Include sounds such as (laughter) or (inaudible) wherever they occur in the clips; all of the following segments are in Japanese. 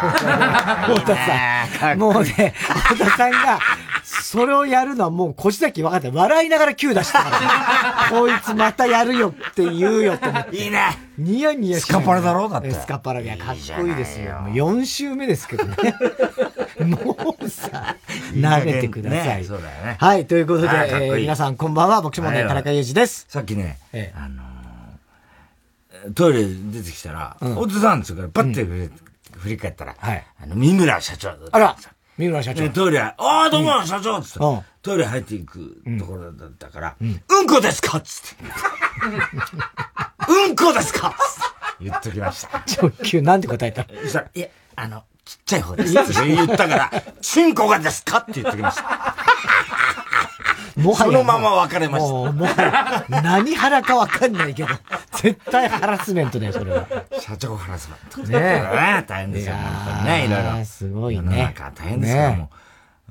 太田さん。もうね、太田さんが、それをやるのはもう腰崎分かった。笑いながら9出したから、こいつまたやるよって言うよって思って。いいね。ニヤニヤスカパラだろうだって。スカパラがかっこいいですよ。もう4週目ですけどね。(laughs) もうさ、投げてください。そうだよね。はい、ということで、え皆さんこんばんは、爆笑問題田中裕二です。さっきね、あのトイレ出てきたら、おじさんですから、パッて振り返ったら、はい。あの、三村社長。あら三村社長。トイレ、ああ、どうも、社長。つって、トイレ入っていくところだったから、うん。こですか？つって。(laughs) うんこですか？つって。言っときました。直球なんて答えたいや、あの、ちっちゃい方です。って (laughs) 言ったから、チンコがですか？って言っときました。もはや。そのまま別れました。もう、もはや、何腹かわかんないけど、絶対ハラスメントだよ、それは。社長ハラスメント。ねえ。大変ですよ、本当にね、いろいろ。すごいね。世の中大変ですよ、もう。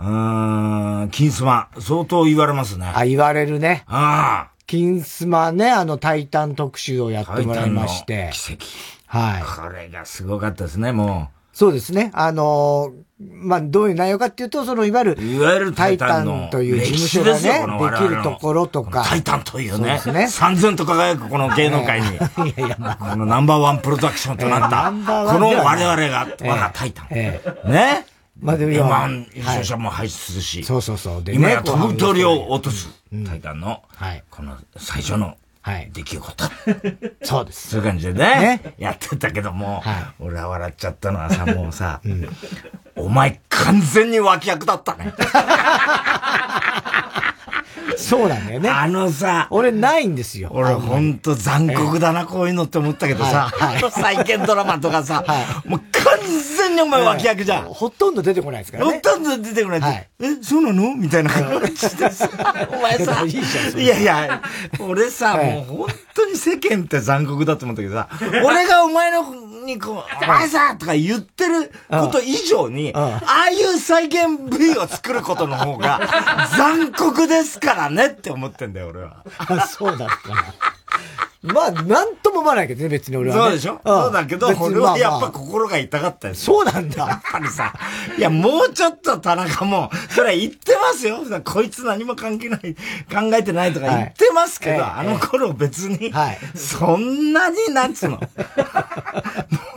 うん、金スマ、相当言われますね。あ、言われるね。ああ。金スマね、あの、タイタン特集をやってもらいまして。奇跡。はい。これがすごかったですね、もう。そうですね。あのー、まあ、どういう内容かっていうと、その、いわゆる、いわゆるタイタンという事務所がね、できるところとか。タイタンというね、そうね。三千と輝くこの芸能界に、(laughs) いやいや、まあ、このナンバーワンプロダクションとなった、この我々が、我がタイタン。ね？まあ、でも、今、優勝者も輩出するし、そうそうそう。で、今や飛ぶ鳥を落とす、タイタンの、この最初の、はい。出来事。(laughs) そうです。そういう感じでね。ねやってたけども、はい、俺は笑っちゃったのはさ、(laughs) もうさ、うん、お前完全に脇役だったね。(laughs) そうなんだよね。あのさ、俺ないんですよ。俺ほんと残酷だな、こういうのって思ったけどさ、再建ドラマとかさ、もう完全にお前脇役じゃん。ほとんど出てこないですからね。ほとんど出てこない。え、そうなの？みたいな感じ。でさ、(laughs) お前さ、いやいや、俺さ、もう本当に世間って残酷だと思ったけどさ、俺がお前のにこう、お前さとか言ってること以上に、ああいう再現 V を作ることの方が残酷ですからねって思ってんだよ、俺は。そうだったな。まあ、なんとも思わないけどね、別に俺は、ね。そうでしょ、うん、そうだけど、俺はやっぱ心が痛かったですそうなんだ。やっぱりさ、いや、もうちょっと田中も、それは言ってますよ。こいつ何も関係ない、考えてないとか言ってますけど、はい、あの頃別に、はい、そんなに、なんつうの？も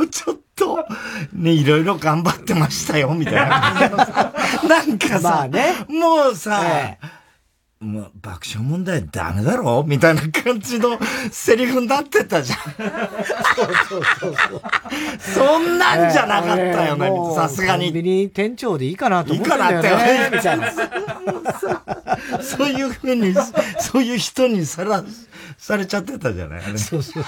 うちょっと、ね、いろいろ頑張ってましたよ、みたいな。(laughs) なんかさ、まあね、もうさ、ええもう爆笑問題ダメだろ？みたいな感じのセリフになってたじゃん。そうそうそうそう。そんなんじゃなかったよね、さすがに。コンビニ店長でいいかなと思ってたよね。みたいな。そういうふうに、そういう人にさら、されちゃってたじゃない、そうそう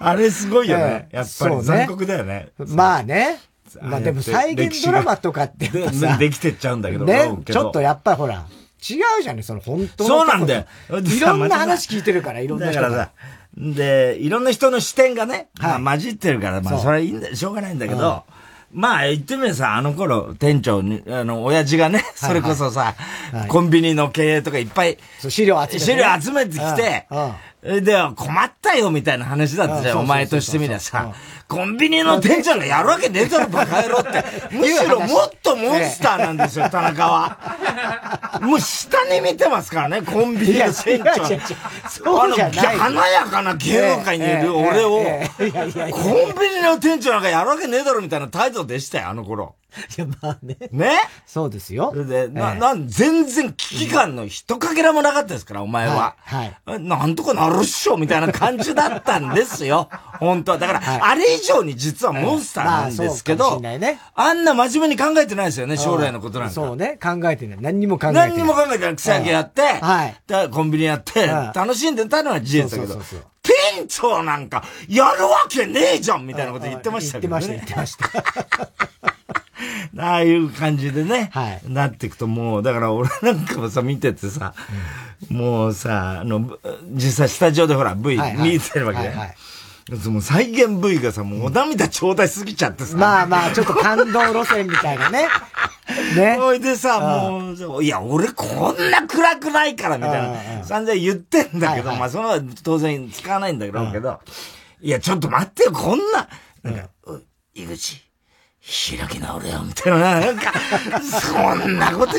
あれすごいよね。やっぱり残酷だよね。まあね。まあでも再現ドラマとかってさ。できてっちゃうんだけど。ね。ちょっとやっぱりほら。違うじゃんね、その本当の。そうなんだよ。(laughs) いろんな話聞いてるから、いろんな人が。だからさ、で、いろんな人の視点がね、はい、まあ混じってるから、まあそれはいいんだ、しょうがないんだけど、まあ言ってみれさ、あの頃、店長に、あの、親父がね、それこそさ、はい。コンビニの経営とかいっぱい、資料集めて、資料集めてきて、で、困ったよみたいな話だったじゃん、お前としてみりゃさ。コンビニの店長がやるわけねえだろ、バカ野郎って。(laughs) むしろもっとモンスターなんですよ、田中は。もう下に見てますからね、コンビニの店長。そうじゃない。華やかな芸能界にいる俺を、コンビニの店長なんかやるわけねえだろ、みたいな態度でしたよ、あの頃。(laughs) いや、まあね。ね？そうですよ。で、な、なん、全然危機感の一かけらもなかったですから、お前は。はい。なんとかなるっしょ、みたいな感じだったんですよ。(laughs) 本当は。だから、あれ以上に実はモンスターなんですけど、あんな真面目に考えてないですよね、将来のことなんか。そうね。考えてない。何にも考えてない。何にも考えてない。草野球やって、はい。コンビニやって、楽しんでたのは事実だけど、店長なんか、やるわけねえじゃんみたいなこと言ってましたけどね。言ってました、言ってました。(laughs) ああいう感じでね、はい、なっていくともう、だから俺なんかもさ、見ててさ、うん、もうさ、あの、実際スタジオでほら、V、見てるわけで、はいはい。もう再現 V がさ、もうお涙ちょうだいすぎちゃってさ。まあまあ、ちょっと感動路線みたいなね。(laughs) ね。ほいでさ、もう、いや、俺こんな暗くないから、みたいな。散々言ってんだけど、まあその当然使わないんだけど、いや、ちょっと待ってよ、こんな、なんか、井口、開き直れよ、みたいな、なんか、そんなこと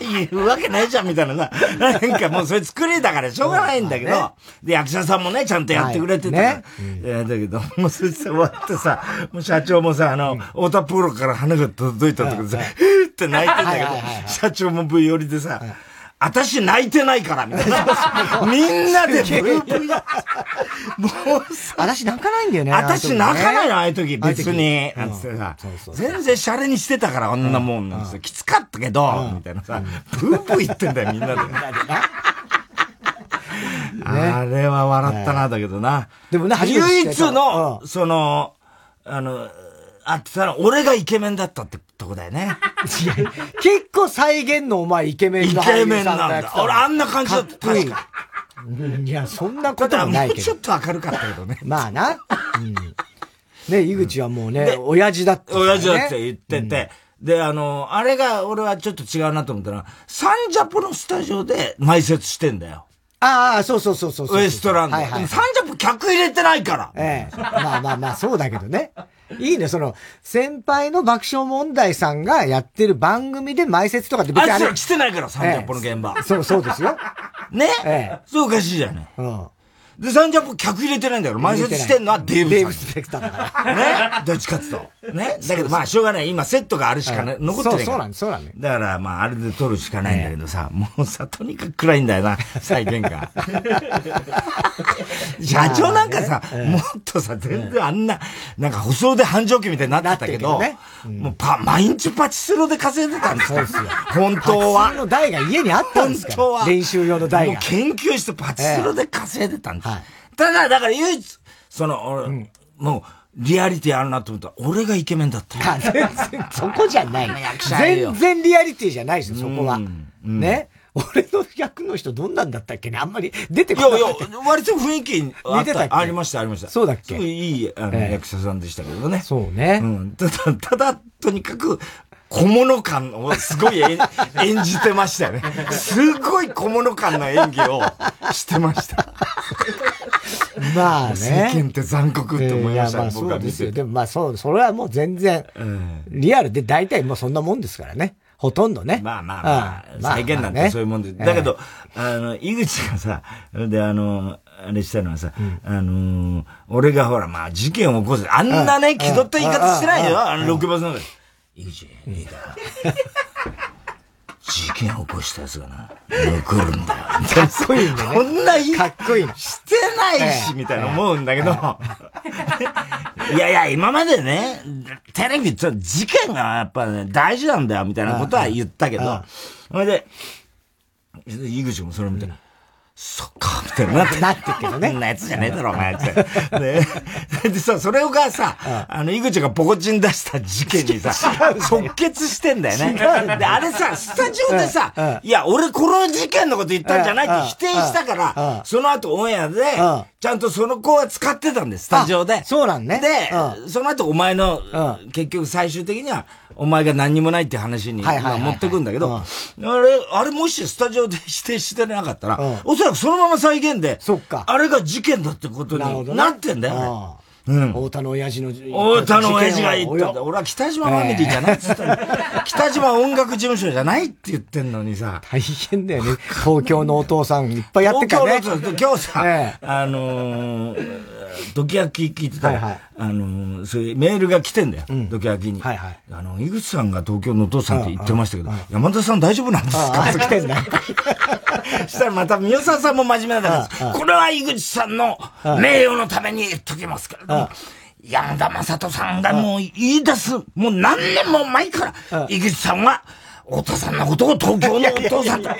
言うわけないじゃん、みたいなさ。なんかもうそれ作りだからしょうがないんだけど、ね、で、役者さんもね、ちゃんとやってくれてた、はいね。うん、だけど、もうそして終わってさ、もう社長もさ、あの、太田プロから花が届いたとかさ、えー (laughs) って泣いてんだけど、社長も V 寄りでさ、私泣いてないから、みたいな。(laughs) みんなで。ブーブーもう私泣かないんだよね。私泣かないの、ああいう時、別に。なんつってさ、全然シャレにしてたから、女もんなんですよ。きつかったけど、みたいなさ、ブーブー言ってんだよ、みんなで。(laughs) あれは笑ったな、だけどな。でもね、唯一の、その、あの、あってたら、俺がイケメンだったってとこだよね。(laughs) 結構再現のお前イケメンのイケメンなんだ。俺あんな感じだった。確かいや、そんなことはないけど。ちょっと明るかったけどね。まあな。うん。ね、井口はもうね、親父だって、親父だって言ってて、で、あの、あれが俺はちょっと違うなと思ったら、サンジャポのスタジオで埋設してんだよ。ああ、そうそうそうそうウエストランド。はいはい、サンジャポ客入れてないから。ええ。まあまあまあ、そうだけどね。いいね、その、先輩の爆笑問題さんがやってる番組で埋設とかって別にあれ。あ来てないから、サンジャポの現場。そう、そうですよ。ね？ええ。そうおかしいじゃない。うん。で、サンジャポ客入れてないんだから、埋設してんのはデーブデーブ・スペクターだから。ね？どっちかってと。ね？だけどまあしょうがない。今セットがあるしかね、残ってないから。そうなんそうなんだからまああれで撮るしかないんだけどさ、もうさ、とにかく暗いんだよな、(laughs) 再現が。(laughs) 社長なんかさ、もっとさ、全然あんな、なんか舗装で繁盛期みたいになってたけど、もうパ、毎日パチスロで稼いでたんですよ。本当は。の台が家にあったんです本当は。練習用の台が。もう研究してパチスロで稼いでたんです。はい、ただ、だから唯一、その、俺、うん、もう、リアリティあるなと思ったら、俺がイケメンだった。(laughs) 全然、そこじゃない。全然リアリティじゃないですよ、そこは。ね？俺の役の人どんなんだったっけ？ねあんまり出てこない。いやいや、割と雰囲気似てたありました、ありました。そうだっけ？すごいいいあの、役者さんでしたけどね。そうね。うん。ただ、ただ、とにかく、小物感をすごい演じてましたよね。すごい小物感の演技をしてました。(laughs) まあね。世間って残酷って思いました、ね、僕は見て。でもまあそう、それはもう全然、リアルで大体もうそんなもんですからね。ほとんどね。まあまあまあ、再現なんてそういうもんで。だけど、あの、井口がさ、で、あの、あれしたのはさ、あの、俺がほら、まあ事件を起こす。あんなね、気取った言い方してないよ、あの、ロケバスの中で。井口、いいか。(laughs) 事件を起こしたやつがな、残るんだよ。かっこいいんだね。こんな言いかっこいいしてないし、みたいな思うんだけど。(laughs) いやいや、今までね、テレビって事件がやっぱね、大事なんだよ、みたいなことは言ったけど、それで、井口もそれ見て、そっか、みたいな。なってけどね。そんなやつじゃねえだろ、お前って。ね。(laughs) でさ、それがさ、あの、井口がポコチン出した事件にさ、即決してんだよね。で、あれさ、スタジオでさ、いや、俺この事件のこと言ったんじゃないって否定したから、その後オンエアで、ちゃんとその子は使ってたんです、スタジオで。そうなんね。で、その後お前の、結局最終的には、お前が何にもないって話に、持ってくんだけど、あれ、あれもしスタジオで指定してなかったら、おそらくそのまま再現で、そっか。あれが事件だってことになってんだよ。うん。太田の親父の。太田の親父が言ったんだ。俺は北島ファミリーじゃないっつったら、北島音楽事務所じゃないって言ってんのにさ。大変だよね。東京のお父さんいっぱいやってからね。東京の今日さ、あのドキヤキ聞いてた。ら、はいはい、あの、そういうメールが来てんだよ、うん、ドキヤキに。はいはい。あの、井口さんが東京のお父さんって言ってましたけど、山田さん大丈夫なんですか？来てんだ。(laughs) したらまた宮沢さんも真面目なんです。これは井口さんの名誉のために言っときますけれども、山田正人さんがもう言い出す、もう何年も前から、井口さんは、太田さんのことを東京のお父さんと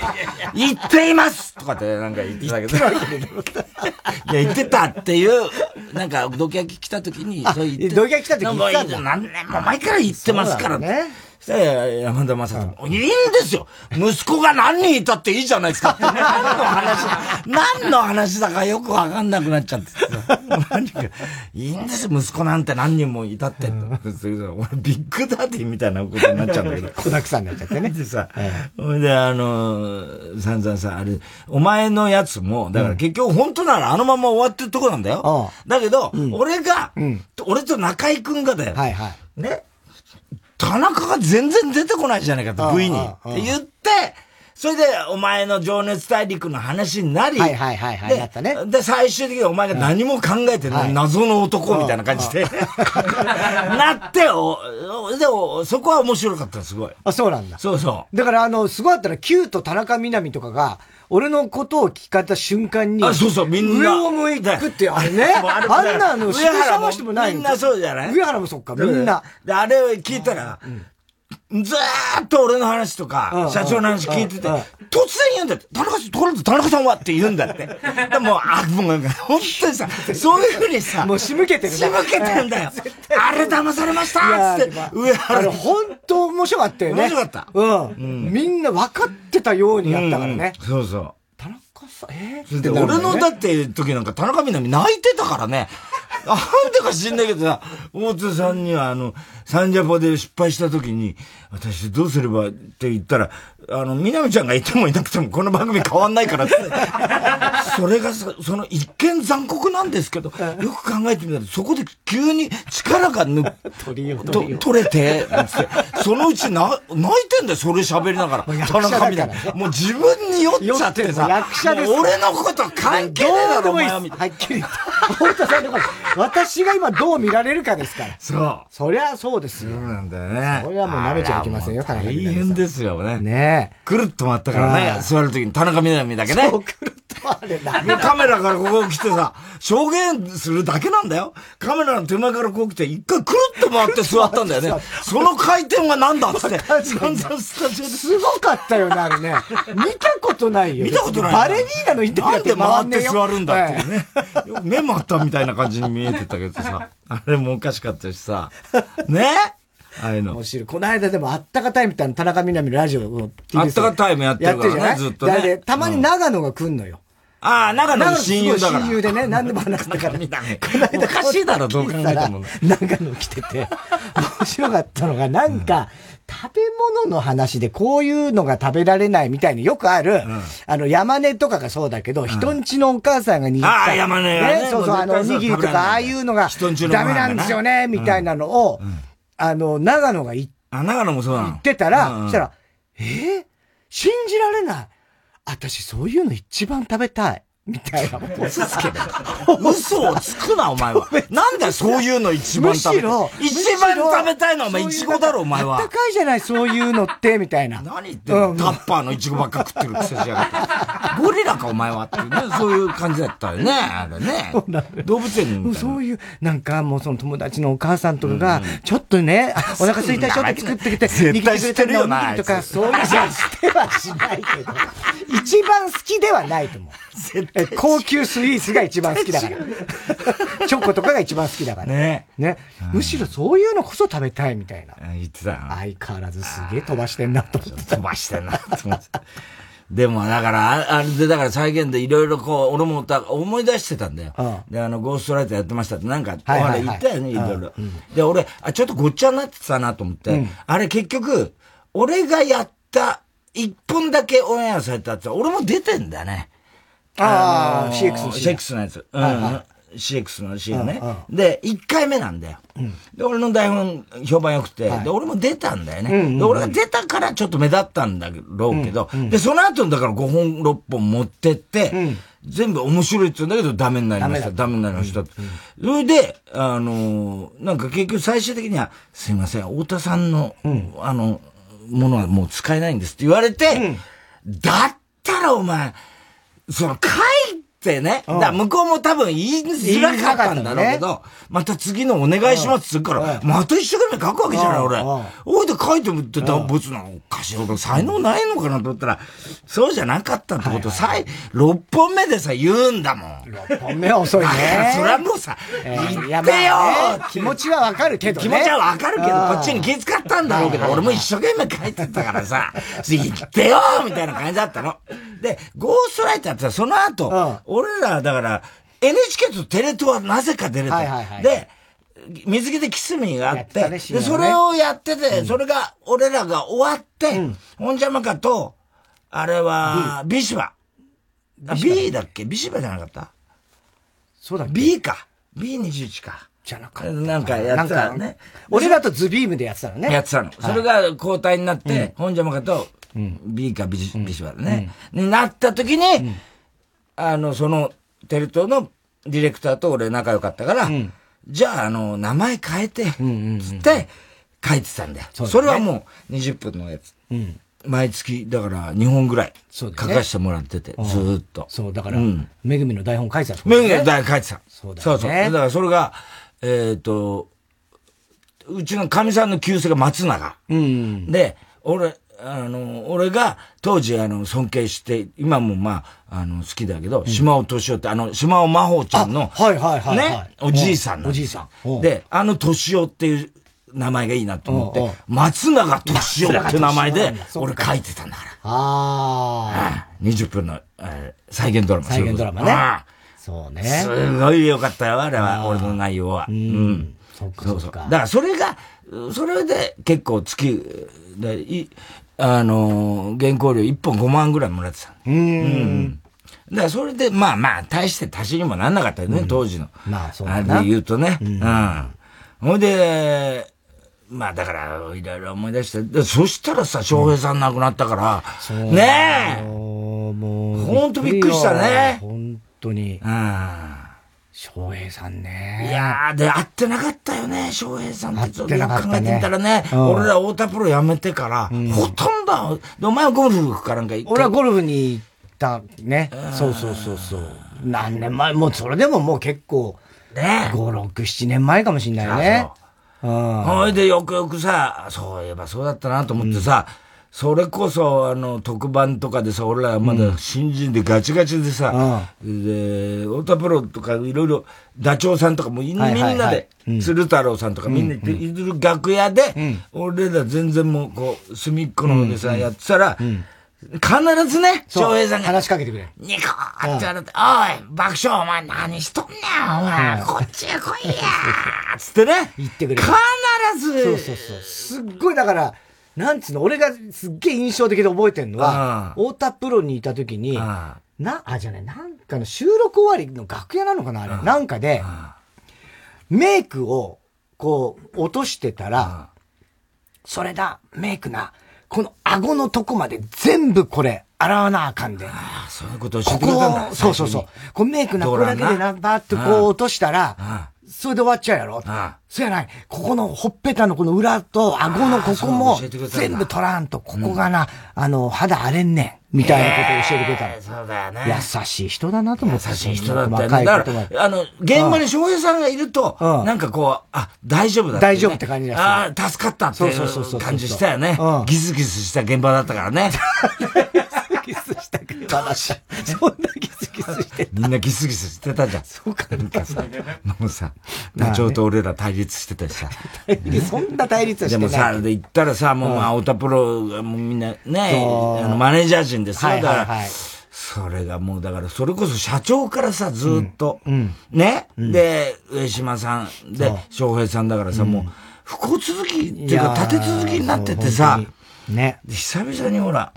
言っていますとかってなんか言ってたけど。いや、言ってたっていう、なんか、ドキャキ来た時に、そう言って。ドキャキ来た時に言ったんだ。何年も前から言ってますから。ね。そしたら山田正人、うん、いいんですよ息子が何人いたっていいじゃないですか。(laughs) 何の話、何の話だかよくわかんなくなっちゃって何か、いいんですよ、息子なんて何人もいたって。うん、俺、ビッグダディみたいなことになっちゃうんだけど。子だくさんになっちゃってね。でさ、ほ、はいで、あの、散々さ、あれ、お前のやつも、だから結局本当ならあのまま終わってるとこなんだよ。だけど、うん、俺が、うん、俺と中居君がだよ。はいはい。ね？田中が全然出てこないじゃないかと、V に。って言って、それで、お前の情熱大陸の話になり、はいはいはいはい、やったね。で、最終的にお前が何も考えてない、謎の男みたいな感じで、(laughs) なってお、でも、そこは面白かった、すごい。あ、そうなんだ。そうそう。だから、あの、すごかったら、キューと田中みな実とかが、俺のことを聞かれた瞬間に、あ、そうそう、みんな。上を向いてくって、あれね。(laughs) あんなの、上原もしてもない。みんなそうじゃない？上原もそっか、みんな。で、あれを聞いたら、ずーっと俺の話とか、社長の話聞いてて、突然言うんだって、田中さん、ところで田中さんはって言うんだって。(laughs) でも、あ、もう、本当にさ、(laughs) そういうふうにさ、もう仕向けてる仕向けてるんだよ。あれ騙されましたって、上原。あれ、本当面白かったよね。面白かった。うん。みんな分かってたようにやったからね。そうそう。田中さん、えー、で、俺のだって時なんか田中みな実泣いてたからね。なんでか知んないけどさ、大津さんにはあの、サンジャポで失敗した時に、私どうすればって言ったら、あの、みなみちゃんがいてもいなくてもこの番組変わんないからって。それがさ、その一見残酷なんですけど、よく考えてみたら、そこで急に力が抜取 (laughs) 取れて、そのうちな、泣いてんだよ、それ喋りながら。田中みたいな。もう自分に酔っちゃってさ、役者です俺のこと関係ねえだろ、お前は。はっきり言って。太田さんのこと、私が今どう見られるかですから。そう。そりゃそうですよ。そうなんだよね。それはもう舐めちゃいけませんよ、田中大変ですよね。ねえ。くるっと回ったからね、座るときに田中みな実だけね。そう、くるっと回れ、で、カメラからここ来てさ、証言するだけなんだよ。カメラの手前からこう来て、一回くるっと回って座ったんだよね。その回転は何だっつって。(laughs) すごかったよね、あれね。見たことないよ。見たことない。バレリーナのインタビューで回って座るんだっていうね。目もあったみたいな感じに見えてたけどさ。あれもおかしかったしさ。ね？ああいうの。面白い。この間でも、あったかタイムって田中みな実のラジオを、あったかタイムやってるからね、ずっとね。たまに長野が来んのよ。ああ、長野の親友だから。親友でね、何でも話したから。(laughs) この間、おかしいだろ、どう考えても。長野来てて、面白かったのが、なんか、食べ物の話でこういうのが食べられないみたいによくある、あの、山根とかがそうだけど、人んちのお母さんが握った。ああ、山根ね。そうそう、あの、おにぎりとか、ああいうのが、ダメなんですよね、みたいなのを、あの、長野が言あ、長野もそうなの言ってたら、そしたら、えー、信じられない。私そういうの一番食べたい。みたいな。嘘つけ。嘘をつくな、お前は。(laughs) なんだよ、そういうの一番食べたい。一番食べたいのはお前、イチゴだろ、お前は。高いじゃない、そういうのって、みたいな。何言ってんの、タッパーのイチゴばっか食ってるくせしやがって。ゴリラか、お前はってね。そういう感じだったよね。あれね。動物園に。そういう、なんかもうその友達のお母さんとかが、ちょっとね、お腹空いたちょっと作ってきて、絶対知ってるよな。とか、そういうのしてはしないけど、一番好きではないと思う。(laughs) 絶対。高級スイーツが一番好きだから。チョコとかが一番好きだから。ね。ね。むしろそういうのこそ食べたいみたいな。言ってたよ。相変わらずすげえ飛ばしてんなと思って。飛ばしてんなと思って。でも、だから、あれで、だから再現でいろいろこう、俺も思い出してたんだよ。で、あの、ゴーストライターやってましたって、なんか、お話言ったよね、いろいろ。で、俺、あ、ちょっとごっちゃになってたなと思って、あれ結局、俺がやった一本だけオンエアされたやつは、俺も出てんだね。ああ、CX の CX のやつ。うん。CX の C ね。で、1回目なんだよ。で、俺の台本評判良くて、で、俺も出たんだよね。で、俺が出たからちょっと目立ったんだろうけど、で、その後だから5本6本持ってって、全部面白いって言うんだけどダメになりました。ダメになりました。それで、あの、なんか結局最終的には、すいません、太田さんの、あの、ものはもう使えないんですって言われて、だったらお前、その書いってね。だ向こうも多分言いづらかったんだろうけど、また次のお願いしますって言うから、また一生懸命書くわけじゃない、俺。おいで書いてもってたブツなのおかしい。俺才能ないのかなと思ったら、そうじゃなかったってこと、さ、6本目でさ、言うんだもん。6本目は (laughs) 遅いね。それはもうさ、言ってよ気持ちはわかるけど気持ちはわかるけど、こっちに気遣ったんだろうけど、俺も一生懸命書いてたからさ、言ってよみたいな感じだったの。で、ゴーストライターってさ、その後、俺ら、だから、NHK とテレ東はなぜか出れた。で、水着でキスミがあって、で、それをやってて、それが、俺らが終わって、本邪魔かと、あれは、ビシバ。B だっけ？ビシバじゃなかった？そうだ ?B か。B21 か。じゃなかった。なんかやってたのね。俺らとズビームでやってたのね。やってたの。それが交代になって、本邪魔かと、B かビシバだね。になった時に、あの、その、テレ東のディレクターと俺仲良かったから、じゃあ、あの、名前変えて、つって書いてたんだよ。それはもう20分のやつ。毎月、だから2本ぐらい書かせてもらってて、ずっと。そう、だから、めぐみの台本書いてためぐみの台本書いてた。そうだそうそう。だからそれが、えっと、うちの神さんの旧姓が松永。で、俺、あの、俺が当時あの尊敬して、今もまあ、あの好きだけど、島尾敏夫ってあの、島尾真帆ちゃんの、はいはいはい、ね、おじいさんおじいさん。で、あの敏夫っていう名前がいいなと思って、松永敏夫って名前で、俺書いてたんだから。ああ。20分の、えー、再現ドラマ。再現ドラマね。そうね。すごい良かったよ、あれは、俺の内容は。うん。そうそうそう。だからそれが、それで結構月、でいあの、原稿料1本5万ぐらいもらってた。うん。だからそれで、まあまあ、大して足しにもなんなかったよね、うん、当時の。まあ、そうだな。で言うとね。うん。ほ、うんで、まあだから、いろいろ思い出して、そしたらさ、翔平さん亡くなったから、うん、ねえもう、ほんとびっくりしたね。本当に。うん。翔平さんね。いやー、で、会ってなかったよね、翔平さんって。ちょっと考えてみたらね、うん、俺ら太田プロ辞めてから、うん、ほとんど、お前はゴルフかなんか行俺はゴルフに行ったね。そうそうそうそう。何年前もうそれでももう結構、ね5、6、7年前かもしんないね。そうそう。ほいでよくよくさ、そういえばそうだったなと思ってさ、うんそれこそ、あの、特番とかでさ、俺らまだ新人でガチガチでさ、うん、で、太田プロとかいろいろ、ダチョウさんとかもみんなで、鶴太郎さんとかみんなでいる楽屋で、俺ら全然もう、こう、隅っこの方でさ、やってたら、必ずね、翔平さんが。話しかけてくれ。ニコーって言われて、おい、爆笑お前何しとんねん、お前、こっちへ来いやつってね。(laughs) 言ってくれ。必ず。そうそうそう。すっごいだから、なんつうの、俺がすっげえ印象的で覚えてるのは、太田プロにいた時に、な、あ、じゃない、なんかの収録終わりの楽屋なのかな、あれ。なんかで、メイクを、こう、落としてたら、それだ、メイクな、この顎のとこまで全部これ、洗わなあかんで。ああ、そういうことを教えてくれたんだ。そうそうそう。こうメイクな、これだけでな、バーってこう落としたら、それで終わっちゃうやろ？ああそうやない。ここのほっぺたのこの裏と顎のここも全部取らんと、ここがな、うん、あの、肌荒れんねん。みたいなことを教えてくれたの。そうだよね。優しい人だなと思って。優しい人だったよね。だから、あの、現場に翔平さんがいると、うん、なんかこう、あ、大丈夫だ、ね、大丈夫って感じだああ、助かったっていう感じしたよね。ギスギスした現場だったからね。(laughs) した話。(laughs) そんなギスギスしてみんなギスギスしてたじゃん。そうか、なんかさ。(laughs) もうさ、ダチョウと俺ら対立してたしさ。(laughs) そんな対立はしてない。でもさ、で行ったらさ、もう、まあ、オタプロがもうみんなね、あの、マネージャー陣ですよ。だから、それがもう、だから、それこそ社長からさ、ずっと、ね、で、上島さん、で、翔平さんだからさ、もう、不幸続きっていうか、立て続きになっててさ、ね。久々にほら、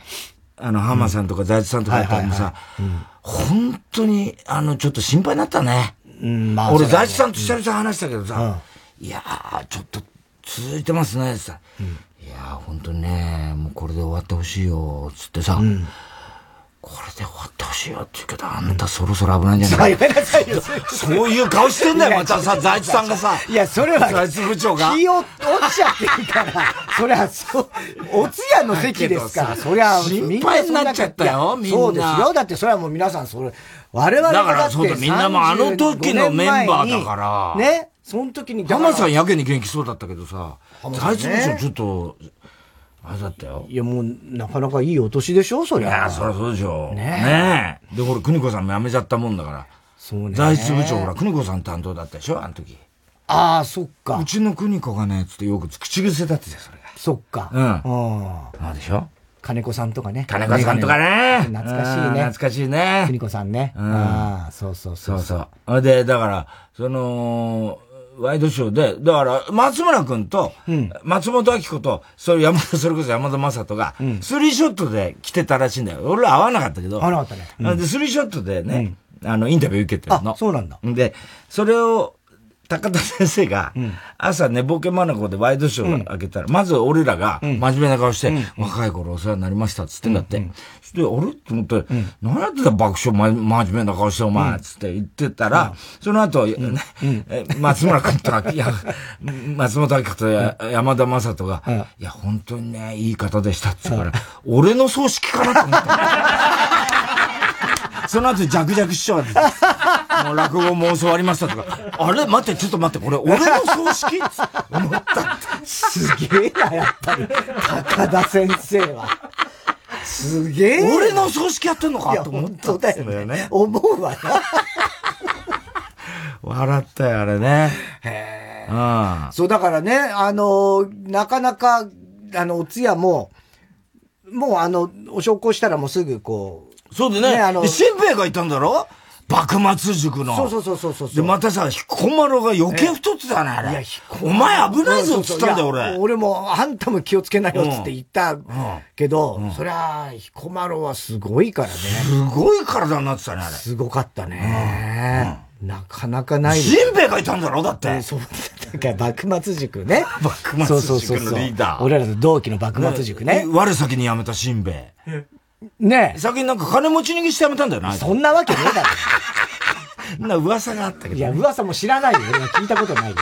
あの、浜さんとか財津さんとかやったらもさ、本当に、あの、ちょっと心配になったね。うん、まあ。俺、財津さんと久々話したけどさ、いやー、ちょっと続いてますね、ってさ、いやー、本当にね、もうこれで終わってほしいよ、つってさ、これで終わってほししいよって言うけど、あんたそろそろ危ないんじゃない？やめなさいよ。そういう顔してんだよ、またさ、財津さんがさ。いや、それは、財津部長が。気を落ちちゃってるから、そりゃ、そう、お通夜の席ですから、そりゃ、心配になっちゃったよ、みんな。そうですよ。だってそれはもう皆さん、それ、我々だからそうだ、みんなもあの時のメンバーだから。ね。その時に。浜さんやけに元気そうだったけどさ、財津部長ちょっと、あれだったよ。いや、もう、なかなかいいお年でしょそりゃ。いや、そりゃそうでしょ。ねえ。で、ほら、邦子さんも辞めちゃったもんだから。そうね。財津部長、ほら、邦子さん担当だったでしょあの時。ああ、そっか。うちの邦子がね、つってよく口癖だってたそれが。そっか。うん。ああ。でしょ金子さんとかね。金子さんとかね。懐かしいね。懐かしいね。邦子さんね。ああ、そうそうそう。そうそう。で、だから、その、ワイドショーで、だから、松村君と、松本明子と、それ山田、(laughs) それこそ山田正人が、スリーショットで来てたらしいんだよ。俺ら会わなかったけど。会わなかったね。で、スリーショットでね、あの、インタビュー受けてるの。そうなんだ。で、それを、高田先生が、朝寝ぼけまなこでワイドショー開けたら、まず俺らが真面目な顔して、若い頃お世話になりましたっつってんだって。そして、あれ？って思って、何やってた爆笑ま、真面目な顔してお前つって言ってたら、その後、松村君と、いや、松本明子と山田正人が、いや、本当にね、いい方でしたって言うから、俺の葬式かなと思った。(laughs) その後、ジャクジャク師匠がもう落語も教わりましたとか、あれ？待って、ちょっと待って、これ俺の葬式？思った。すげえな、やっぱり。高田先生は。すげえ。俺の葬式やってんのかと思ったんだよね。思うわな。笑ったよ、あれね。へえ。うん。そう、だからね、あの、なかなか、あの、お通夜も、もうあの、お焼香したらもうすぐこう、そうでね。ねあの、新兵がいたんだろ？幕末塾の。そうそうそうそうそうで、またさ、彦摩呂が余計太ってたね、あれ。いや、お前危ないぞっつったんだよ、俺。俺も、あんたも気をつけなよっつって言ったけど、そりゃ、彦摩呂はすごいからね。すごい体になってたね、あれ。すごかったね。なかなかない。新兵がいたんだろだって。そう。(laughs) だから幕末塾ね。幕末塾のリーダー。俺らの同期の幕末塾ね。我先に辞めた新兵。ねえ。先になんか金持ち逃げしてやめたんだよな。そんなわけねえだろ。(laughs) な噂があったけど、ね、いや、噂も知らないよ。俺は聞いたことないよ。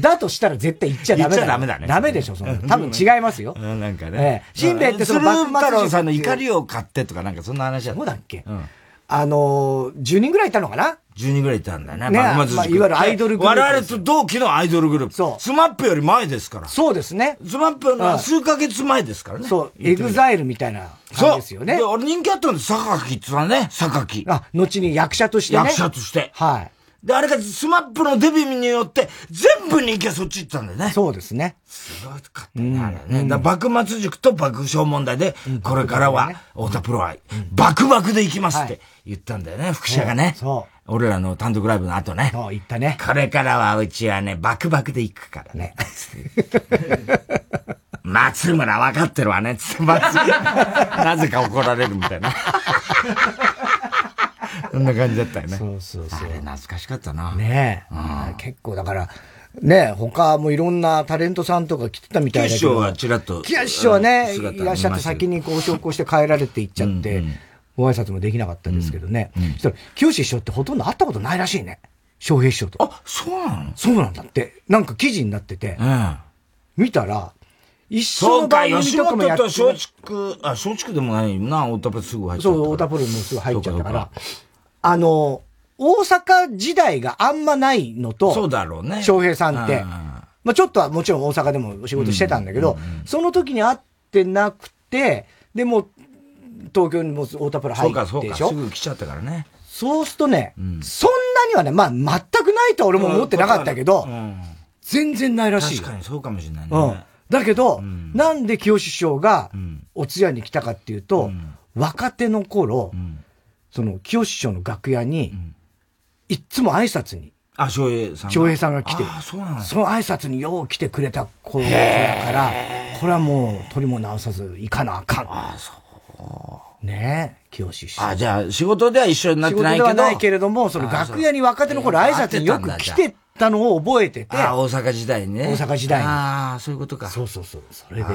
だとしたら絶対言っちゃダメだ。言っちゃダメだね。ダメでしょ、その。多分違いますよ。なんかね。新兵ってその幕末太郎さんの怒りを買ってとかなんかそんな話だった。そうだっけ？うん。あの10人ぐらいいたのかな？10人ぐらいいたんだよね。ねまあ、いわゆるアイドルグループ。我々と同期のアイドルグループ。そう。スマップより前ですから。そうですね。スマップの数ヶ月前ですからね。そう。エグザイルみたいな感じですよね。そう。で、人気あったんです。榊って言ったね。榊。あ、後に役者としてね。役者として。はい。で、あれがスマップのデビューによって、全部人気はそっち行ったんだよね。そうですね。すごかったね、あれね。だ幕末塾と爆笑問題で、これからは、太田プロは、バクバクで行きますって言ったんだよね、副社がね。そう。俺らの単独ライブの後ね。そう、言ったね。これからはうちはね、バクバクで行くからね。(laughs) 松村分かってるわね、つって、(laughs) なぜか怒られるみたいな。そんな感じだったよね。そうそうそう。あれ懐かしかったな。ねえ。うん、結構だから、ね他もいろんなタレントさんとか来てたみたいだけど。師匠はちらっと。師匠はね、いらっしゃって先にこう昇降して帰られていっちゃって、うんうん、ご挨拶もできなかったんですけどね。うんうん、そしたら、清志師匠ってほとんど会ったことないらしいね。翔平師匠と。あ、そうなの？そうなんだって。なんか記事になってて、うん、見たら、一緒の番組とかもやってそうか、吉本と松竹、あ、松竹でもないな、太田プロすぐ入っちゃった。そう、太田プロもすぐ入っちゃったから。あの、大阪時代があんまないのと、そうだろうね。翔平さんって。まあちょっとはもちろん大阪でもお仕事してたんだけど、その時に会ってなくて、でも、東京にも太田プロ入ってでしょ？すぐ来ちゃったからね。そうするとね、うん、そんなにはね、まあ全くないとは俺も思ってなかったけど、うん、全然ないらしい。確かにそうかもしれないね。うん。だけど、うん、なんで清志師匠がお通夜に来たかっていうと、若手の頃、その、清志師匠の楽屋に、いっつも挨拶に。あ、翔平さん。翔平さんが来て、あそうなんその挨拶によう来てくれた子やから、これはもう取りも直さず行かなあかん。あそう。ねえ、清志師匠。あ、じゃあ仕事では一緒になってないけど。仕事ではないけれども、その楽屋に若手の頃挨拶によく来てたのを覚えてて。あ大阪時代にね。大阪時代に。ああ、そういうことか。そうそうそう。それで、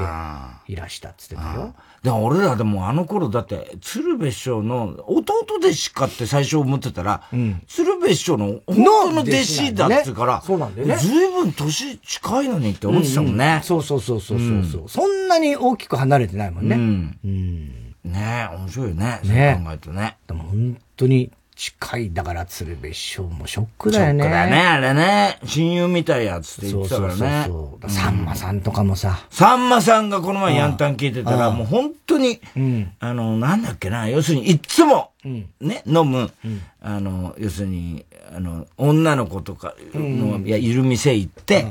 いらしたっつってたよ。俺らでもあの頃だって、鶴瓶師匠の弟弟子かって最初思ってたら、うん、鶴瓶師匠の本当の弟子だってから、そうなんだよね。随分年近いのにって思ってたもんね。うんうん、そうそうそうそうそうそう、うん、そんなに大きく離れてないもんね。うん。うん、ねえ、面白いよね。ねそう考えるとね。でも本当に、近い、だから鶴瓶師匠もショックだよね。ショックだね、あれね。親友みたいやつって言ってたからね。そうそうそうさんまさんとかもさ。さんまさんがこの前ヤンタン聞いてたら、もう本当に、うん、あの、なんだっけな、要するにいつも、うん、ね、飲む、うん、あの、要するに、あの、女の子とかの、いや、いる店行って、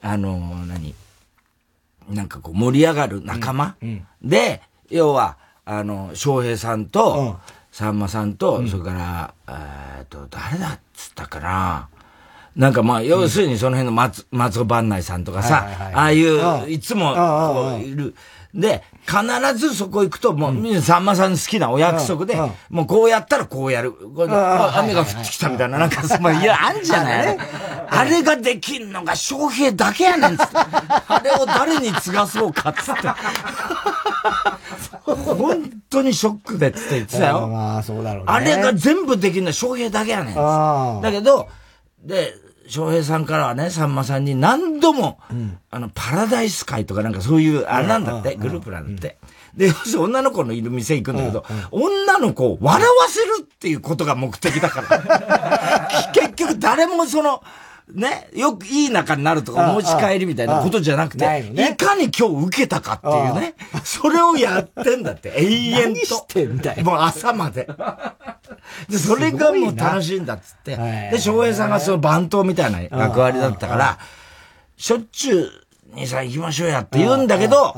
あの、何なんかこう盛り上がる仲間、で、要は、あの、翔平さんと、さんまさんと、それから、えっと、誰だっつったかな。なんかまあ、要するにその辺の松、松尾万内さんとかさ、ああいう、いつも、こう、いる。で、必ずそこ行くと、もう、さんまさん好きなお約束で、もうこうやったらこうやる。雨が降ってきたみたいな、なんか、まあ、いや、あんじゃないあれ？ができんのが翔平だけやねんつって。あれを誰に継がそうかっつって。本当にショックでっつって言ってたよ。まあ、そうだろうね。あれが全部できるのは翔平だけやねん。だけど、で、翔平さんからはね、さんまさんに何度も、うん、あの、パラダイス会とかなんかそういう、あれなんだって、グループなんだって。で、女の子のいる店行くんだけど、女の子を笑わせるっていうことが目的だから。(laughs) 結局誰もその、ね、よくいい仲になるとか持ち帰りみたいなことじゃなくて、いかに今日受けたかっていうね、それをやってんだって、(laughs) 永遠と。してんだよ。もう朝まで。で、それがもう楽しいんだっつって。で、翔平さんがその番頭みたいな役割だったから、しょっちゅう、兄さん行きましょうやって言うんだけど、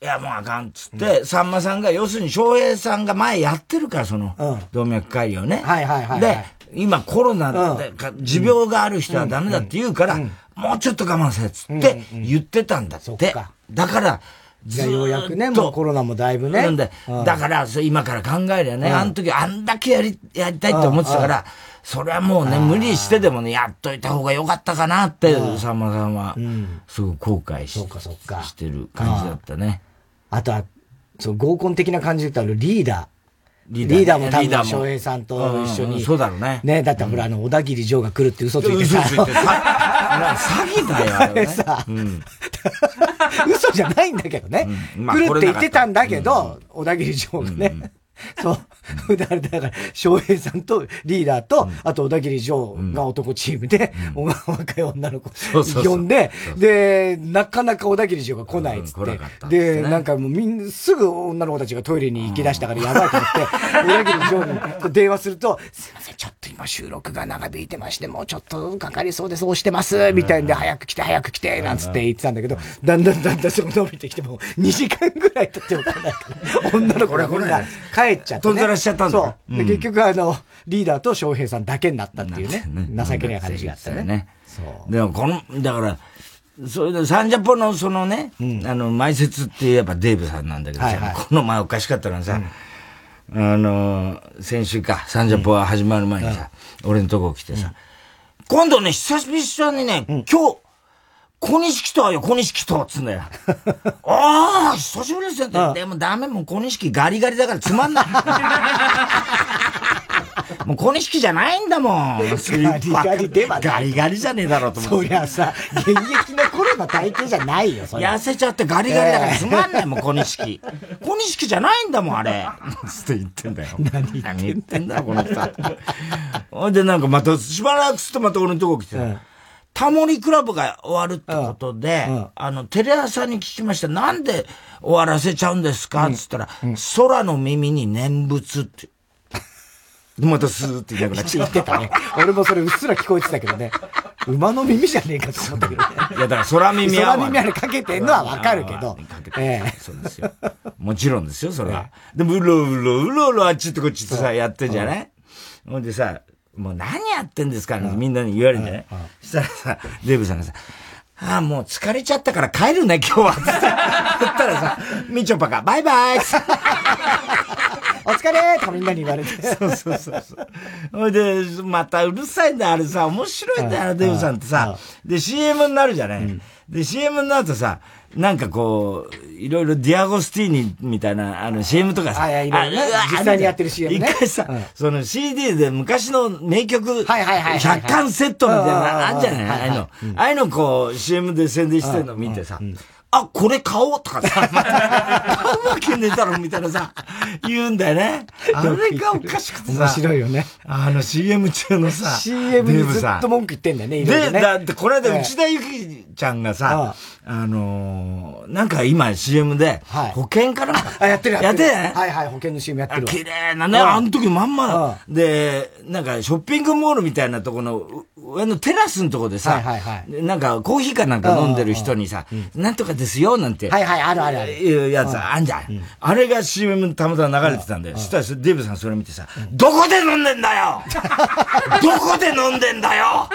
いや、もうあかんっつって、さんまさんが、要するに翔平さんが前やってるから、その、動脈解離をね。はいはいはい。で、今コロナで、持病がある人はダメだって言うから、もうちょっと我慢せっつって言ってたんだって。だから、じゃようやくね、もうコロナもだいぶね。で、だから、今から考えりゃね、あの時あんだけやり、やりたいって思ってたから、それはもうね、無理してでもね、やっといた方がよかったかなって、さんまさんは、すごく後悔ししてる感じだったね。あとは、そう、合コン的な感じで言ったら、リーダー。リーダーも多分、翔平さんと一緒に。そうだろうね。ね、だってほら、あの、小田切城が来るって嘘ついてさ。嘘ついてさ。詐欺だよ、あれ (laughs) さ。(laughs) 嘘じゃないんだけどね。来るって言ってたんだけど、小田切城がね。そう。だから、翔平さんとリーダーと、あと小田切城が男チームで、小川若い女の子呼んで、で、なかなか小田切城が来ないっつって、で、なんかもうみんな、すぐ女の子たちがトイレに行き出したからやばいと思って、(laughs) 小田切城に電話すると、すいません、ちょっと今収録が長引いてまして、もうちょっとかかりそうです、押してます、みたいんで、早く来て、早く来て、なんつって言ってたんだけど、だんだんだんだんそこ伸びてきても、2時間ぐらい経っても来ないから、(laughs) 女の子がみんな帰っちゃって、ね。飛んざらしちゃったんだ。そう。で、結局あの、リーダーと翔平さんだけになったっていうね。(laughs) 情けない感じがあったね。そう。でもこの、だから、それで、サンジャポのそのね、あの、前説って言えばデーブさんなんだけどさ、この前おかしかったのはさ、あの、先週か、サンジャポが始まる前にさ、俺のとこ来てさ、今度ね、久々にね、今日、小西来たよ、小西来たっつんだよ。(laughs) ああ、久しぶりですよって。でもダメ、もう小西ガリガリだからつまんない。(laughs) もう小西じゃないんだもん。ガリガリではガリガリじゃねえだろうと思って。そりゃさ、現役の頃の体型じゃないよ、それ。痩せちゃってガリガリだからつまんないもん、小西小西じゃないんだもん、あれ。つって言ってんだよ。何言ってんだ、この人。ほんでなんかまた、しばらくするとまた俺のとこ来て。タモリクラブが終わるってことで、うんうん、あの、テレ朝に聞きました。なんで終わらせちゃうんですか、うん、つったら、空の耳に念仏って。またスーって言いなくなっちゃってたね。俺もそれうっすら聞こえてたけどね。馬の耳じゃねえかと思ったけどね。いや、だから空耳は。空耳あれかけてんのはわかるけど。ええ。そうですよ。もちろんですよ、それは。でも、うろうろ、うろうろあっちってこっちってさ、やってんじゃない？ほんでさ、もう何やってんですかみんなに言われるんじゃないそしたらさ、デーブさんがさ、ああ、もう疲れちゃったから帰るね、今日は。つ (laughs) って。言ったらさ、みちょぱが、バイバイ (laughs) お疲れとかみんなに言われて。そうそうそうそう。ほいで、またうるさいんだ、あれさ、面白いんだよ、デブさんってさ。で、CM になるじゃない。で、CM になるとさ、なんかこう、いろいろディアゴスティーニみたいな、あの CM とかさ。あ、いや、いろいろ実際にやってる CM ね。一回さ、その CD で昔の名曲、はいはいはい。100巻セットみたいな、あんじゃない？ああいうの。ああいうのこう、CM で宣伝してるの見てさ、あ、これ買おうとかさ、買うわけねえだろみたいなさ、言うんだよね。あれがおかしくてさ。面白いよね。あの CM 中のさ、CM にずっと文句言ってんだよね、で、だってこれで内田ゆきちゃんがさ、あのなんか今 CM で、保険かなんか。あ、やってるやってる。はいはい、保険の CM やってる。綺麗なね、あの時まんま。で、なんかショッピングモールみたいなとこの、上のテラスのとこでさ、なんかコーヒーかなんか飲んでる人にさ、なんとかですよ、なんて。はいはい、あるあるある。いうやつあんじゃん。あれが CM たまたま流れてたんだよ。そしたらデブさんそれ見てさ、どこで飲んでんだよ？(laughs) どこで飲んでんだよ？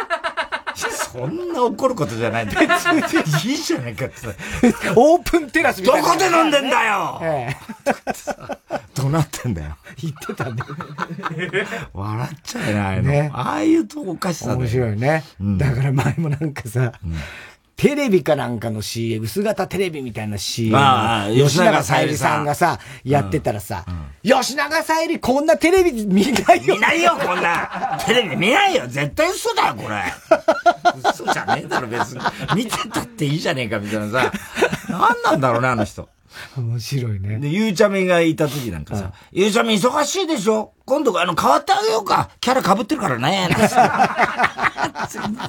そんな怒ることじゃないんだよ。いいじゃないかって。オープンテラスみたいな。どこで飲んでんだよ、ええ、どなってんだよ？言ってたね。笑っちゃえないの。ね、ああいうとおかしさ面白いね。うん、だから前もなんかさ、うんテレビかなんかの CM、薄型テレビみたいな CM。吉永さゆりさんがさ、やってたらさ、吉永さゆりこんなテレビ見ないよ。見ないよ、こんな。テレビ見ないよ。絶対嘘だよ、これ。(laughs) 嘘じゃねえだろ、別に。見てたっていいじゃねえか、みたいなさ。何なんだろうね、あの人。(laughs) 面白いね。で、ゆうちゃみがいた時なんかさ、ゆうちゃみ忙しいでしょ？今度、あの、変わってあげようか。キャラ被ってるからね。全然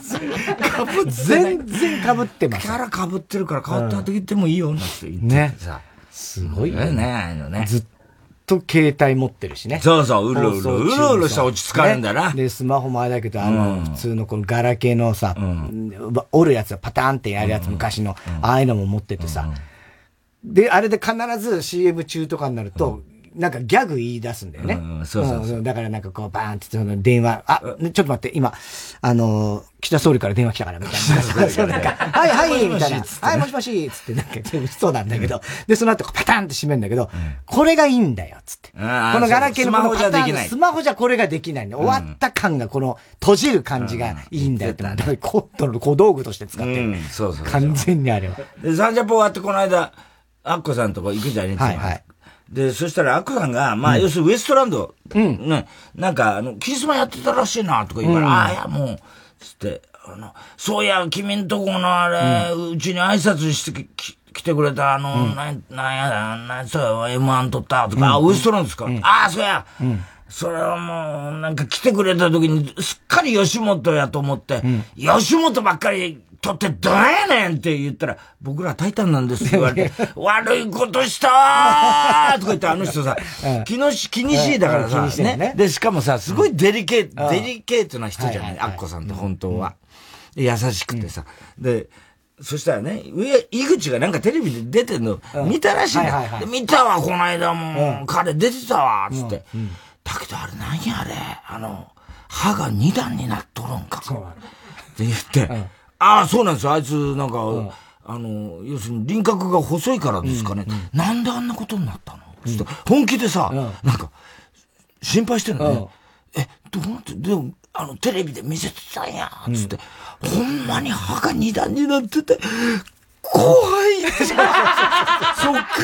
被って全然被ってます。キャラ被ってるから変わってあげてもいいよ、なんて言ってさ。すごいね。ね、ああのね。ずっと携帯持ってるしね。そうそう、うろうろ、うろうろした落ち着かるんだな。で、スマホもあれだけど、あの、普通のこのガラケーのさ、折るやつパターンってやるやつ、昔の、ああいうのも持っててさ、で、あれで必ず CM 中とかになると、なんかギャグ言い出すんだよね。うん、そうそうそう、だからなんかこうバーンってその電話、あ、ちょっと待って、今、あの、岸田総理から電話来たから、みたいな。(laughs) そうなんか、はいはい、みたいな。はい、もしもし、つってなんか、そうなんだけど、で、その後パタンって閉めるんだけど、これがいいんだよ、つって。このガラケーのスマホじゃできない。スマホじゃこれができないんだ。終わった感が、この、閉じる感じがいいんだよって。コットの小道具として使ってる。そうそう。完全にあれは。で、サンジャポ終わってこの間、アッコさんとこ行くじゃねえですか。はいはい。で、そしたら、アッコさんが、まあ、要するにウエストランド、うん、ね、なんか、あの、キリスマやってたらしいな、とか言うから、うん、ああ、いや、もう、つって、あの、そういや、君んとこのあれ、うち、に挨拶してき、来てくれた、あの、うん、な、なんや、なんそうや、M1 取ったとか、あ、ウエストランドですか、ああ、そうや、それはもう、なんか来てくれた時に、すっかり吉本やと思って、吉本ばっかりとってどうやねんって言ったら、僕らタイタンなんですって言われて、(laughs) 悪いことしたーとか言ってあの人さ、気のし、気にしいだからさ、ね。で、しかもさ、すごいデリケート、デリケートな人じゃない、アッコさんって本当は。優しくてさ。で、そしたらね、上、井口がなんかテレビで出てんの、見たらしいんだ。見たわ、この間も、彼出てたわ、つって。だけどあれ何やあれ、あの、歯が二段になっとるんか。って言って、ああ、そうなんですよ。あいつ、なんか、うん、あの、要するに輪郭が細いからですかね。うんうん、なんであんなことになったの、うん、本気でさ、うん、なんか、心配してるのね。え、どうなって、でも、あの、テレビで見せてたんや、つって、ほんまに歯が二段になってて、怖い (laughs) そっ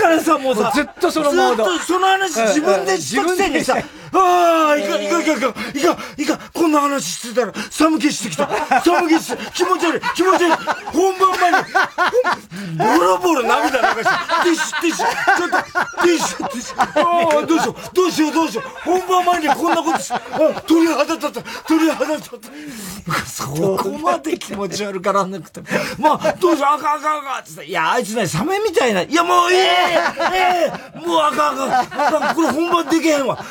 からさ、もうさ、ずっとそのモード。ずっとその話自分でしたくせにさ、(laughs) ああ、いか、いか、いか、いか、いか、いか、こんな話してたら寒気してきた。寒気して、気持ち悪い、気持ち悪い。本番前に、ボロボロ涙流して、ティッシュ、ティッシュ、ちょっと、ティッシュ、ティッシュ。ああ、どうしよう、どうしよう、どうしよう。本番前にこんなことし、あ、鳥肌立った、鳥肌立った。そこまで気持ち悪からなくて。まあ、どうしよう、あかん、あかん、あかん。つって、いや、あいつね、サメみたいな。いや、もう、ええええもうあかん、あかん。あかん、これ本番できへんわ。あ、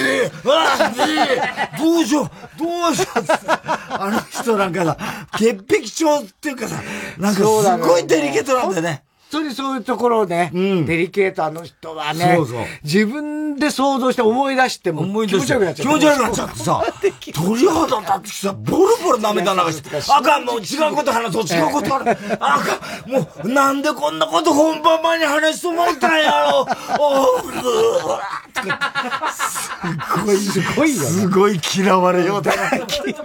えあ、ええどうしよう、どうしよう。あの人なんかさ、潔癖症っていうかさ、なんかすごいデリケートなんだよね。当にそういうところをね、うん、デリケートあの人はね、そうそう自分で想像して思い出しても気持ち悪くなっちゃう。気持ち悪くなっちゃってさ、鳥肌立ってさ、ボロボロ涙流して、あかん、もう違うこと話そう、違うこと話そう。あかん、もうなんでこんなこと本番前に話してもらったんやろ。おう、すごい、すごいよ、ね。すごい嫌われようだな。嫌われというか。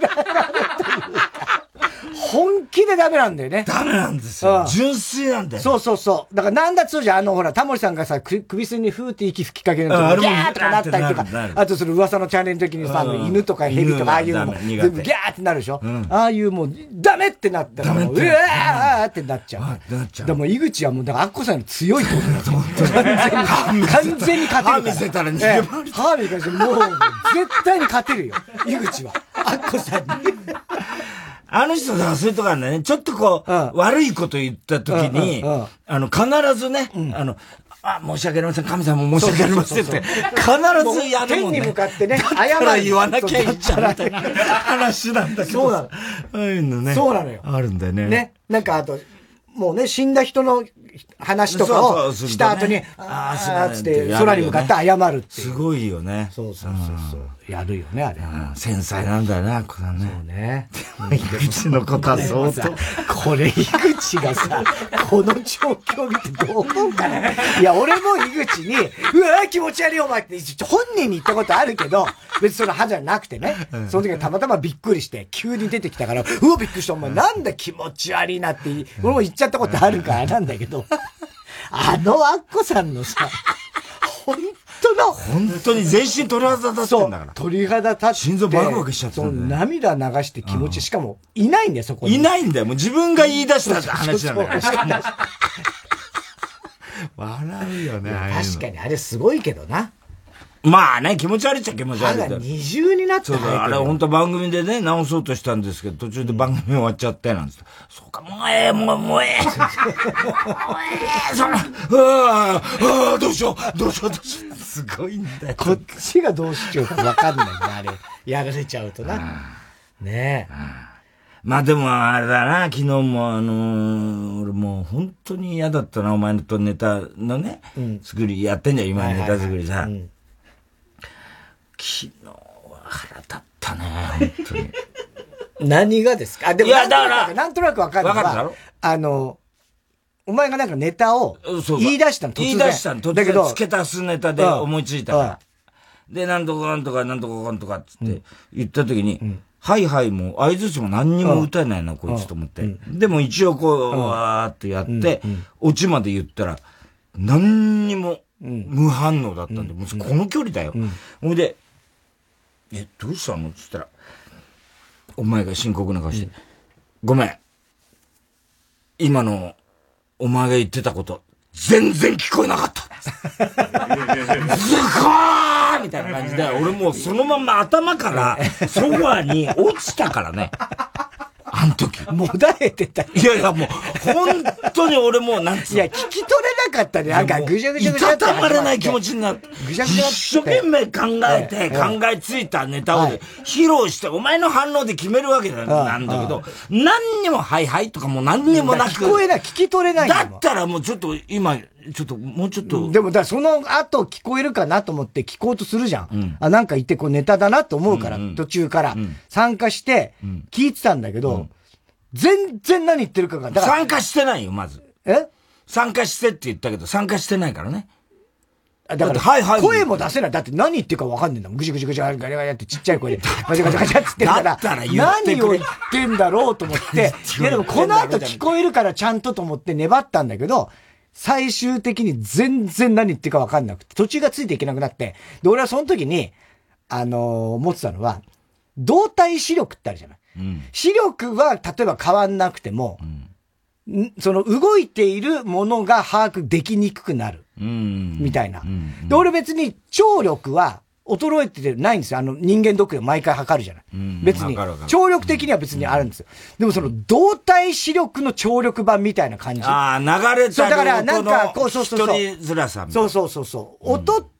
本気でダメなんだよね。ダメなんですよ。純粋なんだよ。そうそうそう。だからなんだっつうじゃん、あの、ほら、タモリさんがさ、首筋にふーって息吹きかけると、ギャーとかなったりとか、あとその噂のチャンネルの時にさ、犬とか蛇とかああいうのも、全部ギャーってなるでしょ？ああいうもう、ダメってなったら、もう、うわーってなっちゃう。なっちゃう。でも井口はもう、だからアッコさんより強いと思う。完全に、完全に勝てる歯見せたら逃げ回る。歯見せたらもう、絶対に勝てるよ。井口は。アッコさんに。あの人だからそういうとこあるんだね。ちょっとこう、悪いこと言った時に、あの、必ずね、あの、あ、申し訳ありません。神様も申し訳ありませんって。必ずやるもんね。天に向かってね、謝ら言わなきゃいいじゃんみたいな話なんだけど。そうなの。ああいうのね。そうなのよ。あるんだよね。ね。なんかあと、もうね、死んだ人の話とかをした後に、ああ、つって空に向かって謝るってすごいよね。そうそうそうそう。やるよね、あれ。繊細なんだよな、これね。そうね。井口のことは相当。これ、井口がさ、(laughs) この状況見てどう思うかな。いや、俺も井口に、うわ気持ち悪いお前って本人に言ったことあるけど、別にその歯じゃなくてね、その時はたまたまびっくりして、急に出てきたから、うわ、びっくりした、お前なんだ気持ち悪いなって、俺も言っちゃったことあるからなんだけど、(laughs) あのアッコさんのさ、本当だ本当に全身鳥肌立ってんだから。鳥肌立って。心臓バクバクしちゃってるんだ、ね、涙流して気持ち、しかも、いないんだよ、そこに。いないんだよ。もう自分が言い出した話なんだよ。(laughs) 笑うよね。確かに、あれすごいけどな。まあね、気持ち悪いっちゃ気持ち悪い。歯が二重になってそうあれ本当番組でね、直そうとしたんですけど、途中で番組終わっちゃってなんです。そうか、もうええ、もう、もうええ。もうええ、その、ああ、どうしよう、どうしよう、どうしよう。すごいんだよ。こっちがどうしようかわかんないね、あれ。やられちゃうとな。ねえ。まあでもあれだな、昨日もあのー、俺もう本当に嫌だったな、お前のとネタのね、うん、作りやってんじゃん、今ネタ作りさ。はいはいはいうん昨日は腹立ったね、本当に。(laughs) 何がですか？あ、でも、いや、だから、なんとなくわかるわかるだろ？あの、お前がなんかネタを言い出したの、突然。言い出したの、突然。だけど、付け足すネタで思いついたから。で、なんとかなんとかなんとかなんとかっつって言った時に、はいはいも、合図値も何にも歌えないな、こいつと思って。でも一応こう、わーってやって、オチまで言ったら、何にも無反応だったんで、もうこの距離だよ。ほいで、え、どうしたの？っつったら、お前が深刻な顔して、うん、ごめん。今の、お前が言ってたこと、全然聞こえなかった。ズコーみたいな感じで、俺もうそのまま頭からソファーに落ちたからね。あの時。もだえてた。いやいや、もう、本当に俺もう、なんつういや、聞き取れなかったね。なんか、ぐじゃぐじゃぐじゃ。いたたまれない気持ちになって。ぐじゃぐじゃ。一生懸命考えて、考えついたネタを披露して、お前の反応で決めるわけなんだけど、何にも、はいはいとかも何にもなく。聞こえない、聞き取れない。だったらもうちょっと、今、ちょっと、もうちょっと。でも、だその後聞こえるかなと思って聞こうとするじゃん。うん、あ、なんか言ってこうネタだなと思うから、うんうん、途中から。参加して、聞いてたんだけど、うん、全然何言ってるかが、だから。参加してないよ、まず。え？参加してって言ったけど、参加してないからね。だから、はいはい。声も出せない。だって何言ってるか分かんねえんだもん。ぐじぐじぐじガリガリガリってちっちゃい声で、ガチャガチャガチャって言ってるから、何を言ってんだろうと思って、いやでもこの後聞こえるからちゃんとと思って粘ったんだけど、最終的に全然何言ってるか分かんなくて、途中がついていけなくなって、で、俺はその時に、あのー、持ってたのは、動体視力ってあるじゃない。うん、視力は、例えば変わんなくても、うん、その動いているものが把握できにくくなる。みたいな。で、俺別に聴力は衰えてないんですよ。あの人間ドックで毎回測るじゃない。別に。聴力的には別にあるんですよ。でもその動体視力の聴力版みたいな感じ。ああ、流れただからなんか、こう、そうそうそう。そうそうそうそう。音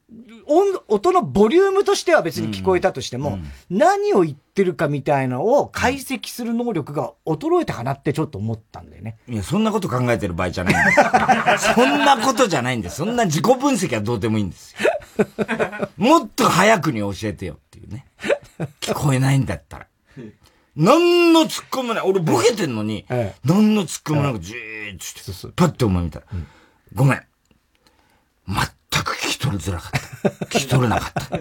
音、音のボリュームとしては別に聞こえたとしても、うん何を言ってるかみたいのを解析する能力が衰えたかなってちょっと思ったんだよね。いや、そんなこと考えてる場合じゃないんです。(laughs) そんなことじゃないんです。そんな自己分析はどうでもいいんですよ。(laughs) もっと早くに教えてよっていうね。聞こえないんだったら。何の突っ込みもない。俺ボケてんのに、ええ、何の突っ込みもなくじーっとして、パッてお前見たら、うん、ごめん。全く聞き取りづらかった。聞き取れなかった。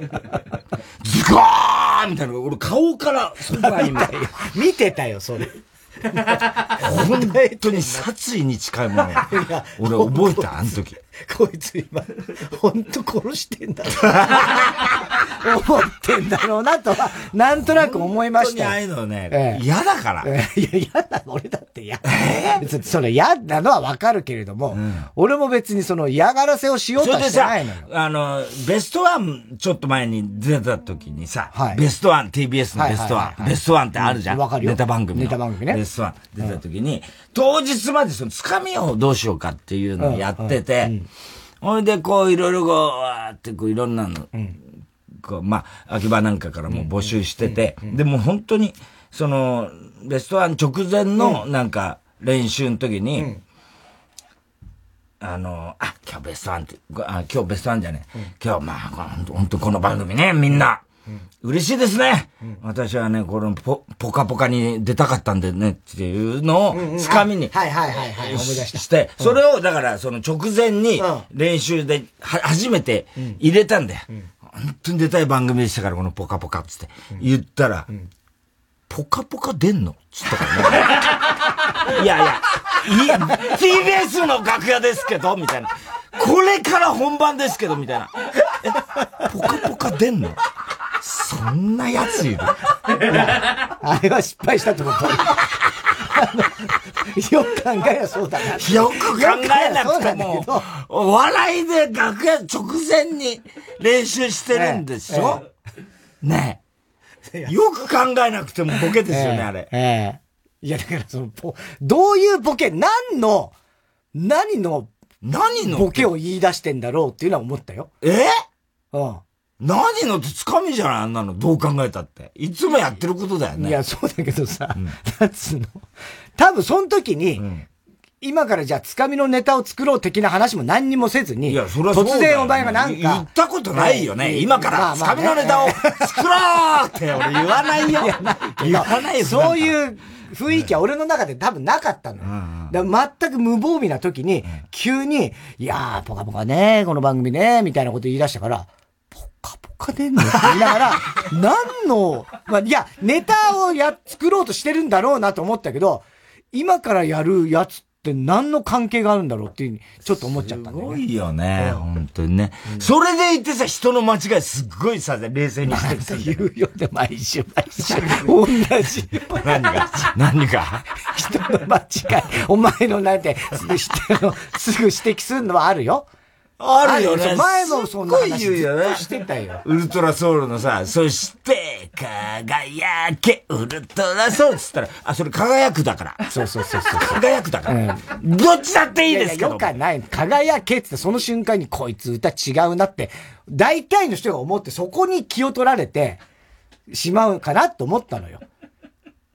ズゴーみたいな、俺顔からそばに (laughs) 見てたよ、それ。本当に殺意に近いもの。俺覚えた、あの時。(laughs) こいつ今、本当殺してんだろう。思ってんだろうなとは、なんとなく思いました。本当にああいうのね、嫌、だから。いや、嫌だ、俺だって嫌。別にその嫌なのはわかるけれども、俺も別にその嫌がらせをしようとしてないのよ。あの、ベストワンちょっと前に出た時にさ、ベストワン、TBS のベストワン、ベストワンってあるじゃん。わかるよ。ネタ番組。ネタ番組ね。ベストワン出た時に、当日までそのつかみをどうしようかっていうのをやってて、ほいで、こう、いろいろこう、わーって、こう、いろんなの、うん、こう、まあ、秋葉なんかからも募集してて、でも本当に、その、ベストワン直前の、なんか、練習の時に、うん、あの、あ、今日ベストワンって、あ今日ベストワンじゃね、うん、今日、まあ、本当この番組ね、みんな、嬉しいですね、うん、私はね、このポ、ポカポカに出たかったんでね、っていうのを、つかみに、はいはいはいはい、思い出した。して、それを、だから、その直前に、練習で、は、初めて入れたんだよ。本当に出たい番組でしたから、このポカポカっつって。言ったら、ポカポカ出んの？つったからね。(laughs) いや、いや、TBS の楽屋ですけど、みたいな。これから本番ですけど、みたいな。ポカポカ出んのそんなやついるあれは失敗したと思った。よく考えやそうだな。よく考えなくても、お笑いで楽屋直前に練習してるんでしょ、ねえ。よく考えなくてもボケですよね、あれ。ええ。いや、だからその、どういうボケ、何の、何の、何のボケを言い出してんだろうっていうのは思ったよ。え？うん。何のってつかみじゃないあんなの。どう考えたって。いつもやってることだよね。いや、そうだけどさ、うん、なんつうの。多分その時に、うん、今からじゃあつかみのネタを作ろう的な話も何にもせずに、いや、それは突然お前がなんか。言ったことないよね。今からつかみのネタを作ろうって俺言わないよ。(laughs) 言わないよ。そういう雰囲気は俺の中で多分なかったのよ。だ全く無防備な時に、急に、いやー、ポカポカね、この番組ね、みたいなこと言い出したから、カポカ出んのって言いながら、(laughs) 何の、まあ、いや、ネタをや、作ろうとしてるんだろうなと思ったけど、今からやるやつって何の関係があるんだろうっていうに、ちょっと思っちゃったんだよね。すごいよね、本当にね、うん。それで言ってさ、人の間違いすっごいさ、冷静にしてる。(laughs) 言うよね、毎週毎週。同じ。何が？(laughs) 何が？人の間違い。お前のなんて、すぐ指摘するのはあるよ。あるよね。前もそんな話ずっとしてたよ。ウルトラソウルのさ、そして、輝け、ウルトラソウルっつったら、あ、それ輝くだから。そうそうそうそう。輝くだから。うん、どっちだっていいですけど。よかない。輝けってその瞬間にこいつ歌違うなって、大体の人が思ってそこに気を取られてしまうかなと思ったのよ。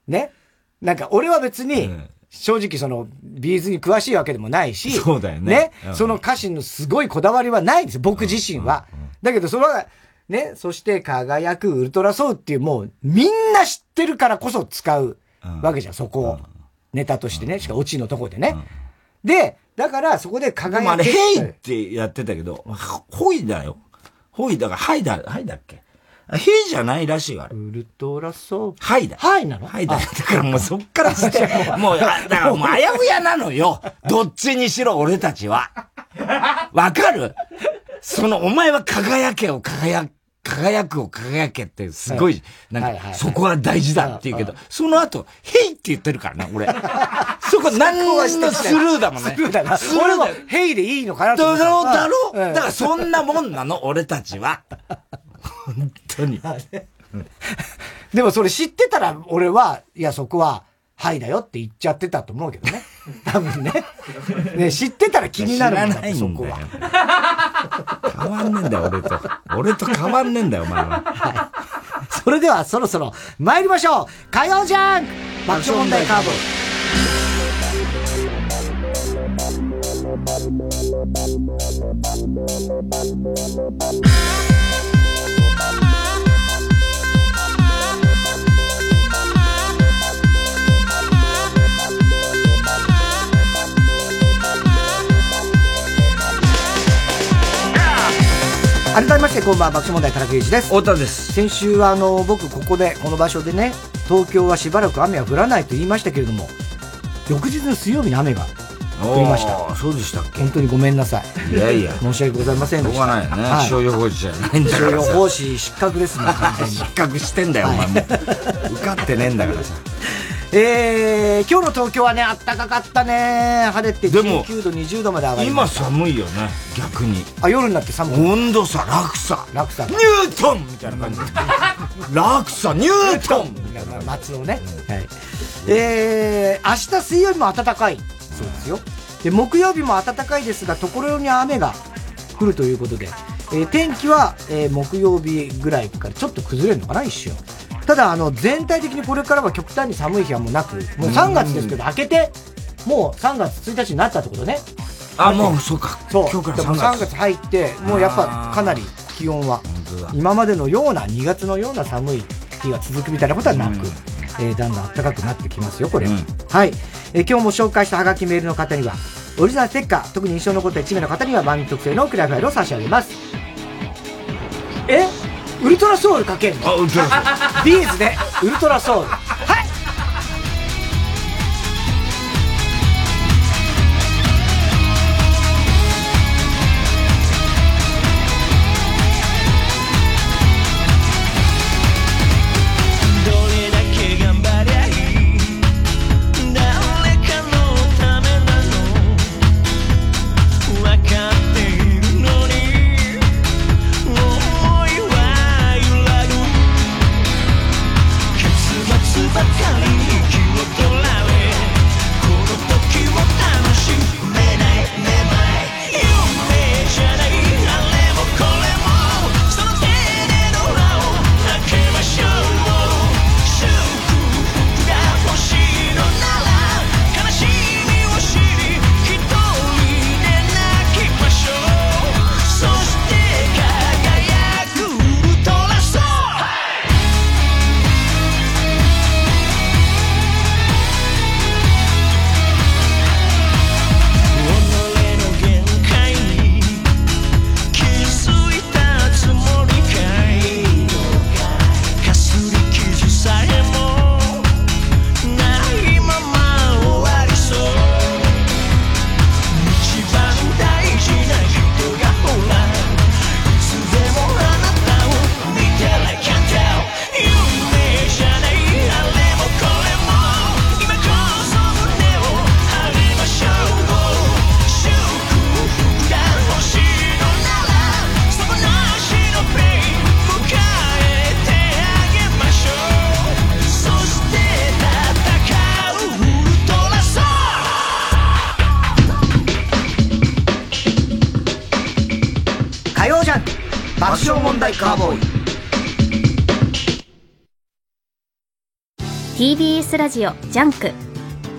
ね？なんか俺は別に、うん正直その、ビーズに詳しいわけでもないし、そうだよね。ね、その歌詞のすごいこだわりはないんですよ、僕自身は。だけどそれは、ね、そして輝くウルトラソウっていうもう、みんな知ってるからこそ使うわけじゃん、そこを。ネタとしてね、しかもオチのとこでね。で、だからそこで輝く。でもあれ、ヘイってやってたけど、ホイだよ。ホイだから、ハイだ、ハイだっけ？へじゃないらしいわ。ウルトラソウ。はいだ。はいなの？はいだ。だからもうそっからして、もう、だからもうあやふやなのよ。どっちにしろ俺たちは。わかる？その、お前は輝けを輝輝くを輝けってすごい、なんか、そこは大事だって言うけど、その後、ヘイって言ってるからね、俺。(laughs) そこ何のスルーだもんね。スルーだな。俺も、ヘイでいいのかなと思だろう、だろ？う。だからそんなもんなの、俺たちは。本当に。(laughs) でもそれ知ってたら、俺は、いや、そこは、はいだよって言っちゃってたと思うけどね。(laughs) 多分ね。ね知ってたら気になるんだよ、そこは。変わんねえんだよ、俺と。俺と変わんねえんだよ、お前は。はい。それではそろそろ参りましょう火曜じゃん爆笑問題カーボー改めまして、こんばんは、爆笑問題、田中裕二です。太田です。先週は、あの、僕、ここで、この場所でね、東京はしばらく雨は降らないと言いましたけれども、翌日の水曜日に雨が降りました。そうでしたっけ？本当にごめんなさい。いやいや。申し訳ございませんでした。しょうがないよね。はい、気象予報士じゃないんだから気象予報士失格ですね。(laughs) 失格してんだよ、お前も。受かってねえんだからさ。えー、今日の東京はね、あったかかったね。晴れて19度、20度まで上がりました。今寒いよね、逆に。あ、夜になって寒い。温度差、落差。落差。ニュートンみたいな感じ。落差、ニュートンみたいな。松尾ね。はい。えー、明日水曜日も暖かい。そうですよ。で、木曜日も暖かいですが、ところに雨が降るということで、えー、天気は、えー、木曜日ぐらいからちょっと崩れるのかな、一瞬。ただ、あの、全体的にこれからは極端に寒い日はもうなく、もう3月ですけど、明けて、もう3月1日になったってことね。あ、もうそうか。そう。今日から3月。3月入って、もうやっぱかなり気温は、今までのような2月のような寒い日が続くみたいなことはなく、えー、だんだん暖かくなってきますよ、これ。うん、はい。えー、今日も紹介したハガキメールの方には、オリジナルステッカー、特に印象に残った1名の方には番組特製のクラファイルを差し上げます。えウルトラソウルかけるのあ、ウルトラソウル。ビーズで、ウルトラソウル。TBS ラジオジャンク。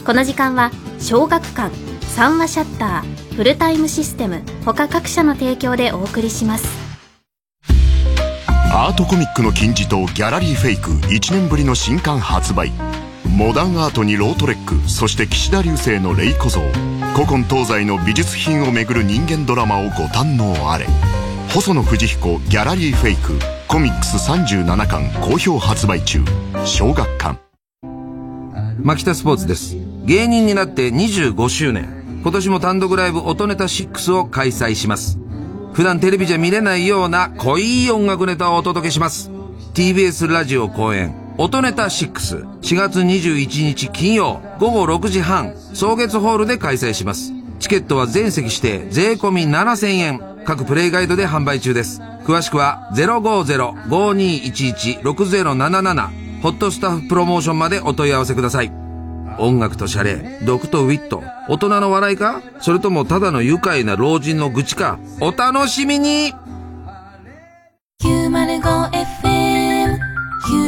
この時間は小学館三和シャッターフルタイムシステム他各社の提供でお送りします。アートコミックの金字塔ギャラリーフェイク1年ぶりの新刊発売。モダンアートにロートレックそして岸田劉生の麗子像古今東西の美術品をめぐる人間ドラマをご堪能あれ。細野不二彦ギャラリーフェイクコミックス37巻好評発売中。小学館。牧田スポーツです。芸人になって25周年。今年も単独ライブ音ネタ6を開催します。普段テレビじゃ見れないような濃い音楽ネタをお届けします。TBS ラジオ公演音ネタ64月21日金曜午後6時半草月ホールで開催します。チケットは全席指定税込7000円。各プレイガイドで販売中です。詳しくは050-5211-6077ホットスタッフプロモーションまでお問い合わせください。音楽とシャレ、毒とウィット、大人の笑いか？それともただの愉快な老人の愚痴か？お楽しみに !905FM、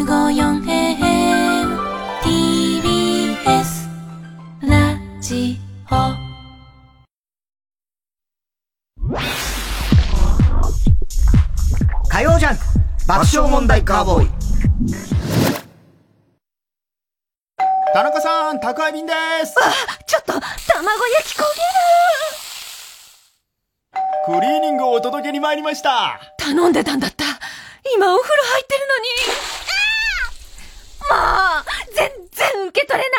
954AM、TBS、ラジオ。火曜ジャン爆笑問題カーボーイ田中さん宅配便です。あちょっと卵焼き焦げる。クリーニングをお届けに参りました。頼んでたんだった。今お風呂入ってるのに。もう全然受け取れな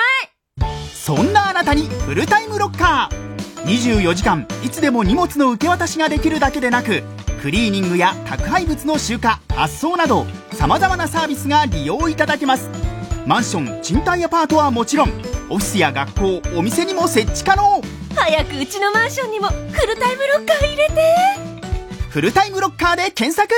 い。そんなあなたにフルタイムロッカー。24時間いつでも荷物の受け渡しができるだけでなくクリーニングや宅配物の集荷発送などさまざまなサービスが利用いただけますマンション賃貸アパートはもちろんオフィスや学校お店にも設置可能。早くうちのマンションにもフルタイムロッカー入れて。フルタイムロッカーで検索。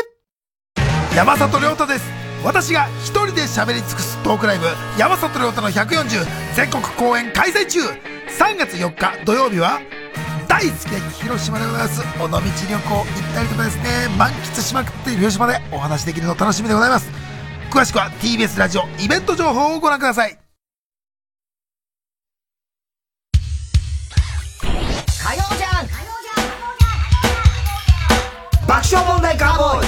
山里亮太です。私が一人で喋り尽くすトークライブ山里亮太の140全国公演開催中。3月4日土曜日は大好きな広島でございます。尾道旅行行ったりとかですね。満喫しまくっている広島でお話できるの楽しみでございます詳しくは TBS ラジオイベント情報をご覧ください火曜じゃん爆笑問題カーボーイ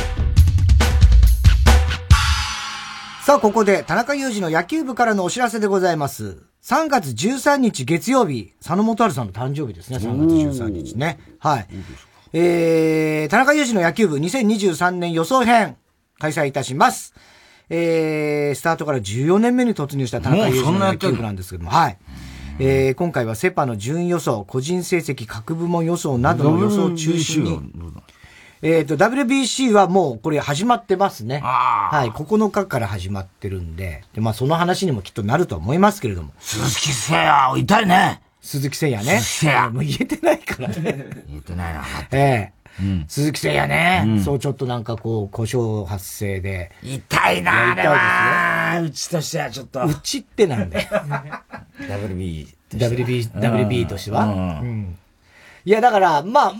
さあ、ここで田中裕二の野球部からのお知らせでございます。3月13日月曜日、佐野元春さんの誕生日ですね、3月13日ね。はい。えー、田中裕二の野球部2023年予想編、開催いたします。えー、スタートから14年目に突入した田中裕二の野球部なんですけども、はい。えー、今回はセパの順位予想、個人成績、各部門予想などの予想を中心に、えっ、ー、と、WBC はもうこれ始まってますね。はい。9日から始まってるんで。で、まあその話にもきっとなると思いますけれども。鈴木誠也、痛いね。鈴木誠也ね。鈴木誠也。もう言えてないからね。(laughs) 言えてないな。ええうん、鈴木誠也ね、うん、そうちょっとなんかこう、故障発生で。痛いな、あれは。うちとしてはちょっと。うちってなんだよ。WB。WB、WB としては。うん。いや、だから、まあ、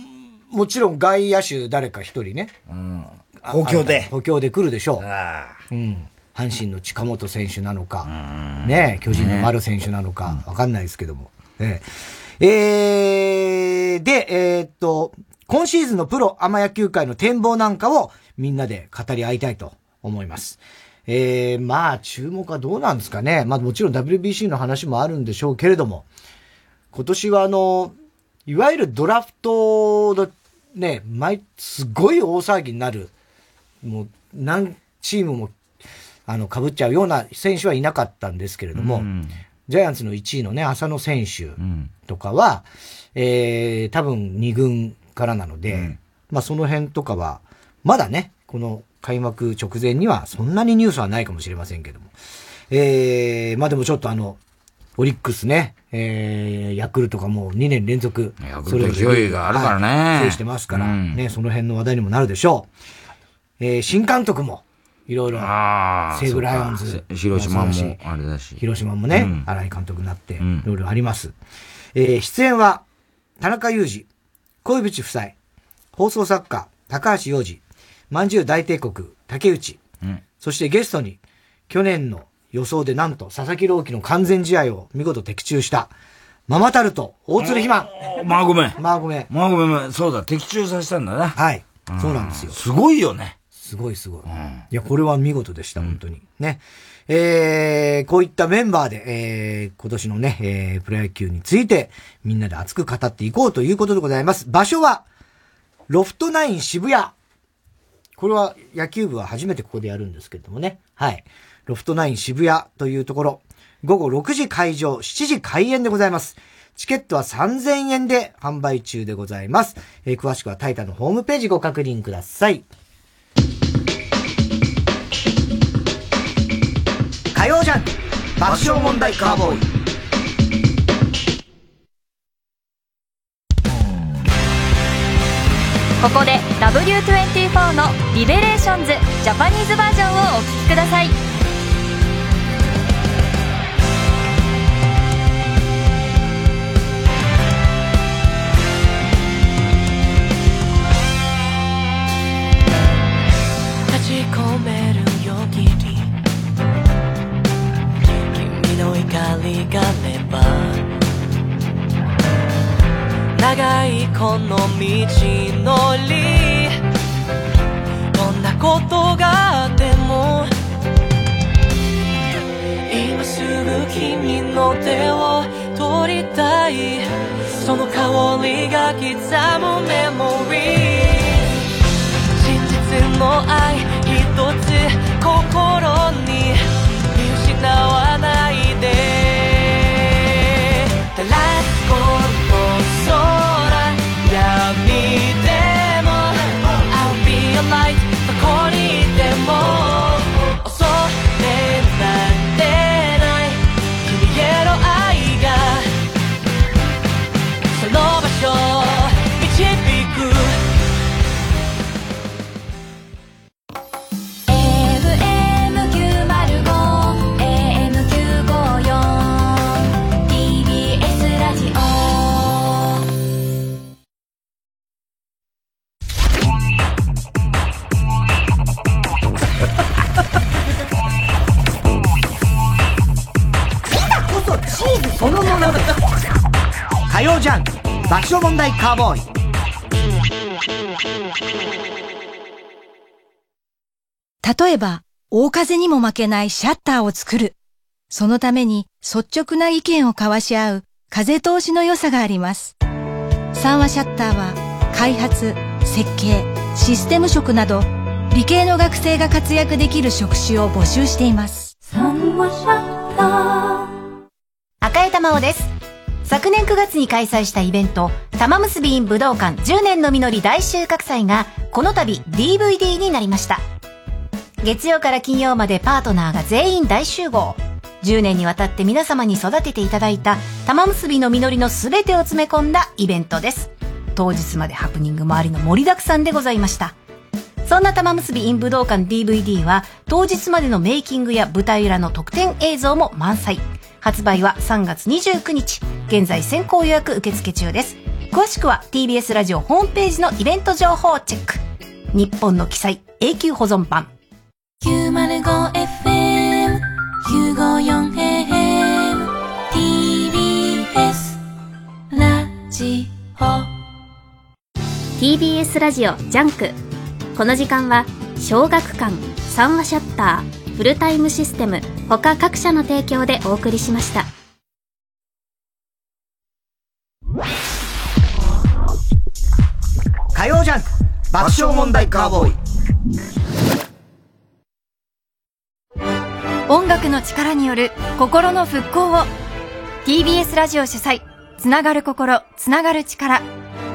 もちろん外野手誰か一人ね。うん。補強で。補強で来るでしょう。うん。阪神の近本選手なのか、ね巨人の丸選手なのか、わかんないですけども。えー、えー、で、えー、っと、今シーズンのプロアマ野球界の展望なんかをみんなで語り合いたいと思います。えー、まあ、注目はどうなんですかね。まあもちろん WBC の話もあるんでしょうけれども、今年はあの、いわゆるドラフトのね、毎、すごい大騒ぎになる、もう、何チームも、あの、被っちゃうような選手はいなかったんですけれども、うん、ジャイアンツの1位のね、浅野選手とかは、うん、えー、多分2軍からなので、うん、まあその辺とかは、まだね、この開幕直前にはそんなにニュースはないかもしれませんけども。えー、まあでもちょっとあの、オリックスね、えー、ヤクルトがもう2年連続。ヤクルト勢いがあるからね。制してますから、うん、ね、その辺の話題にもなるでしょう。えー、新監督も、いろいろ、西武ライオンズ。広島も、あれだし。広島もね、うん、新井監督になって、いろいろあります。えー、出演は、田中裕二、小渕夫妻、放送作家、高橋洋二、まんじゅう大帝国、竹内、うん、そしてゲストに、去年の予想でなんと佐々木朗希の完全試合を見事的中した、ママタルト、大鶴ひま。まあごめん。まあごめん。まあごめん。そうだ、的中させたんだな。はい。そうなんですよ。すごいよね。すごいすごい。いや、これは見事でした、本当に。ね。えー、こういったメンバーで、えー、今年のね、えー、プロ野球について、みんなで熱く語っていこうということでございます。場所は、ロフトナイン渋谷。これは野球部は初めてここでやるんですけれどもね。はい。ロフトナイン渋谷というところ、午後6時会場、7時開演でございます。チケットは3000円で販売中でございます。えー、詳しくはタイタのホームページご確認ください。火曜ジャン爆笑問題カーボーイ。ここで W24 の「リベレーションズ」ジャパニーズバージョンをお聴きください。がれば。長いこの道のり。どんなことがあっても。今すぐ君の手を取りたい。その香りが刻むメモリー。真実の愛一つ心に失わ曜ジャンク爆笑問題カーボーイ例えば、大風にも負けないシャッターを作る。そのために率直な意見を交わし合う風通しの良さがあります。三和シャッターは開発、設計、システム職など理系の学生が活躍できる職種を募集しています。赤江玉緒です。昨年9月に開催したイベント、玉結び in 武道館10年の実り大収穫祭が、この度 DVD になりました。月曜から金曜までパートナーが全員大集合。10年にわたって皆様に育てていただいた玉結びの実りの全てを詰め込んだイベントです。当日までハプニングもありの盛りだくさんでございました。そんな玉結び in 武道館 DVD は当日までのメイキングや舞台裏の特典映像も満載。発売は3月29日。現在先行予約受付中です。詳しくは TBS ラジオホームページのイベント情報をチェック。日本の記載永久保存版。905FM 954AM TBS ラジオ TBS ラジオジャンクこの時間は小学館三話シャッターフルタイムシステム他各社の提供でお送りしました。火曜ジャンク爆笑問題カーボーイ。音楽の力による心の復興を。TBS ラジオ主催つながる心つながる力。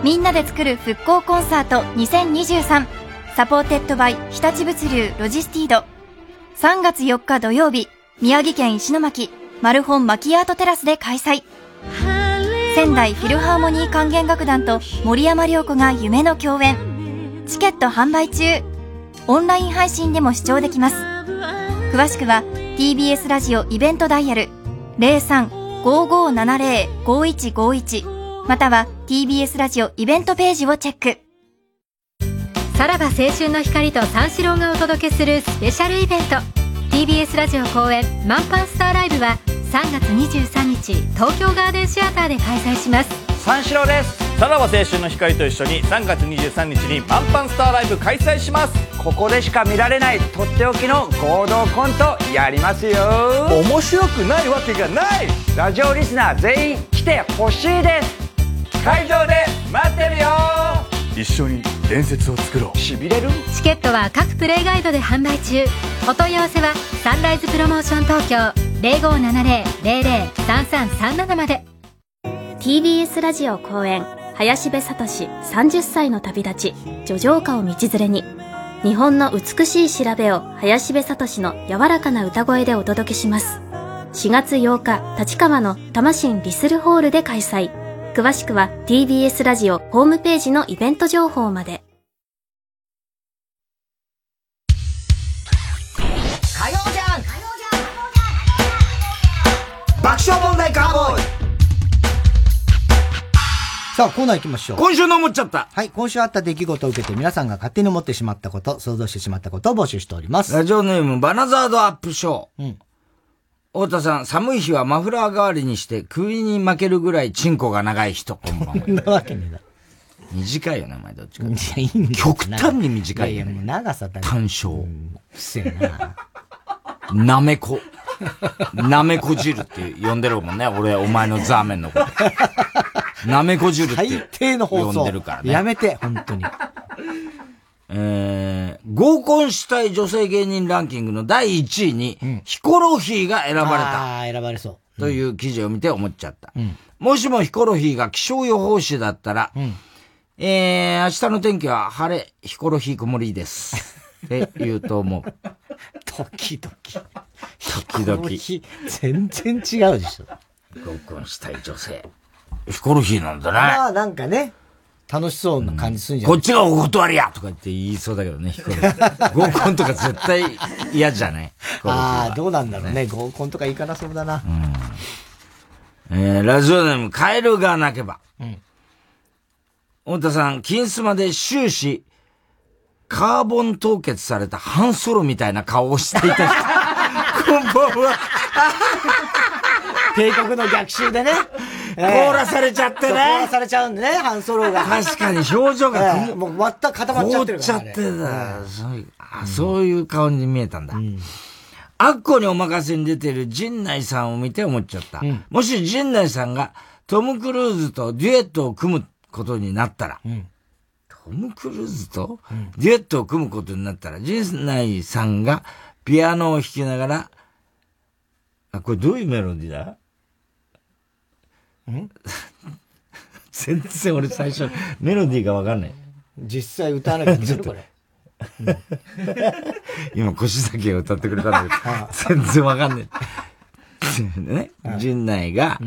みんなで作る復興コンサート2023 Supported by 日立物流ロジスティード3月4日土曜日宮城県石巻マルホンマキアートテラスで開催。仙台フィルハーモニー管弦楽団と森山良子が夢の共演。チケット販売中。オンライン配信でも視聴できます。詳しくは TBS ラジオイベントダイヤル03-5570-5151または TBS ラジオイベントページをチェック。さらば青春の光と三四郎がお届けするスペシャルイベント。TBS ラジオ公演「マンパンスターライブ」は3月23日東京ガーデンシアターで開催します。三四郎です。さらば青春の光と一緒に3月23日にマンパンスターライブ開催します。ここでしか見られないとっておきの合同コントやりますよ。面白くないわけがない。ラジオリスナー全員来てほしいです。会場で待ってるよ一緒に伝説を作ろう。しびれる？チケットは各プレイガイドで販売中。お問い合わせはサンライズプロモーション東京0570-003337まで。TBS ラジオ公演林部聡30歳の旅立ち叙情歌を道連れに。日本の美しい調べを林部聡の柔らかな歌声でお届けします。4月8日立川の魂リスルホールで開催詳しくは TBS ラジオホームページのイベント情報まで火曜ジャンク爆笑問題カーボーイさあ、コーナー行きましょう。今週の思っちゃった。はい、今週あった出来事を受けて皆さんが勝手に思ってしまったこと、想像してしまったことを募集しております。ラジオネーム、バナザードアップショー。うん。太田さん、寒い日はマフラー代わりにして首に負けるぐらいチンコが長い人、こんばんは。なわけねえだ。短いよね、お前どっちか。いや、いいんだ極端に短いいや、よね。もう長さだけ。単勝。うっせえな。なめこ。なめこ汁って呼んでるもんね。俺、お前のザーメンのこと。(laughs) なめこ汁って最低の放送。呼んでるからね。やめて、本当に。えー、合コンしたい女性芸人ランキングの第1位に、ヒコロヒーが選ばれた。ああ、選ばれそう。という記事を見て思っちゃった。もしもヒコロヒーが気象予報士だったら、えー、明日の天気は晴れ、ヒコロヒー曇りです。って言うと思う。(laughs) ドキドキ。ドキドキ。全然違うでしょ。合コンしたい女性。ヒコロヒーなんだね。まあなんかね、楽しそうな感じするんじゃない？こっちがお断りやとか言って言いそうだけどね、ヒコロ。合コンとか絶対嫌じゃない？ああ、どうなんだろうね。合コンとかいかなそうだな。えー、ラジオネーム、カエルが鳴けば。うん太田さん、金スマで終始、カーボン凍結された半ソロみたいな顔をしていた人。(laughs) こんばんは。(laughs) 帝国の逆襲でね。凍らされちゃってね。凍らされちゃうんでね、ハンソロが。確かに表情がええ。もう全く固まっちゃってるから。凍っちゃってた。そういうあそういう顔に見えたんだ。アッコにお任せに出てる陣内さんを見て思っちゃった。もし陣内さんがトム・クルーズとデュエットを組むことになったら、トム・クルーズと？デュエットを組むことになったら、陣内さんがピアノを弾きながら、あ、これどういうメロディーだ？(laughs) 全然俺最初、メロディーがわかんない。実際歌わなきゃいけないこれ。今、腰崎が歌ってくれたんだけど、全然わかんない。ね、陣内が、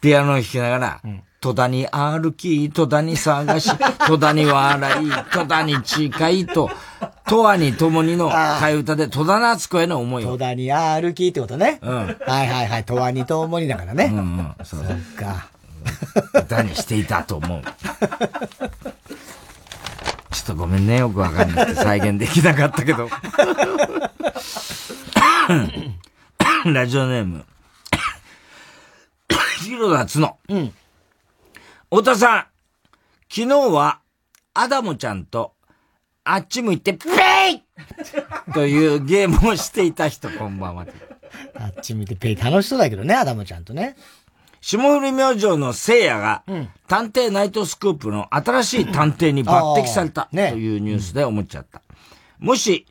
ピアノを弾きながら、戸田に歩き、戸田に探し、戸田に笑い、戸田に誓いと、戸和に共にの替え歌で戸田夏子への思いを。戸田に歩きってことね。うん。はいはいはい。戸和にともにだからね。うんうん。そうか。歌にしていたと思う。ちょっとごめんね、よくわかんなくて再現できなかったけど。ラジオネーム。広田つの。うん。太田さん、昨日は、アダモちゃんと、あっち向いて、ペイというゲームをしていた人、(laughs) こんばんは。あっち見てペイ楽しそうだけどね、アダムちゃんとね。霜降り明星の聖夜が、探偵ナイトスクープの新しい探偵に抜擢されたというニュースで思っちゃった。もし、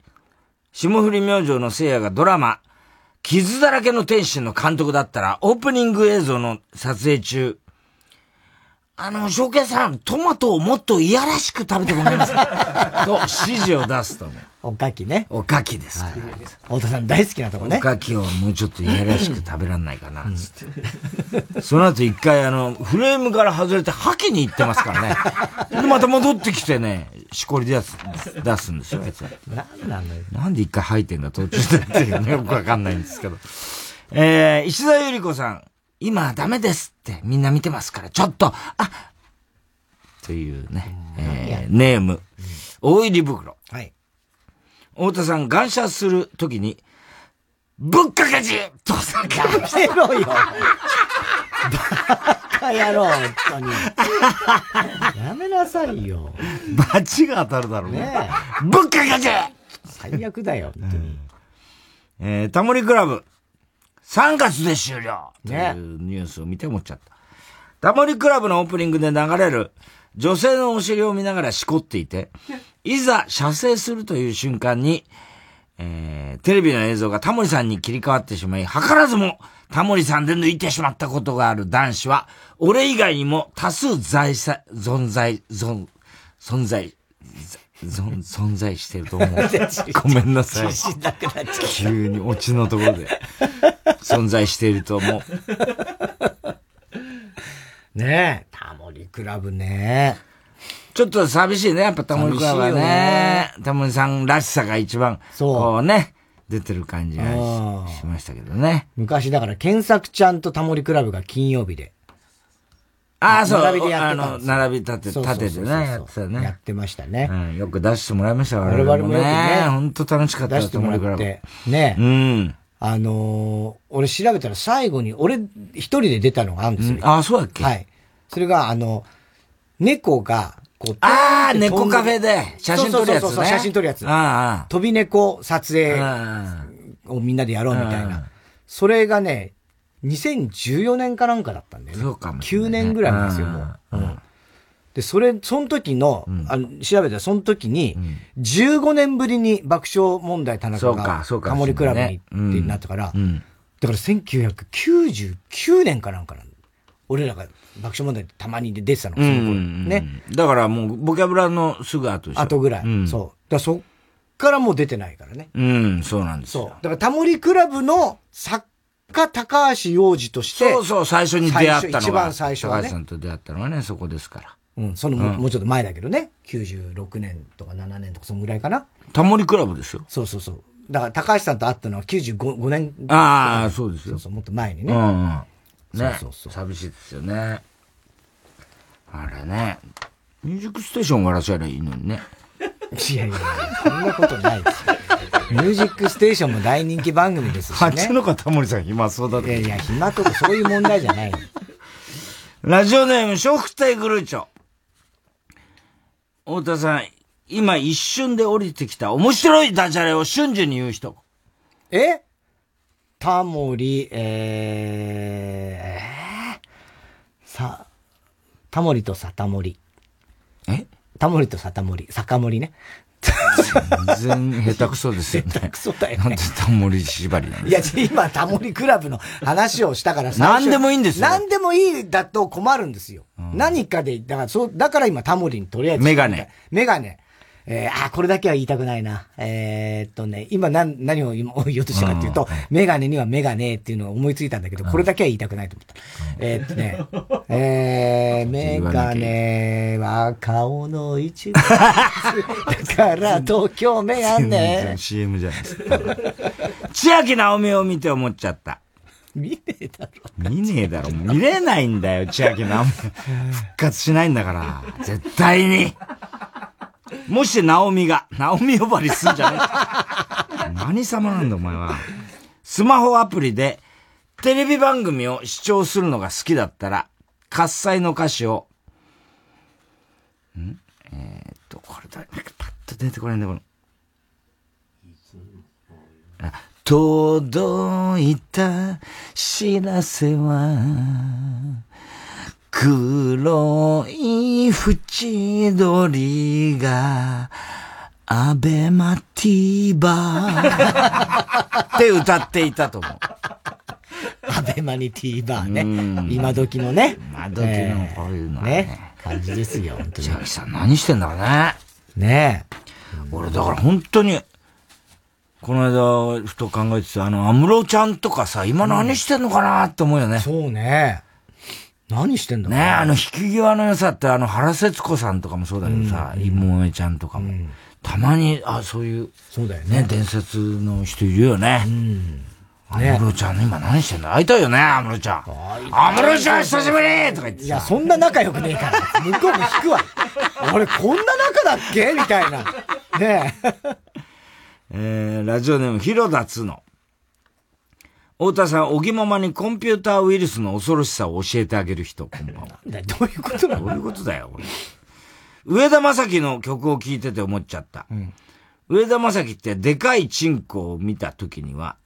霜降り明星の聖夜がドラマ、傷だらけの天使の監督だったら、オープニング映像の撮影中、あの、証券さん、トマトをもっといやらしく食べてもらえますか？(laughs) と指示を出すと思う。おかきね。おかきです。太田さん大好きなとこね。おかきをもうちょっといやらしく食べらんないかな、つって。その後一回あの、フレームから外れて吐きに行ってますからね。で、また戻ってきてね、しこり出す、出すんですよ、あいつは。なんなのよ。なんで一回吐いてんだ、途中でっていうね、よくわかんないんですけど。えー、石田ゆり子さん、今ダメですってみんな見てますから、ちょっと、あというね、えー、ネーム、大入り袋。はい。太田さん、感謝するときに、ぶっかけじと叫ぶ。やめろよ。バカ野郎、本当に。やめなさいよ。バチが当たるだろうね。ねぶっかけじ最悪だよ、本当に。えー、タモリクラブ、3月で終了というニュースを見て思っちゃった。タモリクラブのオープニングで流れる女性のお尻を見ながらしこっていて、(laughs) いざ射精するという瞬間に、えー、テレビの映像がタモリさんに切り替わってしまい、図らずもタモリさんで抜いてしまったことがある男子は、俺以外にも多数在さ、存在、存、存在、存、(laughs) 存在してると思う。(laughs) ごめんなさい。自信なくなっちゃった急にオチのところで、存在していると思う。ねえ、タモリクラブね。ちょっと寂しいね、やっぱタモリクラブはね。タモリさんらしさが一番、こうね、出てる感じがしましたけどね。昔だから、検索ちゃんとタモリクラブが金曜日で。ああ、そう。並びでやってたあの、並び立て、立ててね、やってたね。やってましたね。うん、よく出してもらいましたよ、我々もよくね本当楽しかったよ出してもらって。ねブ。うん。あのー俺調べたら最後に、俺一人で出たのがあるんですよ。うんあそうだっけ？はい。それが、あの、猫が、こう、ああ、猫カフェで写真撮るやつね。そうそうそうそう写真撮るやつ。ああ。飛び猫撮影をみんなでやろうみたいな。それがね、2014年かなんかだったんだよね。そうかも、9年ぐらいなんですよ、もう。うんで、それ、その時の、あの、調べたらその時に、15年ぶりに爆笑問題田中そうかが、そうかタモリクラブにうんってなったから、うんだから1999年かなんかなんだ俺らが爆笑問題たまに出てたの、その頃ね。だからもう、ボキャブラのすぐ後でしょ。後ぐらい。うんそう。だからそっからもう出てないからね。うん、そうなんですよ。そう。だからタモリクラブの作家高橋洋二として。そうそう、最初に出会ったのが。一番最初はね高橋さ。んと出会ったのはね、そこですから。うん、そのも,、うちょっと前だけどね。96年とか7年とかそのぐらいかな。タモリクラブですよ。そうそうそう。だから高橋さんと会ったのは95 5年。ああ、そうですよ。そうそう、もっと前にね。うんうん。ね。そうそうそう寂しいですよね。あれね。ミュージックステーションがらしゃりゃいいのにね。(laughs) いやいやいや、そんなことないですよ。ミュージックステーションも大人気番組ですしね。あっちの方タモリさん暇そうだ。いやいや、暇とかそういう問題じゃない。ラジオネーム、笑福亭グルーチョ。太田さん、今一瞬で降りてきた面白いダジャレを瞬時に言う人。え？タモリ、えー、えー、さ、タモリとサタモリ。え？タモリとサタモリ。サカモリね。全然下手くそですよね。下手くそだよね。なんでタモリ縛りなんいや、今、タモリクラブの話をしたから最初何でもいいんですよ何でもいいだと困るんですよ。何かで、だから、そう、だから今タモリにとりあえず。メガネ。メガネ。えー、あ、これだけは言いたくないな。えー、っとね、今何、何を今言おうとしたかっていうと、メガネにはメガネっていうのを思いついたんだけど、これだけは言いたくないと思った。えー、っとね、(laughs) えー、メガネは顔の一部。(laughs) だから東京メガ全ネ然。CM じゃないですか。千秋直美を見て思っちゃった。見ねえだろ。見ねえだろ。見れないんだよ、千秋直美。復活しないんだから。絶対に。もし直美が、直美呼ばわりすんじゃねえ。何様なんだ、お前は。スマホアプリで、テレビ番組を視聴するのが好きだったら、喝采の歌詞を、ん？えー、っと、これだ、パッと出てこないんだ、この。あ届いた知らせは、黒い縁取りが、アベマティーバーって歌っていたと思う。アベマニティーバーね。今時のね。今時のこういうのはねね。感じですよ、本当に。千秋さん何してんだろうね。ね俺だから本当に、この間、ふと考えてて、あの、安室ちゃんとかさ、今何してんのかなって思うよね。そうね。何してんだねあの、引き際の良さって、あの、原節子さんとかもそうだけどさ、妹江ちゃんとかも。たまに、あ、そういう、そうだよね。ね、伝説の人いるよね。安室ちゃん、今何してんだ？会いたいよね、安室ちゃん。安室ちゃん久しぶりとか言っていや、そんな仲良くねえから。向こうも引くわ。(laughs) 俺、こんな仲だっけ？みたいな。ねえ。(laughs) えー、ラジオネーム、広田つの。太田さん、おぎままにコンピューターウイルスの恐ろしさを教えてあげる人、こんばんは。どういうことなの？どういうことだよ、俺。上田正樹の曲を聴いてて思っちゃった。上田正樹ってでかいチンコを見た時には、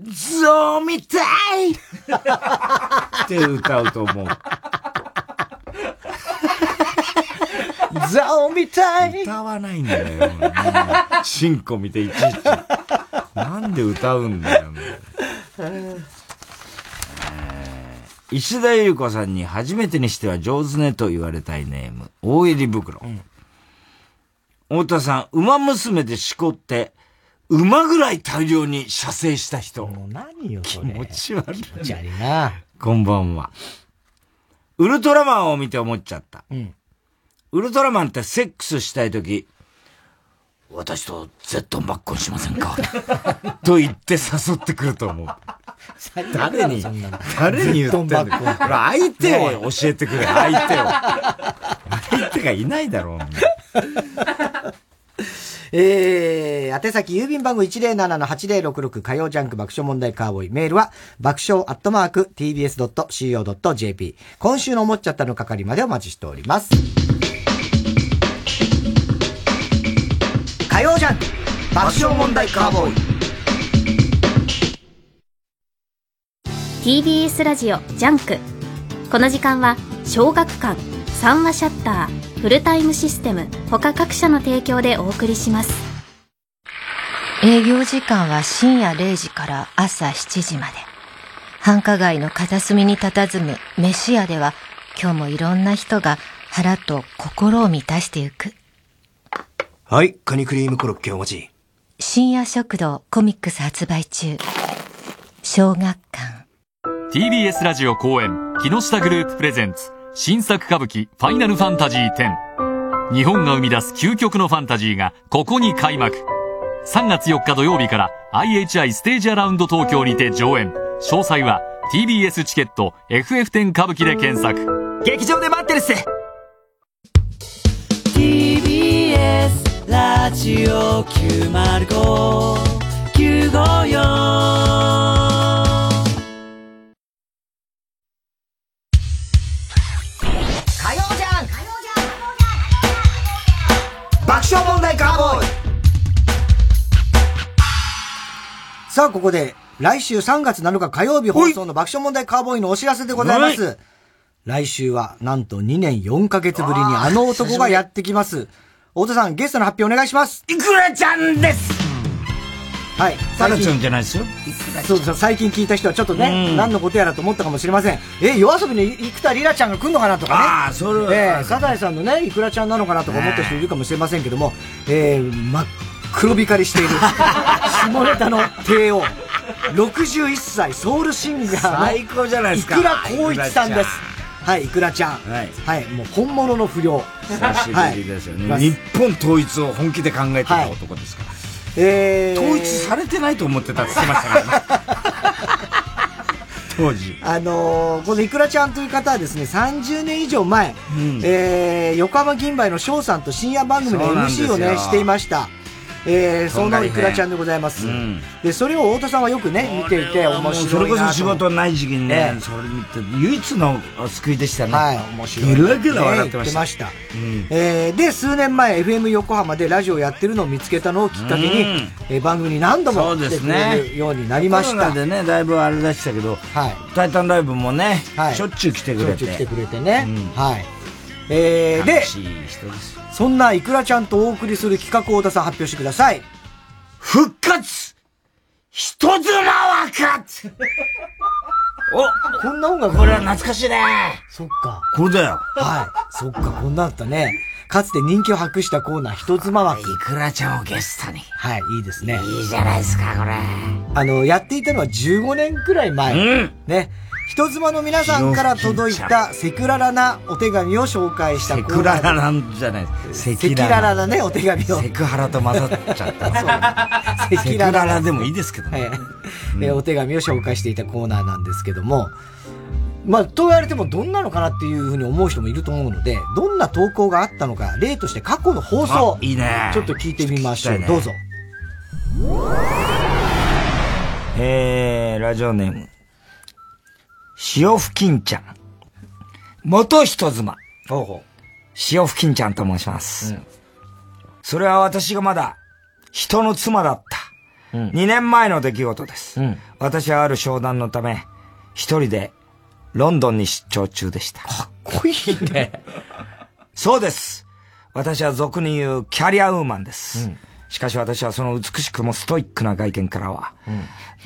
ゾウみたい (laughs) って歌うと思う。ザオみたい歌わないんだよ。チンコ見ていちいち。なんで歌うんだよ。(laughs) 石田ゆり子さんに初めてにしては上手ねと言われたいネーム、大入り袋。太田さん、馬娘でしこって、馬ぐらい大量に射精した人。もう何よ、気持ち悪い。気持ち悪いな。こんばんは。ウルトラマンを見て思っちゃった。うん。ウルトラマンってセックスしたいとき、私とゼットンバッコンしませんか？(laughs) と言って誘ってくると思う。誰に、誰に言ってんだよ。これ相手を教えてくれ、相手を。相手がいないだろう。(laughs) えー、宛先郵便番号107-8066火曜ジャンク爆笑問題カーボーイ。メールは爆笑アットマーク tbs.co.jp。今週の思っちゃったの係までお待ちしております。火曜ジャンク。爆笑問題カーボーイ。TBS ラジオジャンク。この時間は小学館三和シャッターフルタイムシステム他各社の提供でお送りします。営業時間は深夜0時から朝7時まで。繁華街の片隅に佇む飯屋では今日もいろんな人が腹と心を満たしてゆくはいカニクリームコロッケお待ち。深夜食堂コミックス発売中。小学館。TBS ラジオ公演木下グループプレゼンツ新作歌舞伎ファイナルファンタジー10日本が生み出す究極のファンタジーがここに開幕。3月4日土曜日から IHI ステージアラウンド東京にて上演。詳細は TBS チケット FF10 歌舞伎で検索。劇場で待ってるっす。TBS ラジオ905954火曜じゃん爆笑問題カーボーイさあ、ここで、来週3月7日火曜日放送の爆笑問題カーボーイのお知らせでございます。来週は、なんと2年4ヶ月ぶりにあの男がやってきます。太田さん、ゲストの発表お願いします。いくらちゃんですはい。タラちゃんじゃないですよ。そうです最近聞いた人はちょっとね、うん何のことやらと思ったかもしれません。え、夜遊びの生田リラちゃんが来るのかなとかね。ああそれはええサザエさんのね、イクラちゃんなのかなとか思った人いるかもしれませんけども、えー、真っ黒光りしている、(laughs) 下ネタの帝王、(laughs) 61歳ソウルシンガーの、最高じゃないですかイクラ光一さんです。はい、イクラちゃん。はい。はい、もう本物の不良。久しぶりですよね。はい日本統一を本気で考えてた男ですから。えー統一されてないと思ってたって言ってましたからね。(laughs) 当時。あのーこのいくらちゃんという方はですね、30年以上前、えー横浜銀杯の翔さんと深夜番組の MC よをね、していました。えーそのいくらちゃんでございます。で、それを太田さんはよくね、見ていて面白いなそれこそ仕事ない時期にねえ、えそれ見て、唯一の救いでしたね。はい、面白い。ゲラゲラ笑ってました。した。えーで、数年前、FM 横浜でラジオやってるのを見つけたのをきっかけに、うんえー番組に何度もそうです出てくれねるようになりました。コロナでね、だいぶあれでしたけど、タイタンライブもね、しょっちゅう来てくれて。しょっちゅう来てくれてね。はい。えー、で、楽しい人ですそんないくらちゃんとお送りする企画を太田さん発表してください。復活人妻若おこんな音楽これは懐かしいね。そっか。これだよ。はい。そっか、こんなだったね。かつて人気を博したコーナー、人妻枠。いくらちゃんをゲストに。はい、いいですね。いいじゃないですか、これ。あの、やっていたのは15年くらい前。うんね。人妻の皆さんから届いたセクララなお手紙を紹介したコセーナークララなんじゃないセセキララなね、お手紙を。セクハラと混ざっちゃった。セキララセクララでもいいですけどね。えーお手紙を紹介していたコーナーなんですけども、まあ、と言われてもどんなのかなっていうふうに思う人もいると思うので、どんな投稿があったのか、例として過去の放送、あいいねちょっと聞いてみましょう。ねどうぞ。えー、ラジオネーム。潮吹金ちゃん。元人妻。潮吹金ちゃんと申します。それは私がまだ人の妻だった。2年前の出来事です。私はある商談のため、一人でロンドンに出張中でした。かっこいいね。(laughs) そうです。私は俗に言うキャリアウーマンです。しかし私はその美しくもストイックな外見からは、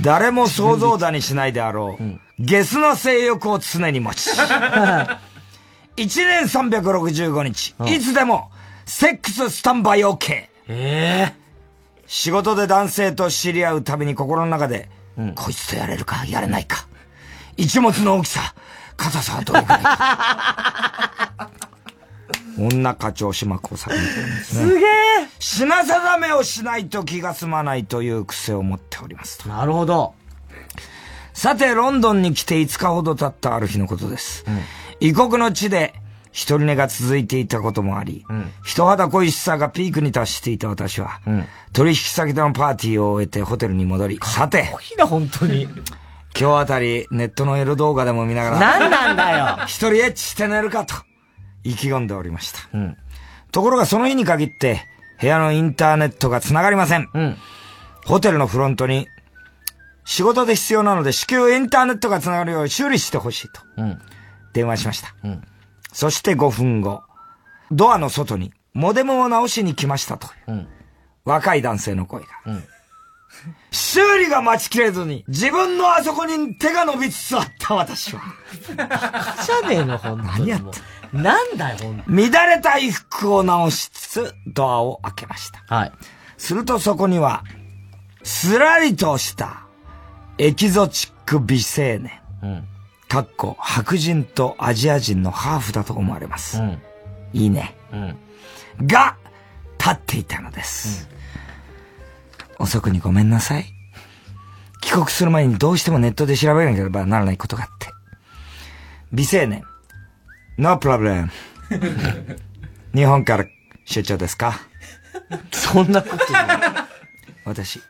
誰も想像だにしないであろう、ゲスの性欲を常に持ち、(laughs) 1年365日、いつでも、セックススタンバイ OK。ええ仕事で男性と知り合うたびに心の中で、こいつとやれるか、やれないか。一物の大きさ、硬さはどれくらいか。(laughs) 女課長島工作みたいですね。すげえ品定めをしないと気が済まないという癖を持っておりますと。なるほど。さて、ロンドンに来て5日ほど経ったある日のことです。異国の地で一人寝が続いていたこともあり、人肌恋しさがピークに達していた私は、取引先でのパーティーを終えてホテルに戻り、さて、いいな、本当に。今日あたりネットのエロ動画でも見ながら、何なんだよ一人エッチして寝るかと、意気込んでおりました。ところがその日に限って、部屋のインターネットが繋がりません。ホテルのフロントに、仕事で必要なので至急インターネットが繋がるよう修理してほしいと。電話しました。そして5分後、ドアの外にモデムを直しに来ましたと。若い男性の声が。修理が待ちきれずに、自分のあそこに手が伸びつつあった私は。じゃねえの、ほん何やってなんだよ、ほんと。乱れた衣服を直しつつ、ドアを開けました。はい。するとそこには、すらりとした、エキゾチック美青年。うん。かっこ、白人とアジア人のハーフだと思われます。うん。いいね。うん。が、立っていたのです。遅くにごめんなさい。帰国する前にどうしてもネットで調べなければならないことがあって。美青年。No problem. 日本から出張ですか？そんなことない。私。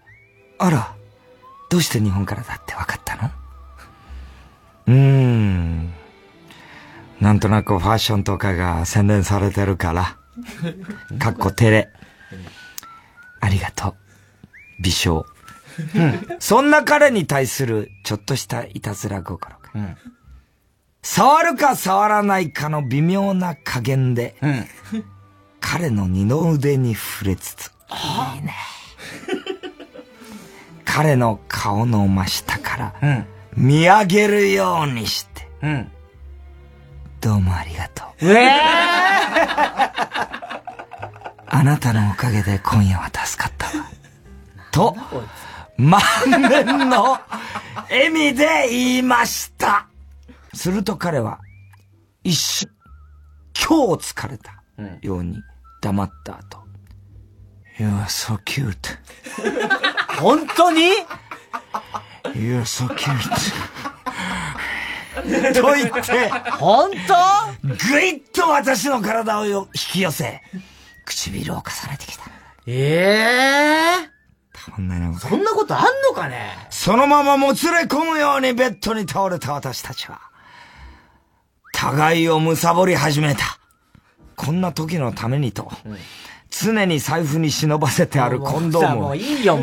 あら、どうして日本からだって分かったの？うーん。なんとなくファッションとかが宣伝されてるから。かっこ照れ。ありがとう。微笑。うん。そんな彼に対するちょっとしたいたずら心が。うん。触るか触らないかの微妙な加減で、彼の二の腕に触れつつ、いいね。彼の顔の真下から、見上げるようにして、うん。どうもありがとう。ええあなたのおかげで今夜は助かったわ。と、満面の笑みで言いました。すると彼は、一瞬、今日疲れたように黙った後、You are so cute. (laughs) 本当に You are so cute. (laughs) と言って、本当？ぐいっと私の体をよ引き寄せ、唇を重ねてきた。ええたまんなそんなことあんのかね？そのままもつれ込むようにベッドに倒れた私たちは、互いを貪り始めた。こんな時のためにと、常に財布に忍ばせてあるコンドームを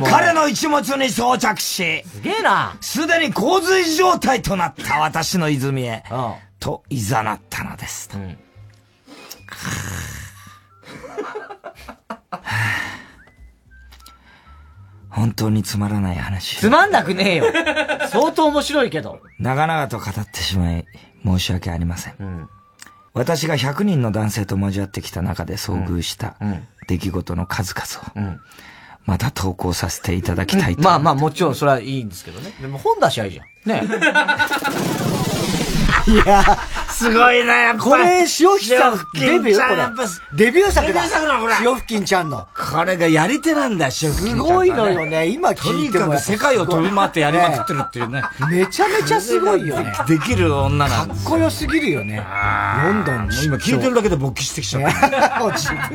彼の一物に装着し、すげえな。すでに洪水状態となった私の泉へ、と誘ったのですと。(laughs) 本当につまらない話。つまんなくねえよ。相当面白いけど。長々と語ってしまい、申し訳ありません。私が100人の男性と交わってきた中で遭遇した出来事の数々を、また投稿させていただきたいと。まあまあもちろんそれはいいんですけどね。でも本出しゃいいじゃん。ねいや、すごいな、やっぱりこれ、潮吹さんデビュー？これ。デビュー作だ。デビュー作だこれ潮吹ちゃんの。これがやり手なんだ、潮吹すごいのよね。今とに聞いてもかく世界を飛び回ってやりまくってるっていうね。めちゃめちゃすごいよね。できる女なんかっこよすぎるよね。ロンドンに。今聞いてるだけで勃起してきちゃった。(laughs) もう自分。(laughs)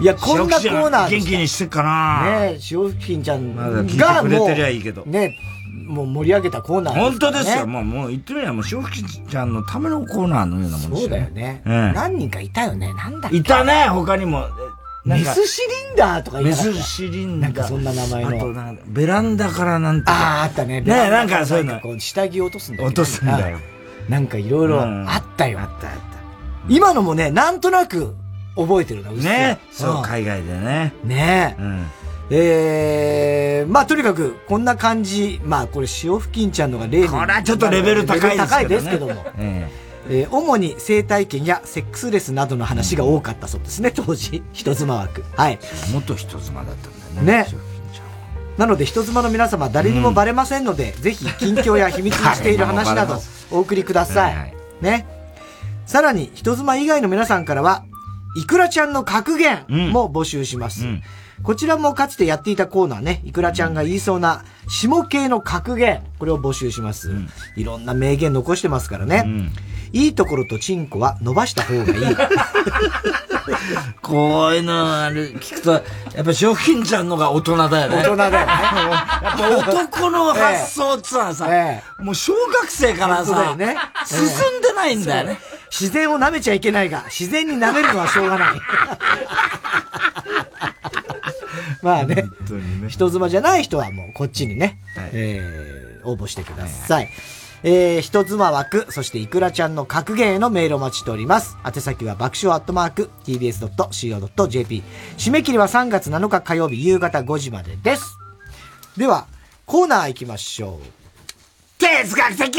いや、こんなコーナー。元気にしてっか？なねえ、潮吹きんちゃんまだ聞いてくれてりゃいいけどう、ね、もう盛り上げたコーナー本当ですよ。ねもう、もう言ってみれば、もう、潮吹ちゃんのためのコーナーのようなもんですそうだよね。ええ何人かいたよね。なんだっけいたね、他にも。メスシリンダーとか言メいたスシリンダー。なんかそんな名前のあと、なんか、ベランダからなんとか。ああ、あったね。ねえなんかそういうのこう下着落とすんだよね落とすんだよ。なんかいろいろうんあったよ。あったあった。今のもね、なんとなく覚えてるな、うっすらねそう、ん海外でね。ねえ。うん。えー、まあとにかく、こんな感じ。まあこれ、潮吹きんちゃんのが例に。これはちょっとレベル高いですけどね。高いですけども。え (laughs) えー主に生体験やセックスレスなどの話が多かったそうですね、当時。人妻枠。はい。え元人妻だったんだよね。ね。なので、人妻の皆様、誰にもバレませんので、ぜひ、近況や秘密にしている話など、(laughs) お送りください。はいはいね。さらに、人妻以外の皆さんからは、いくらちゃんの格言も募集します。こちらもかつてやっていたコーナーね、いくらちゃんが言いそうな、下系の格言、これを募集します。いろんな名言残してますからね。いいところとチンコは伸ばした方がいい。こういうのある、聞くと、やっぱ商品ちゃんのが大人だよね。大人だよね。やっぱ男の発想っつうのはさ、もう小学生からさ、ね進んでないんだよね。自然を舐めちゃいけないが、自然に舐めるのはしょうがない。(laughs) まあね、人妻じゃない人はもうこっちにね、えー応募してください。えー、人妻枠、そしていくらちゃんの格言へのメールをお待ちしております。宛先は爆笑アットマーク tbs.co.jp。締め切りは3月7日火曜日夕方5時までです。では、コーナー行きましょう。哲学的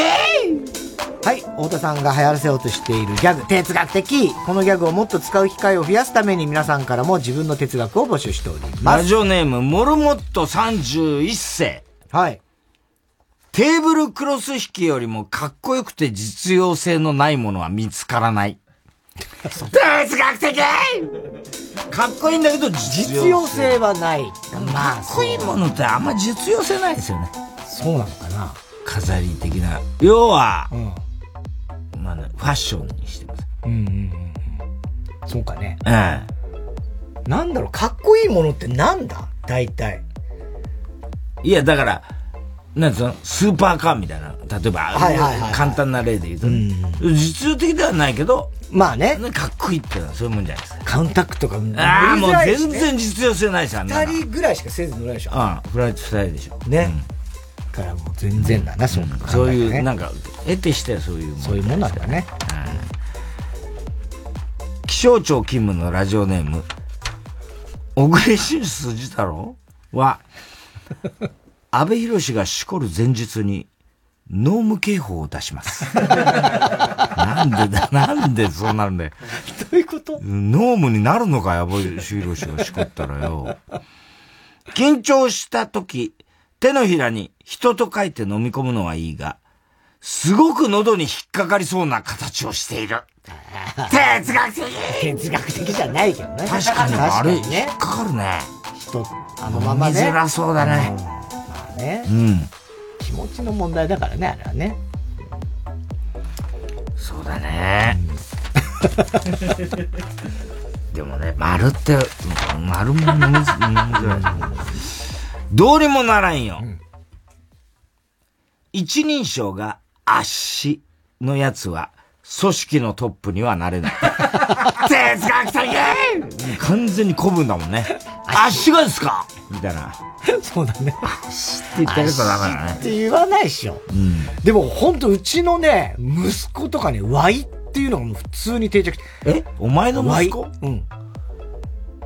はい、太田さんが流行らせようとしているギャグ、哲学的このギャグをもっと使う機会を増やすために皆さんからも自分の哲学を募集しております。ラジオネーム、モルモット31世。はい。テーブルクロス引きよりもかっこよくて実用性のないものは見つからない。哲学的かっこいいんだけど実用性はない。まあ、かっこいいものってあんま実用性ないですよね。そうなのかな飾り的な。要は、うん、まあね、ファッションにしてます。うんうんうん。そうかね。ええ。なんだろう、かっこいいものってなんだ？大体。いや、だから、なんつうの？スーパーカーみたいな。例えば、はいはいはい、簡単な例で言うと、ね、うん、実用的ではないけど、まあね。かっこいいってのはそういうもんじゃないですか。カウンタックとか、ああ、もう全然実用性ないですよ、二人ぐらいしかせず乗らないでしょ。ああ、フライト二人でしょ。ね。うん、からもう全然だな、そう、ね、そういう、なんか、得てしてそういうもん。そういうもんなんだね。気象庁勤務のラジオネーム、小栗旬筋太郎は、安倍博士がしこる前日に、濃霧警報を出します。(laughs) なんでだ、なんでそうなるんだよ。どういうこと？濃霧になるのかや、安倍博士がしこったらよ。緊張した時、手のひらに人と書いて飲み込むのはいいが、すごく喉に引っかかりそうな形をしている。(laughs) 哲学的哲学的じゃないけどね。確かにあれ、ね、引っかかるね。人、あのままね。見づらそうだね。まあね。うん。気持ちの問題だからね、あれはね。そうだね。(laughs) でもね、丸って、丸もむず、どうにもならんよ。うん、一人称が足のやつは、組織のトップにはなれない。(laughs) 哲学的完全に古文だもんね。足がですか？みたいな。(laughs) そうだね。足って言ってるとダメだね。って言わないでしょ。うん。でもほんとうちのね、息子とかね、ワイっていうのがもう普通に定着え？お前の息子？うん。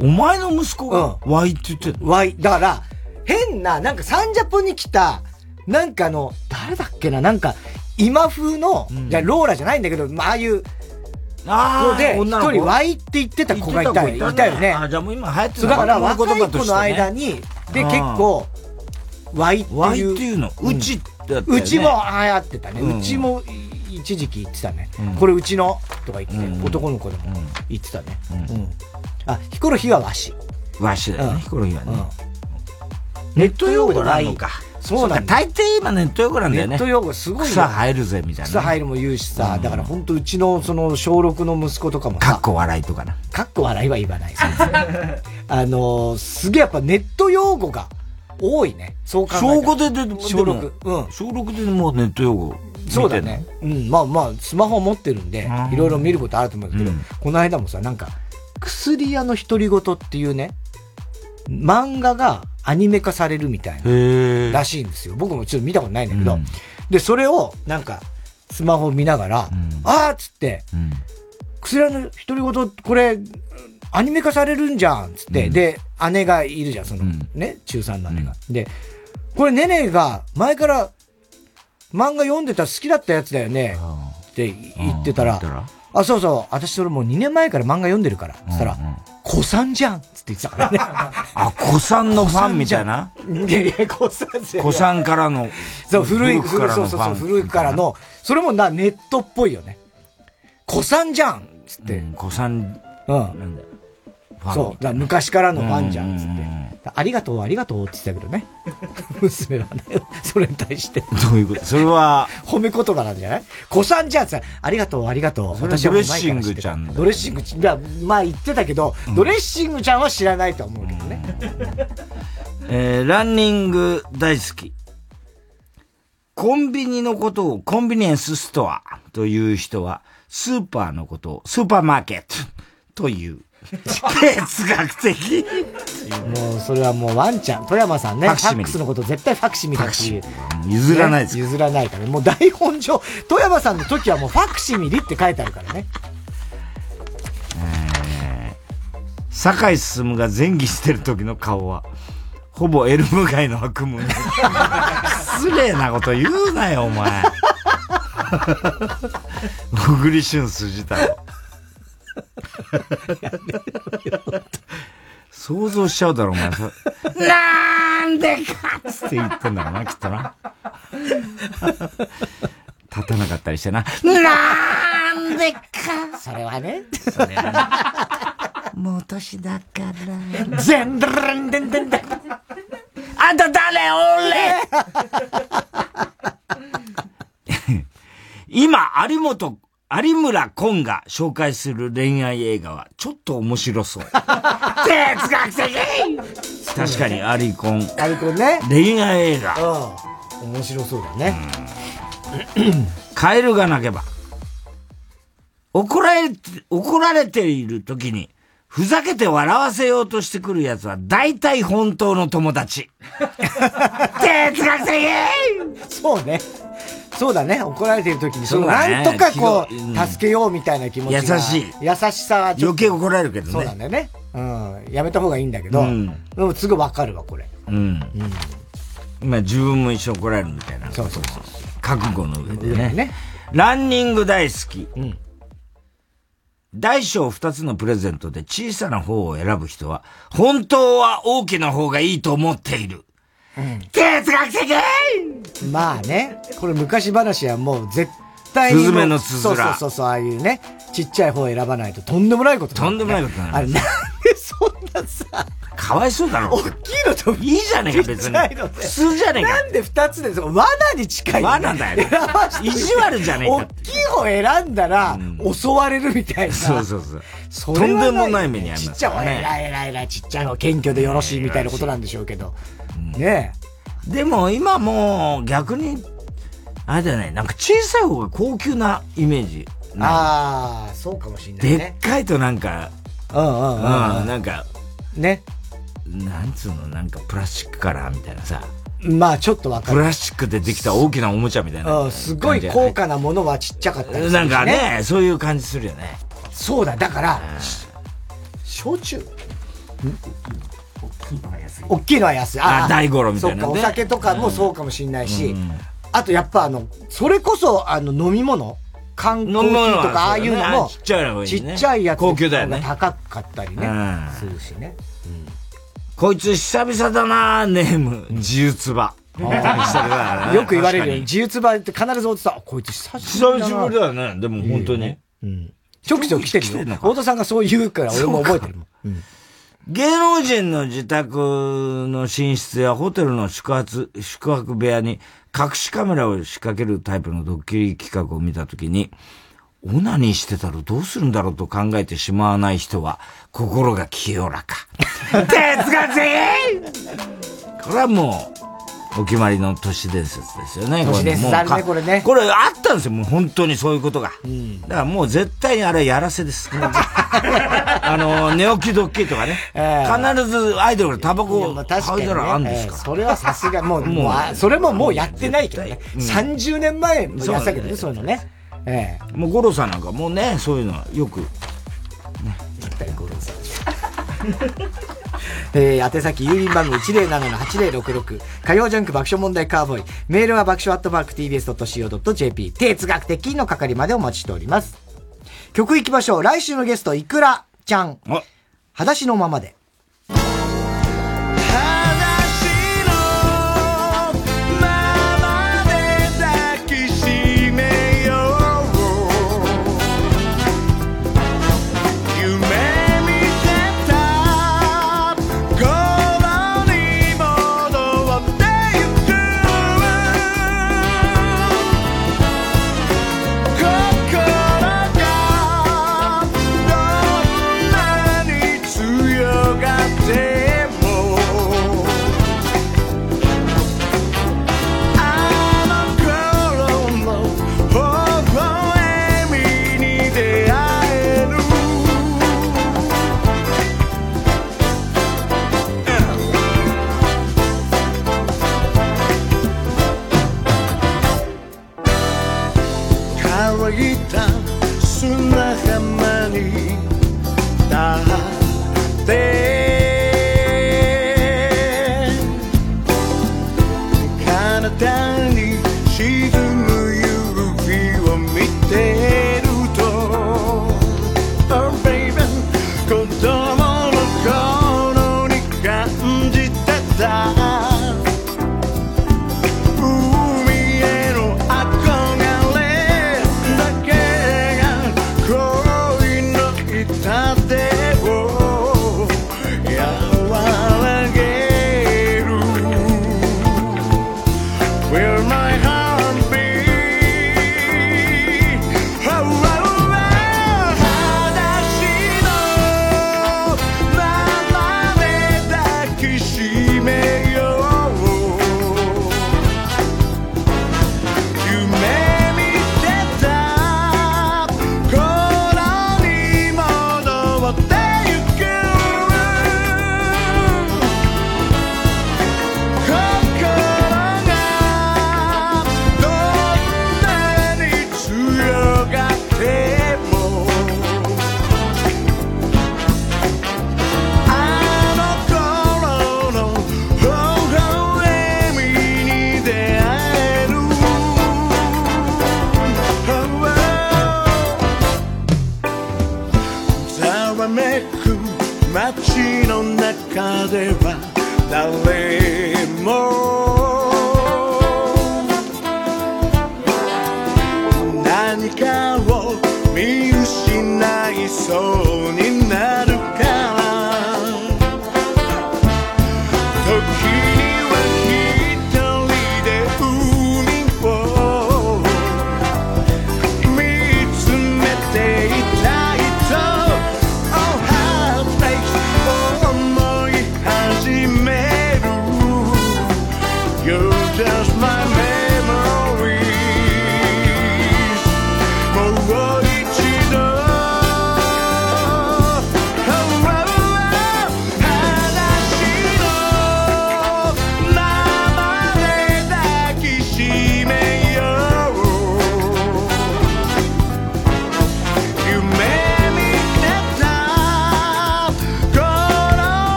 お前の息子が、ワイって言ってるワイ。だから、変な、なんかサンジャポに来た、なんかあの、誰だっけな、なんか、今風の、うん、じゃローラじゃないんだけど、まあ、ああいう、ああで、一人 Y って言ってた子がいたいたよね。あ、じゃあもう今流行ってるだから若い子の間に、で、結構、Y っていう。Y っていうの？うちうちも流行ってたね。うちも一時期言ってたね。これうちのとか言って、男の子でも言ってたね。あ、ヒコロヒーは和紙。和紙だよね、ヒコロヒーはね。ネット用語なのか。そうなんだ。大抵今ネット用語なんだよね。ネット用語すごい。草生えるぜ、みたいな。草生えるも言うしさ、だから本当うちのその小6の息子とかもかっこ笑いとかな。かっこ笑いは言わない。(laughs) あのすげえやっぱネット用語が多いね。そう考え小5でで、小6。うん。小6でもうネット用語。そうだね。うん。まあまあ、スマホ持ってるんで、いろいろ見ることあると思うんだけど、この間もさ、なんか、薬屋の独り言っていうね、漫画がアニメ化されるみたいな、らしいんですよ。僕もちょっと見たことないんだけど、うん、で、それを、なんか、スマホ見ながら、うん、あーっつって、うん、薬の独り言、これ、アニメ化されるんじゃんつって、うん、で、姉がいるじゃん、その、ね、中3の姉が。で、これ、ねねが前から漫画読んでた好きだったやつだよね、って言ってたら、あ、そうそう、私それもう2年前から漫画読んでるから、つったら、子さんじゃんつって言ってたからね。(laughs) あ、子さんのファンみたいな？いやいや、子さん子さんからの。そう、古い、古い、そうそうそう、古いからの、それもな、ネットっぽいよね。子さんじゃんつって。子さん、うん。なんだよ。そう。だ昔からのファンじゃん、つって。ありがとう、ありがとうって言ってたけどね。(laughs) 娘はね、それに対して。どういうこと？それは。褒め言葉なんじゃない？子さんじゃんってありがとう、ありがとう。私はドレッシングちゃん。ドレッシングちゃん。まあ言ってたけど、ドレッシングちゃんは知らないと思うけどね。(laughs) えー、ランニング大好き。コンビニのことをコンビニエンスストアという人は、スーパーのことをスーパーマーケットという。哲学的もう、それはもうワンちゃん、富山さんね、フファクシミリァックスのこと絶対ファクシミリだし、譲らないですね譲らないから、もう台本上、富山さんの時はもうファクシミリって書いてあるからね。酒井進が前儀してる時の顔は、ほぼエルム街の悪夢。失礼なこと言うなよ、お前。(laughs) 小栗旬筋太郎。想像しちゃうだろ、お前。なんでかっつって言ってんだろうな、きっとな。立たなかったりしてな。なんでかそれはね。それはね。もう年だから。ゼンドルンデンデンデン。あんた誰俺 (laughs) 今、有本、有村昆が紹介する恋愛映画はちょっと面白そう。哲学的確かに、アリコン。アリコンね。恋愛映画。うん。面白そうだね。カエルが鳴けば。怒られて、怒られている時に、ふざけて笑わせようとしてくる奴は、大体本当の友達。(laughs) 哲学的そうね。そうだね。怒られてる時に、そうだねなんとかこうんう、助けようみたいな気持ちが。優しい優しさは余計怒られるけどね。そうなんだよね。うん。やめた方がいいんだけど、うんでもすぐわかるわ、これ。うん。今自分も一緒に怒られるみたいな。そうそうそう。覚悟の上でね。ねランニング大好き。大小二つのプレゼントで小さな方を選ぶ人は、本当は大きな方がいいと思っている。哲学的まあね、これ昔話はもう絶対に。スズメのつづらそうそうそうああいうね、ちっちゃい方を選ばないととんでもないことになるとんでもないことになるあれ、なんでそんなさ、かわいそうだろ。大きいのといいじゃねえか、別ちっちゃいのに。で普通じゃねえか。なんで二つで、その罠に近い、罠だよね意地悪じゃねえか大きい方選んだら、襲われるみたいな。そうそうそう。とんでもない目に遭いますちっちゃい方、ね偉い偉い偉い、ちっちゃい方、謙虚でよろしいみたいなことなんでしょうけど。ねでも今もう逆に、あれだよね、なんか小さい方が高級なイメージ。ああ、そうかもしんないでね。っかいとなんか、うんうんうんうんうんなんか、ね。なんつうの、なんかプラスチックカラーみたいなさ、まあちょっとわかる。プラスチックでできた大きなおもちゃみたいな。うん、すごい高価なものはちっちゃかったりするし、ね。なんかね、そういう感じするよね。そうだ、だから、焼酎？大きいのは安い。あ大五郎みたいなね。そうか、お酒とかもそうかもしれないし、あとやっぱあの、それこそあの飲み物？缶コーヒーとかああいうのも、ちっちゃいのがいいね。ちっちゃいやつ高級だよね。が高かったりね。うん、するしね。こいつ久々だなネーム、自由つば。(laughs) よく言われるよ。自由つばって必ずおじさん、あこいつ久しぶりだな。久しぶりだよね。でも本当に。ちょくちょく来てるよ。太田さんがそう言うから俺も覚えてるもん。芸能人の自宅の寝室やホテルの宿泊、宿泊部屋に隠しカメラを仕掛けるタイプのドッキリ企画を見たときに、オナニーしてたらどうするんだろうと考えてしまわない人は心が清らか。(laughs) 哲学これはもう、お決まりの都市伝説ですよね。都市伝説あるねこれねこれあったんですよ、もう本当にそういうことが。だからもう絶対にあれやらせです。(laughs) あの、寝起きドッキリとかね。必ずアイドルがタバコ吸いたらあるんですから。それはさすが、もう、もう、あそれももうやってないけどね。30年前もやってたけどね、そういうのね。ええ。もう五郎さんなんかもうね、そういうのはよく。えー、宛先郵便番号107-8066火曜ジャンク爆笑問題カーボーイ。メールは爆笑アットマーク TBS.CO.JP 哲学的の係までお待ちしております。曲行きましょう。来週のゲストいくらちゃん。裸足のままで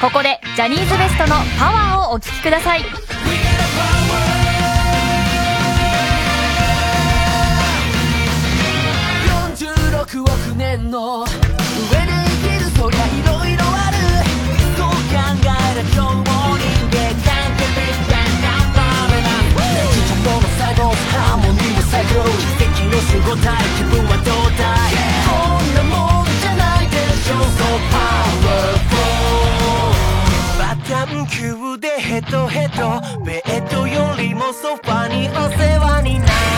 ここでジャニーズ WEST のパワーをお聴きください。46億年の上で生きるそりゃいろいろある。そう考える今日も人間関係みたいな場面なん日常の最後ハーモニーの最高奇跡の守護体。気分はどうだい？こんなもんじゃないでしょ So powerful 眼球でヘトヘト。ベッドよりもソファにお世話になる。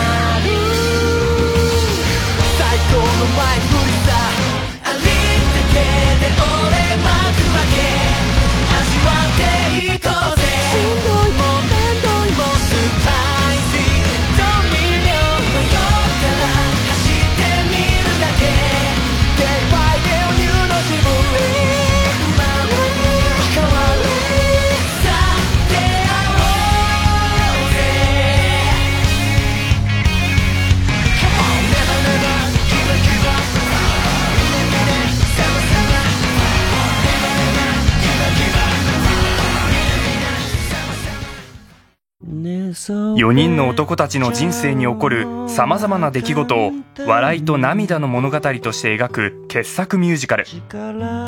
4人の男たちの人生に起こる様々な出来事を笑いと涙の物語として描く傑作ミュージカル。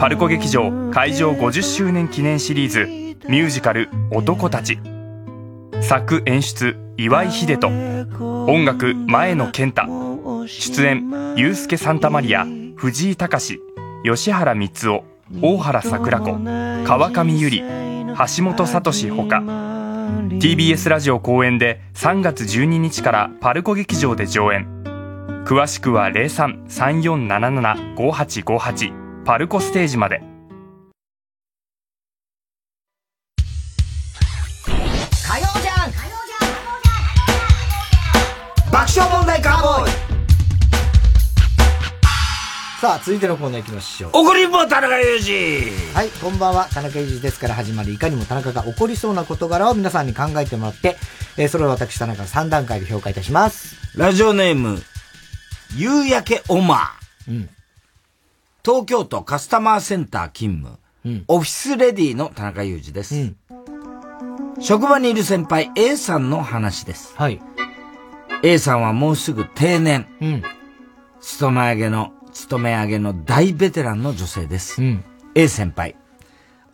パルコ劇場開場50周年記念シリーズミュージカル「男たち」作演出岩井秀人。音楽前野健太。出演ユースケ・サンタマリア藤井隆。吉原光夫大原桜子川上由里橋本聡ほか。TBS ラジオ公演で3月12日からパルコ劇場で上演。詳しくは0334775858パルコステージまで。爆笑問題カーボーイ。さあ、続いてのコーナー行きましょう。怒りんぼ田中裕二はい、こんばんは。田中裕二ですから始まるいかにも田中が起こりそうな事柄を皆さんに考えてもらって、えーそれを私田中が3段階で評価いたします。ラジオネーム、夕焼けオマー。東京都カスタマーセンター勤務、オフィスレディの田中裕二です。職場にいる先輩 A さんの話です。はい。A さんはもうすぐ定年。勤め上げの、勤め上げの大ベテランの女性です。A 先輩。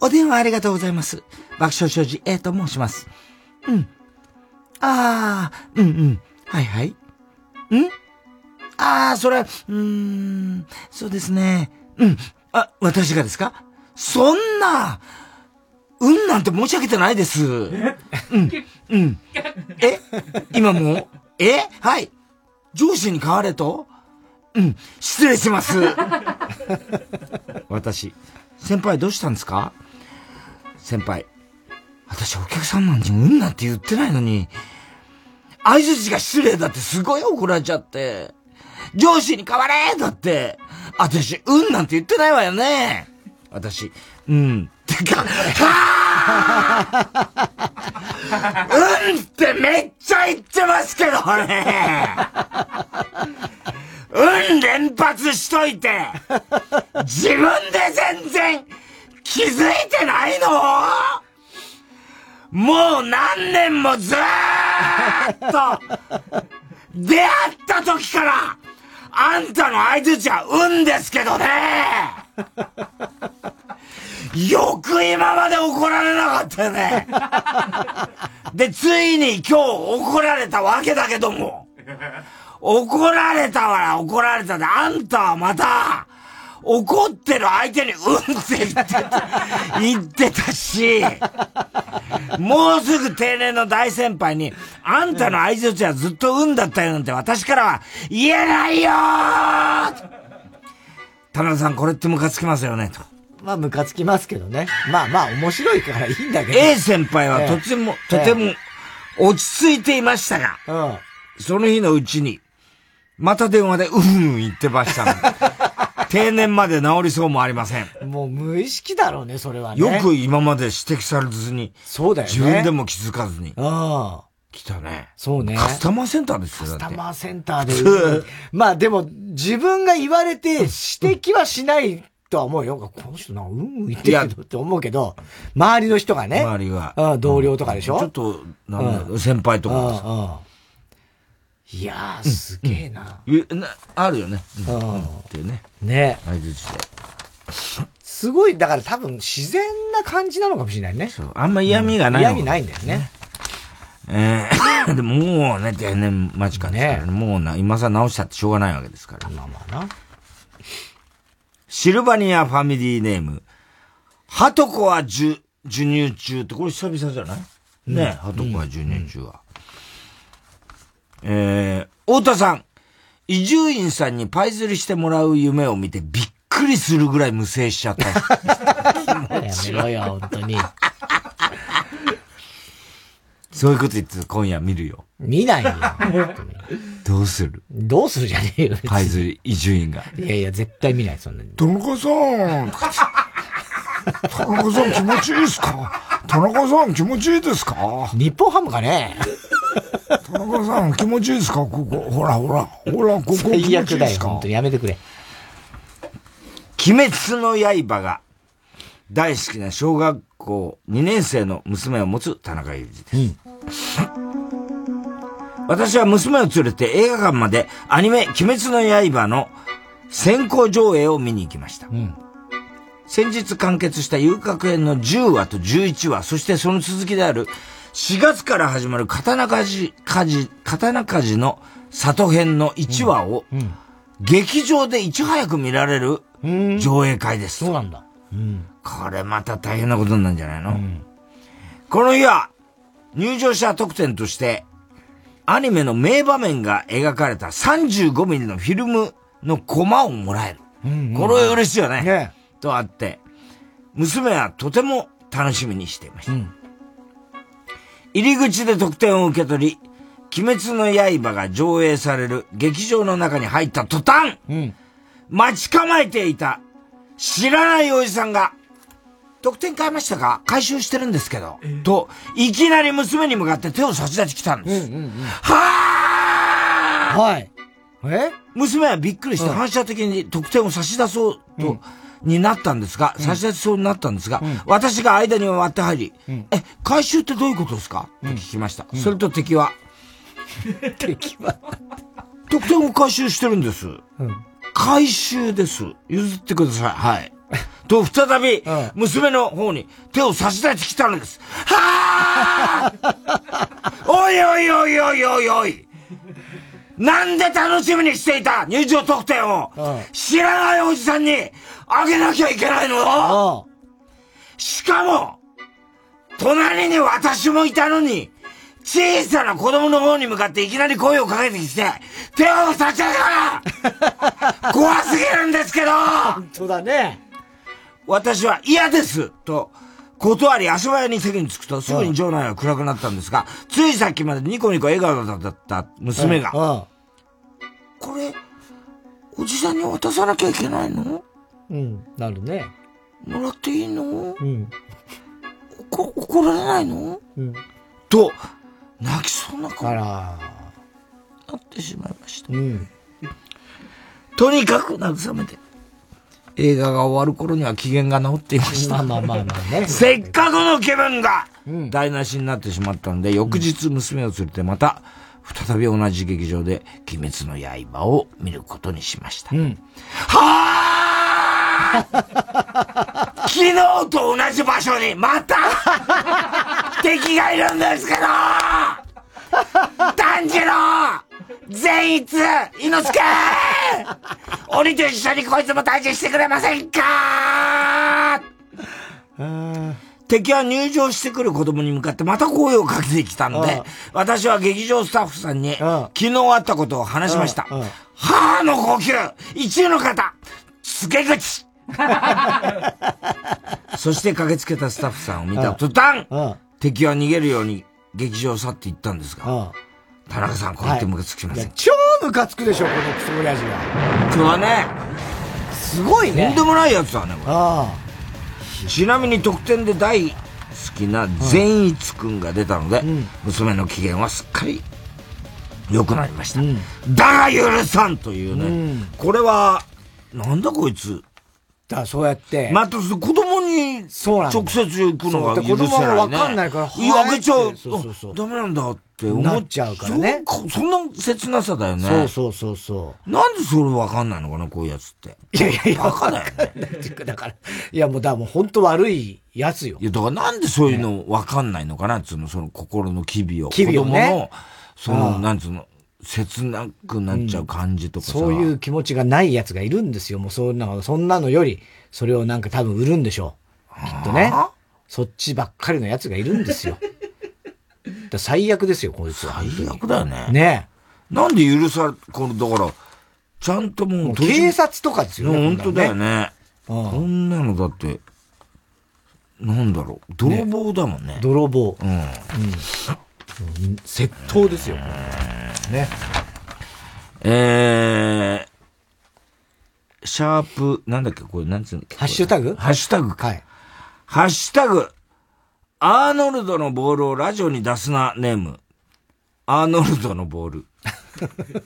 お電話ありがとうございます。爆笑所持 A と申します。うん。ああ、うんうん。はいはい。ん？ああ、それ、うーん、そうですね。うん。あ、私がですか？そんな、うんなんて申し上げてないです。うん、うん。え？今もう？え？はい。上司に変われと？うん、失礼します。私、先輩どうしたんですか？先輩、私お客さんなんにうんなんて言ってないのに、相づちが失礼だってすごい怒られちゃって、上司に変われだって、私、うんなんて言ってないわよね。私、うん。てか、うんってめっちゃ言ってますけどね。うん連発しといて、自分で全然気づいてないの？もう何年もずーっと出会った時からあんたの相づちはうんですけどね。よく今まで怒られなかったよね。で、ついに今日怒られたわけだけども、怒られたわら怒られたで、あんたはまた、怒ってる相手にうんって言ってた、言ってたし、もうすぐ定年の大先輩に、あんたの相づちはずっとうんだったよなんて私からは言えないよー田中さんこれってムカつきますよね、と。まあ、ムカつきますけどね。まあまあ、面白いからいいんだけど。A 先輩はとても、ええとても落ち着いていましたが、その日のうちに、また電話でうんうん言ってましたので (laughs) 定年まで治りそうもありません。もう無意識だろうね、それはね。よく今まで指摘されずに、そうだよね。自分でも気づかずに。うん。来たね。そうね。カスタマーセンターですよ。カスタマーセンターで。(laughs) まあでも、自分が言われて指摘はしないとは思うよ。この人なうんうん言ってるけどって思うけど、周りの人がね。周りが。うん、同僚とかでしょ、ちょっと、なんだ、先輩とかうんうんいやー、すげえな。あるよね。ううんん。っていうね。ね。相づちで。すごい、だから多分自然な感じなのかもしれないね。そう。あんま嫌味がないの嫌味ないんだよね。ええでももうね、定年間近ですからね。もうな、今さ直したってしょうがないわけですから。まあまあな。シルバニアファミリーネーム、ハトコは授授乳中って、これ久々じゃない？ね、ハトコは授乳中は。えー、太田さん、伊集院さんにパイ釣りしてもらう夢を見てびっくりするぐらい無制しちゃった。やめろよ、本当に。そういうこと言って今夜見るよ。見ないよ。どうする？どうするじゃねえよ。パイ釣り、伊集院が。いやいや、絶対見ない、そんなに。田中さん、田中さん気持ちいいですか？田中さん気持ちいいですか？日本ハムかね？田中さん気持ちいいですか？ここ、ほらほら、ほら、ここ気持ちい最い悪だよ、ですか？本当にやめてくれ。鬼滅の刃が大好きな小学校2年生の娘を持つ田中裕二です。私は娘を連れて映画館までアニメ鬼滅の刃の先行上映を見に行きました。先日完結した遊郭編の10話と11話、そしてその続きである4月から始まる刀鍛冶、鍛冶、刀鍛冶の里編の1話を、劇場でいち早く見られる上映会です。そうなんだ。これまた大変なことになるんじゃないの、この日は、入場者特典として、アニメの名場面が描かれた35ミリのフィルムのコマをもらえる。これは嬉しいよね。とあって、娘はとても楽しみにしていました。入り口で特典を受け取り、鬼滅の刃が上映される劇場の中に入った途端、待ち構えていた知らないおじさんが、特典買いましたか？回収してるんですけど、と、いきなり娘に向かって手を差し出してきたんです。はぁはい。え娘はびっくりして反射的に特典を差し出そうと、になったんですが、差し出しそうになったんですが、私が間に割って入り、え、回収ってどういうことですか？と聞きました。それと敵は、(laughs) 敵は特典を回収してるんです。回収です。譲ってください。はい。と、再び、娘の方に手を差し出してきたのです。はぁ (laughs) おいおいおいおいおいおいなんで楽しみにしていた入場特典を、知らないおじさんにあげなきゃいけないのしかも、隣に私もいたのに、小さな子供の方に向かっていきなり声をかけてきて、手を差し上げた (laughs) 怖すぎるんですけど。本当だね。私は嫌ですと、断り足早に席に着くとすぐに場内は暗くなったんですが、ついさっきまでニコニコ笑顔だった娘が、これ、おじさんに渡さなきゃいけないの？うん、なるね。もらっていいの？うん。こ怒られないの？うん。と、泣きそうな顔あら。なってしまいました。うん。とにかく慰めて。映画が終わる頃には機嫌が治っていました。まあまあまあまあね。せっかくの気分が台無しになってしまったので、翌日娘を連れてまた、再び同じ劇場で鬼滅の刃を見ることにしました。はぁ (laughs) 昨日と同じ場所にまた敵がいるんですけど炭治郎善逸猪之助！(laughs) 鬼と一緒にこいつも退治してくれませんか！敵は入場してくる子供に向かってまた声をかけてきたので、私は劇場スタッフさんに昨日あったことを話しました。母の呼吸一位の方告げ口。(laughs) そして駆けつけたスタッフさんを見た途端、敵は逃げるように劇場を去っていったんですが、田中さん、こうやってムカつきませんか、超ムカつくでしょ、このクソ親父が。本当だね。すごいね。とんでもないやつだね、これ。ちなみに特典で大好きな善逸くんが出たので、娘の機嫌はすっかり良くなりました。だが許さんというね、これは、なんだこいつ。だそうやって。また、子供に直接行くのが許せない、ね。子供がわかんないから、いや、あげちゃう。そうそうそう。ダメなんだって思っちゃうからね。そそんな切なさだよね。そうそうそうそう。なんでそれわかんないのかな、こういうやつって。いやいやいや、バカだよね。だから、いやもうだ、もう本当悪いやつよ。いや、だからなんでそういうのわかんないのかな、つうの、その心の機微を。機微をね子供の、その、なんつうの、切なくなっちゃう感じとかさ。そういう気持ちがないやつがいるんですよ。もうそんな、そんなのより、それをなんか多分売るんでしょう。きっとね。そっちばっかりのやつがいるんですよ。だ最悪ですよ、こいつは。最悪だよね。ねなんで許され、この、だから、ちゃんともう、警察とかですよね。本当だよね。こんなのだって、なんだろう、泥棒だもんね。泥棒。うん。うん。窃盗ですよ。ね。えー、シャープ、なんだっけ、これ、なんつうの？ハッシュタグ？ハッシュタグ。はい。ハッシュタグ、アーノルドのボールをラジオに出すな、ネーム。アーノルドのボール。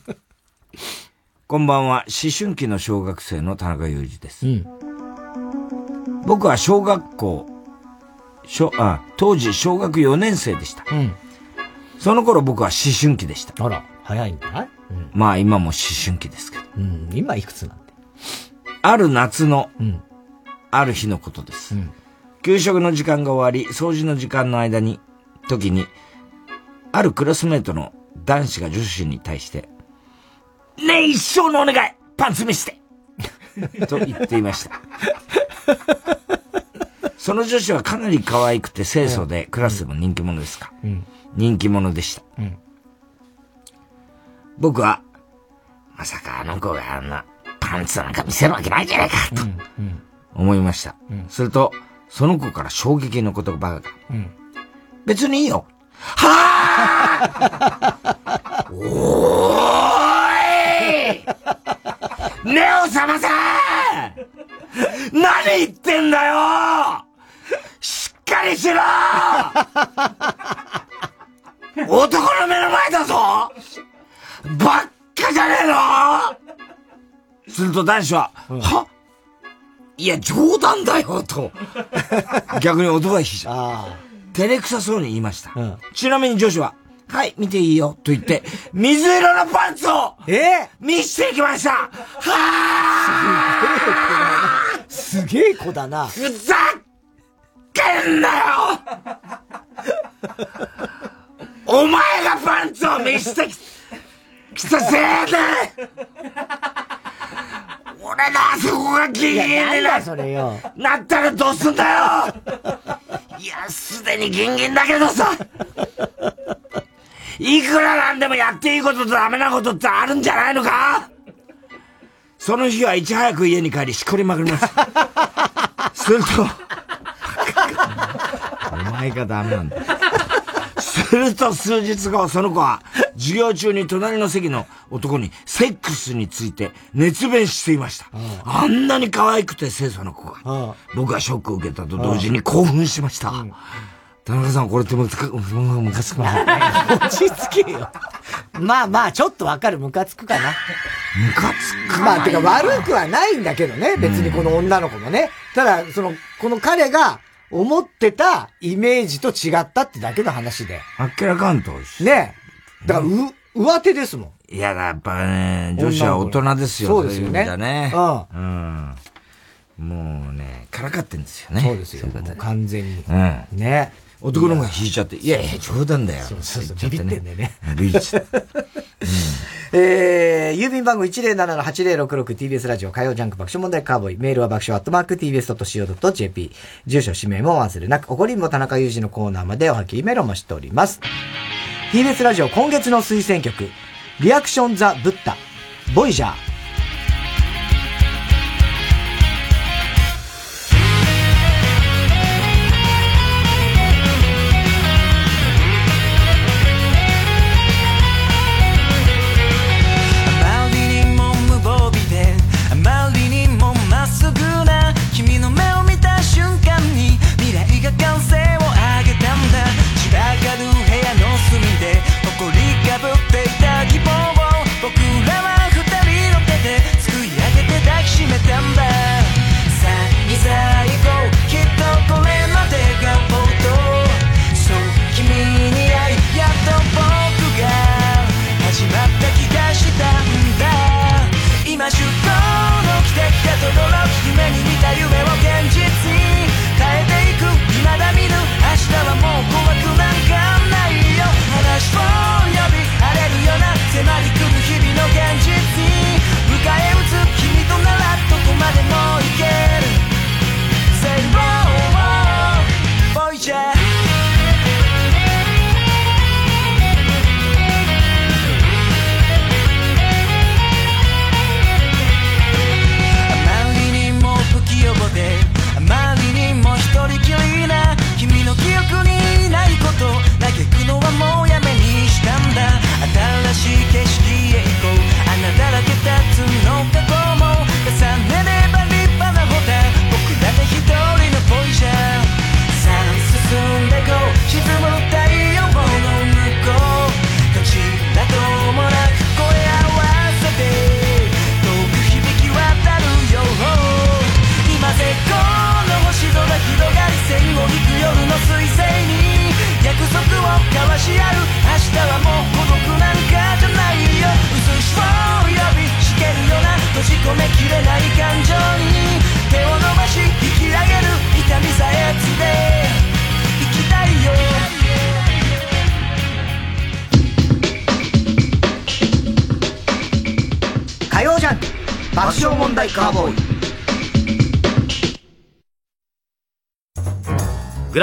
(laughs) こんばんは、思春期の小学生の田中裕二です。僕は小学校、小あ当時小学4年生でした。その頃僕は思春期でした。あら、早いんじゃないまあ今も思春期ですけど。うん、今いくつなんて？ある夏の、ある日のことです。給食の時間が終わり、掃除の時間の間に、時に、あるクラスメートの男子が女子に対して、ねえ、一生のお願いパンツ見して (laughs) と言っていました。その女子はかなり可愛くて清楚で、クラスでも人気者ですか。うん。人気者でした。うん。僕は、まさかあの子があんなパンツなんか見せるわけないじゃないか、と思いました。うんすると、その子から衝撃の言葉が、うん。別にいいよ。はあ (laughs) おーい目を覚ませ何言ってんだよしっかりしろ男の目の前だぞ。ばっかじゃねえの。すると男子は、は？いや、冗談だよと。逆に男が引いちゃう。照れくさそうに言いました。ちなみに女子は、はい、見ていいよ、と言って、水色のパンツを、え？見せてきました。はぁすげえ子だな。ふざけんなよお前がパンツを見せてき、きたせいで俺のあそこがギリギリになんなだそれよ。なったらどうすんだよ。いや、すでにギンギンだけどさ。いくらなんでもやっていいこととダメなことってあるんじゃないのか？その日はいち早く家に帰りしこりまくりました。(laughs) すると、お前がダメなんだ。すると数日後、その子は、授業中に隣の席の男にセックスについて熱弁していました。あんなに可愛くて清楚な子が。僕はショックを受けたと同時に興奮しました。田中さん、これってムカムカつくな。(laughs) 落ち着けよ。まあまあ、ちょっとわかる、ムカつくかな。ムカつくまあ、てか悪くはないんだけどね、別にこの女の子もね。ただ、その、この彼が思ってたイメージと違ったってだけの話で。あっけらかんと。ねだから、う、上手ですもん。いや、やっぱね、女子は大人ですよ。そうですよねね。うんうん。もうね、からかってんですよね。そうですよ。もう完全に。うん。ね。男の方が引いちゃって、いやいや、冗談だよ。そうそうそう、ビビってんだよね。ビビっちゃって。えー、郵便番号 107-8066TBS ラジオ火曜ジャンク爆笑問題カーボーイ。メールは爆笑アットマーク TBS.CO.JP。住所、氏名も忘れなく、おこりんぼ田中裕二のコーナーまでおはきメールをもしております。TBS ラジオ今月の推薦曲、リアクションザ・ブッダ、ボイジャー。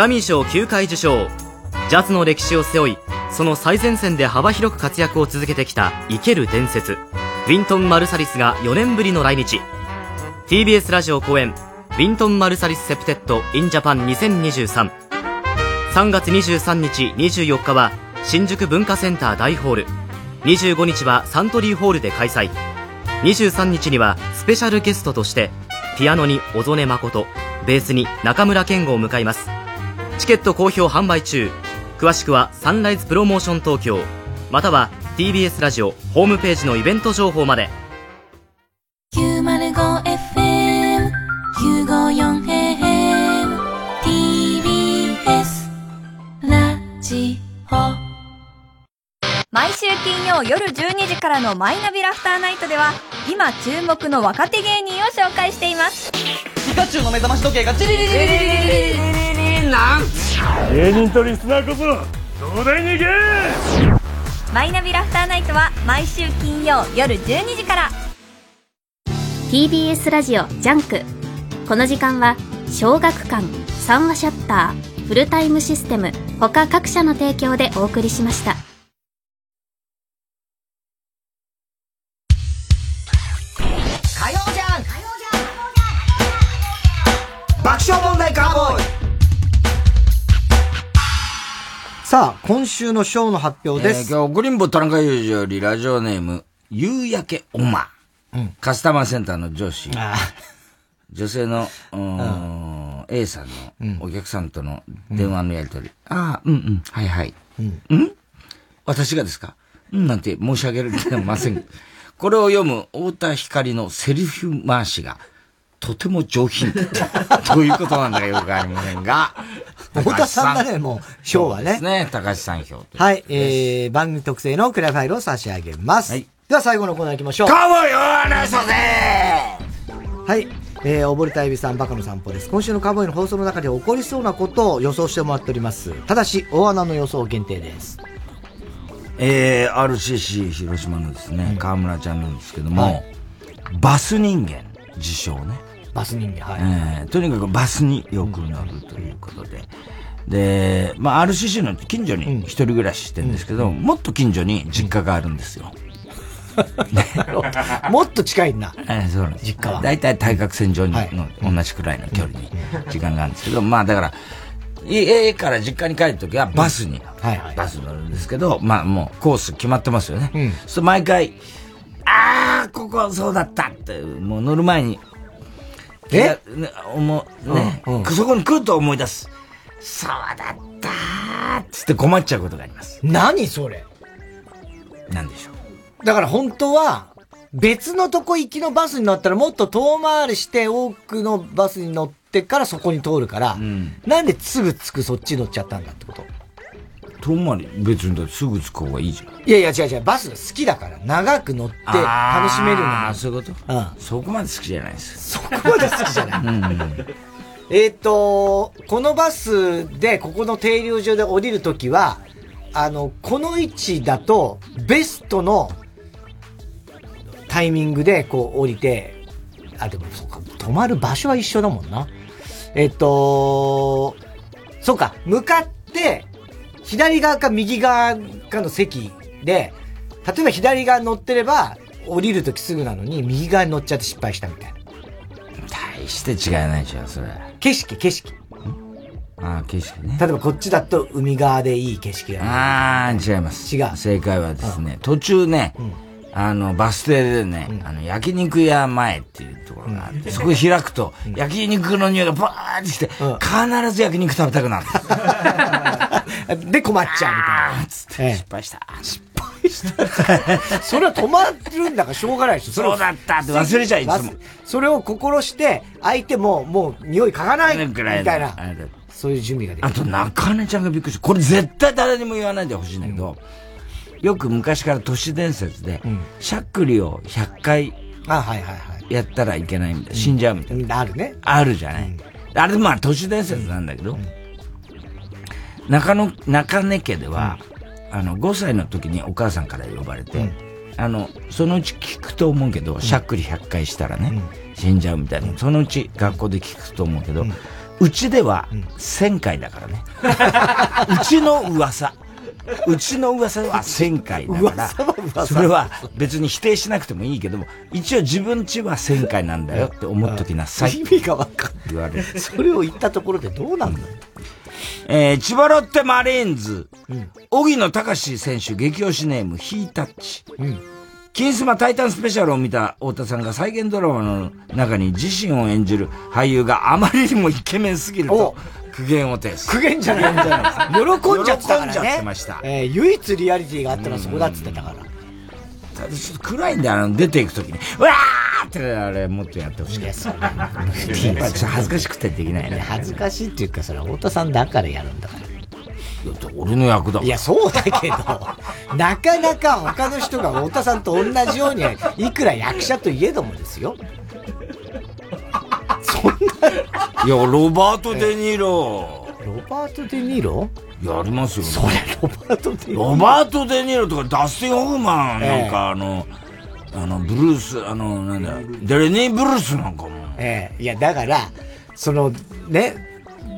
グラミー賞9回受賞。ジャズの歴史を背負いその最前線で幅広く活躍を続けてきた生ける伝説。ウィントン・マルサリスが4年ぶりの来日。TBS ラジオ公演ウィントン・マルサリス・ Septet in Japan 20233 3月23日24日は新宿文化センター大ホール。25日はサントリーホールで開催。23日にはスペシャルゲストとしてピアノに小曽根誠ベースに中村健吾を迎えます。チケット好評販売中。詳しくはサンライズプロモーション東京または TBS ラジオホームページのイベント情報まで。905FM954AM TBS ラジオ。毎週金曜夜12時からのマイナビラフターナイトでは今注目の若手芸人を紹介しています。ピカチュウの目覚まし時計がチリリリリリリリリリリなん？芸人とリスナーこそ東大に行け！マイナビラフターナイトは毎週金曜夜12時から。TBS ラジオジャンク。この時間は小学館三和シャッターフルタイムシステム他各社の提供でお送りしましたさあ、今週のショーの発表です。えー今日、グリンボ田中裕二よりラジオネーム、夕焼けおま。カスタマーセンターの上司。女性の、(laughs) うーん A さんのお客さんとの電話のやりとり。ああ、うんうん、はいはい。うん私がですか？うん、なんて申し上げるではません。(laughs) これを読む太田光のセリフ回しが、とても上品だった。(laughs) どういうことなんだかよくわかりませんが。太田さんだね、もう、賞はね。そうですね、高橋さん票。はい、えー、番組特製のクラファイルを差し上げます。では最後のコーナー行きましょう。カウボーイお話そうぜはい。えー、溺れたエビさん、バカの散歩です。今週のカウボーイの放送の中で起こりそうなことを予想してもらっております。ただし、大穴の予想限定です。えー、RCC 広島のですね、河村ちゃんなんですけども、バス人間、自称ね。バス人間、はい。えーとにかくバスによく乗るということで。で、まあ、RCC の近所に一人暮らししてるんですけど、もっと近所に実家があるんですよ。(laughs) もっと近いんだ。えーそうなんです。実家は。大体対角線上に、の同じくらいの距離に時間があるんですけど、まあだから、家から実家に帰るときはバスに、バス乗るんですけど、まあもうコース決まってますよね。そうすると毎回、あー、ここそうだったって、もう乗る前に、え？思う、ね、そこに来ると思い出す。そうだったー。っつって困っちゃうことがあります。何それ？なんでしょう。だから本当は、別のとこ行きのバスに乗ったらもっと遠回りして多くのバスに乗ってからそこに通るから、なんですぐ着くそっち乗っちゃったんだってこと？遠回り、別にだすぐ着く方がいいじゃん。いやいや違う違う、バスが好きだから、長く乗って楽しめるのああ、が。そういうこと？うん。そこまで好きじゃないです。そこまで好きじゃない。うん。えっ、と、このバスで、ここの停留所で降りるときは、あの、この位置だと、ベストのタイミングでこう降りて、あ、でもそうか、止まる場所は一緒だもんな。えっ、と、そうか、向かって、左側か右側かの席で、例えば左側に乗ってれば、降りるときすぐなのに、右側に乗っちゃって失敗したみたいな。大して違いないじゃん、それ。景色、景色。ああ、景色ね。例えばこっちだと海側でいい景色がああ、違います。違う。正解はですね、途中ね、あの、バス停でね、あの、焼肉屋前っていうところがあって、そこ開くと、焼肉の匂いがバーってきて、必ず焼肉食べたくなる。(laughs) で、困っちゃうみたいな。つって、失敗した。失敗した。それは止まるんだからしょうがないでしょ。(laughs) そうだったって忘れちゃういつも忘それを心して、相手ももう匂い嗅がないみぐらいのたいな。そういう準備ができる。あと、中根ちゃんがびっくりした。これ絶対誰にも言わないでほしいんだけど、よく昔から都市伝説で、しゃっくりを100回。やったらいけないみたいな。死んじゃうみたいな。あるね。あるじゃない？あれまあ都市伝説なんだけど、中野、中根家では、あの、5歳の時にお母さんから呼ばれて、あの、そのうち聞くと思うけど、しゃっくり100回したらね、死んじゃうみたいな。そのうち学校で聞くと思うけど、うちでは1000回だからね。(laughs) うちの噂。うちの噂は1000回だから、それは別に否定しなくてもいいけども、一応自分ちは1000回なんだよって思っときなさい。意味がわかん言われる。それを言ったところでどうなんのえー、千葉ロッテマリーンズ、荻野隆選手激推しネームヒータッチ。金スマタイタンスペシャルを見た太田さんが再現ドラマの中に自身を演じる俳優があまりにもイケメンすぎると苦言を呈す。苦言じゃないんじゃない喜んじゃってたからね。喜んじゃってました。えー唯一リアリティがあったのはそこだっつってたから。ただちょっと暗いんだよ、あの、出ていくときに。うわーってあれ、もっとやってほしかった。やっぱちょっと恥ずかしくてできないね。恥ずかしいっていうか、それは太田さんだからやるんだから。俺の役だいや、そうだけど、なかなか他の人が太田さんと同じように、いくら役者といえどもですよ。(laughs) いや、ロバート・デ・ニーロ。ロバート・デ・ニーロやりますよ、ね。それ、ロバート・デ・ニーロ。ロバート・デ・ニーロとかダスティン・ホフマンなんか、あの、あの、ブルース、あの、なんだ、レニー・ブルースなんかも。ええいや、だから、その、ね、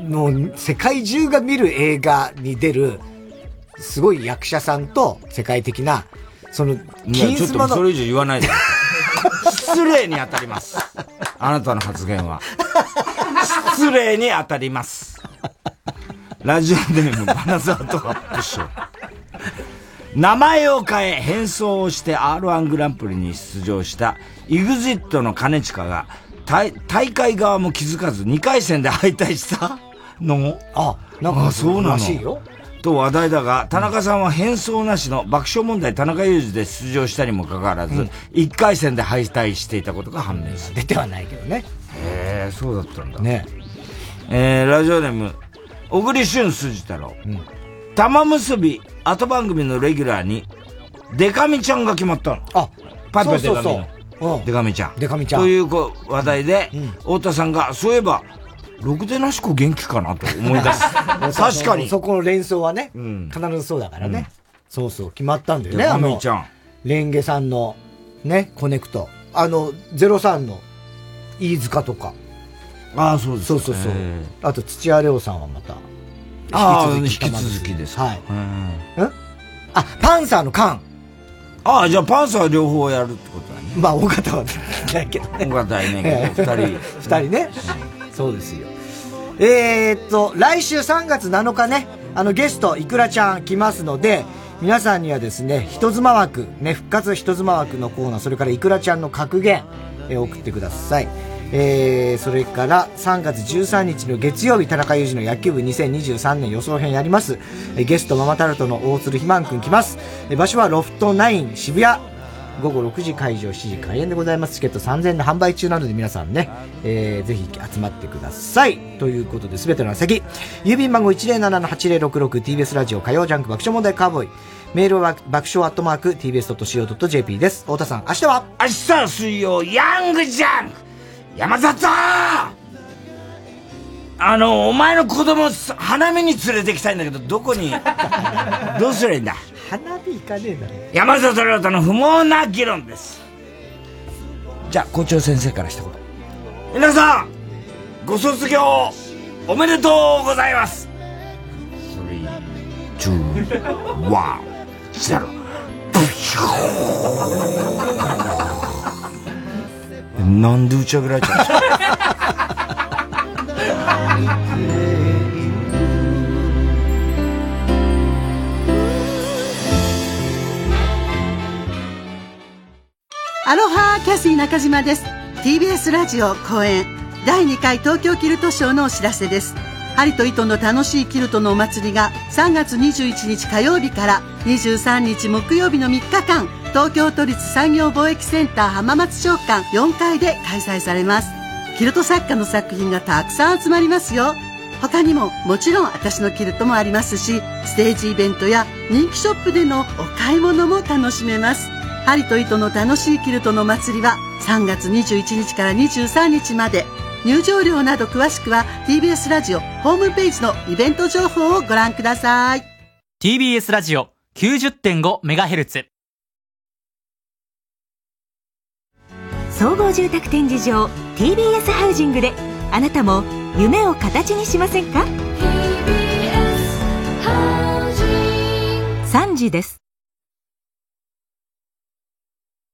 もう、世界中が見る映画に出る、すごい役者さんと、世界的な、その、いや、ちょっとそれ以上言わないで。(laughs) 失礼に当たります。あなたの発言は。失礼に当たります。ラジオネーム、バナザートアップショー。名前を変え、変装をして R1 グランプリに出場した EXIT の兼近が、大大会側も気づかず2回戦で敗退したの？あ、なんかそうなのらしいよ。と話題だが、田中さんは変装なしの爆笑問題田中裕二で出場したにもかかわらず、1回戦で敗退していたことが判明した。出てはないけどね。へえ、そうだったんだ。ねえー、ラジオネーム、小栗旬筋太郎。玉結び後番組のレギュラーに、デカミちゃんが決まったの。あ、パイパイデカミそうのそうそう。デカミちゃん。デカミちゃんという話題で、太田さんが、そういえば、ろくでなしこ元気かなと思い出す。(laughs) 確かに。そこの連想はね、必ずそうだからね。そうそう、決まったんだよね、あのミちゃん。レンゲさんの、ね、コネクト。あの、03の飯塚とか。ああ、そうですそうそうそう。あと、土屋レオさんはまた、ああ、引き引き続き続きです。はい。うん？んあ、パンサーの缶。ああ、じゃあパンサー両方やるってことだね。まあ、尾形はないけどね。尾形はいないけど、二人。(laughs) 二人ね。そうですよ。えー、っと、来週3月7日ね、あのゲスト、いくらちゃん来ますので、皆さんにはですね、人妻枠、ね、復活人妻枠のコーナー、それからいくらちゃんの格言、えー送ってください。えー、それから3月13日の月曜日、田中裕二の野球部2023年予想編やります。えゲスト、ママタルトの大鶴ひまんくん来ます。え場所はロフト9渋谷。午後6時会場7時開演でございます。チケット3000円の販売中なので皆さんね、えー、ぜひ集まってください。ということで、すべての先、郵便番号 107-8066TBS ラジオ火曜ジャンク爆笑問題カーボーイ。メールは爆笑アットマーク TBS.CO.JP です。太田さん、明日は？明日は水曜、ヤングジャンク山里あの、お前の子供、花見に連れてきたいんだけど、どこに、(laughs) どうすればいいんだ？花火行かねえだろ。山里亮太の不毛な議論です。じゃあ、校長先生から一言。皆さん、ご卒業、おめでとうございます。3、2、1、0。なんで打ち上げられちゃうんですか？(laughs) アロハキャシー中島です。TBS ラジオ公演。第2回東京キルトショーのお知らせです。針と糸の楽しいキルトのお祭りが3月21日火曜日から23日木曜日の3日間東京都立産業貿易センター浜松商館4階で開催されます。キルト作家の作品がたくさん集まりますよ。他にももちろん私のキルトもありますしステージイベントや人気ショップでのお買い物も楽しめます。針と糸の楽しいキルトの祭りは3月21日から23日まで。入場料など詳しくは TBS ラジオホームページのイベント情報をご覧ください。TBS ラジオ 90.5MHz 総合住宅展示場 TBS ハウジングであなたも夢を形にしませんか？3時です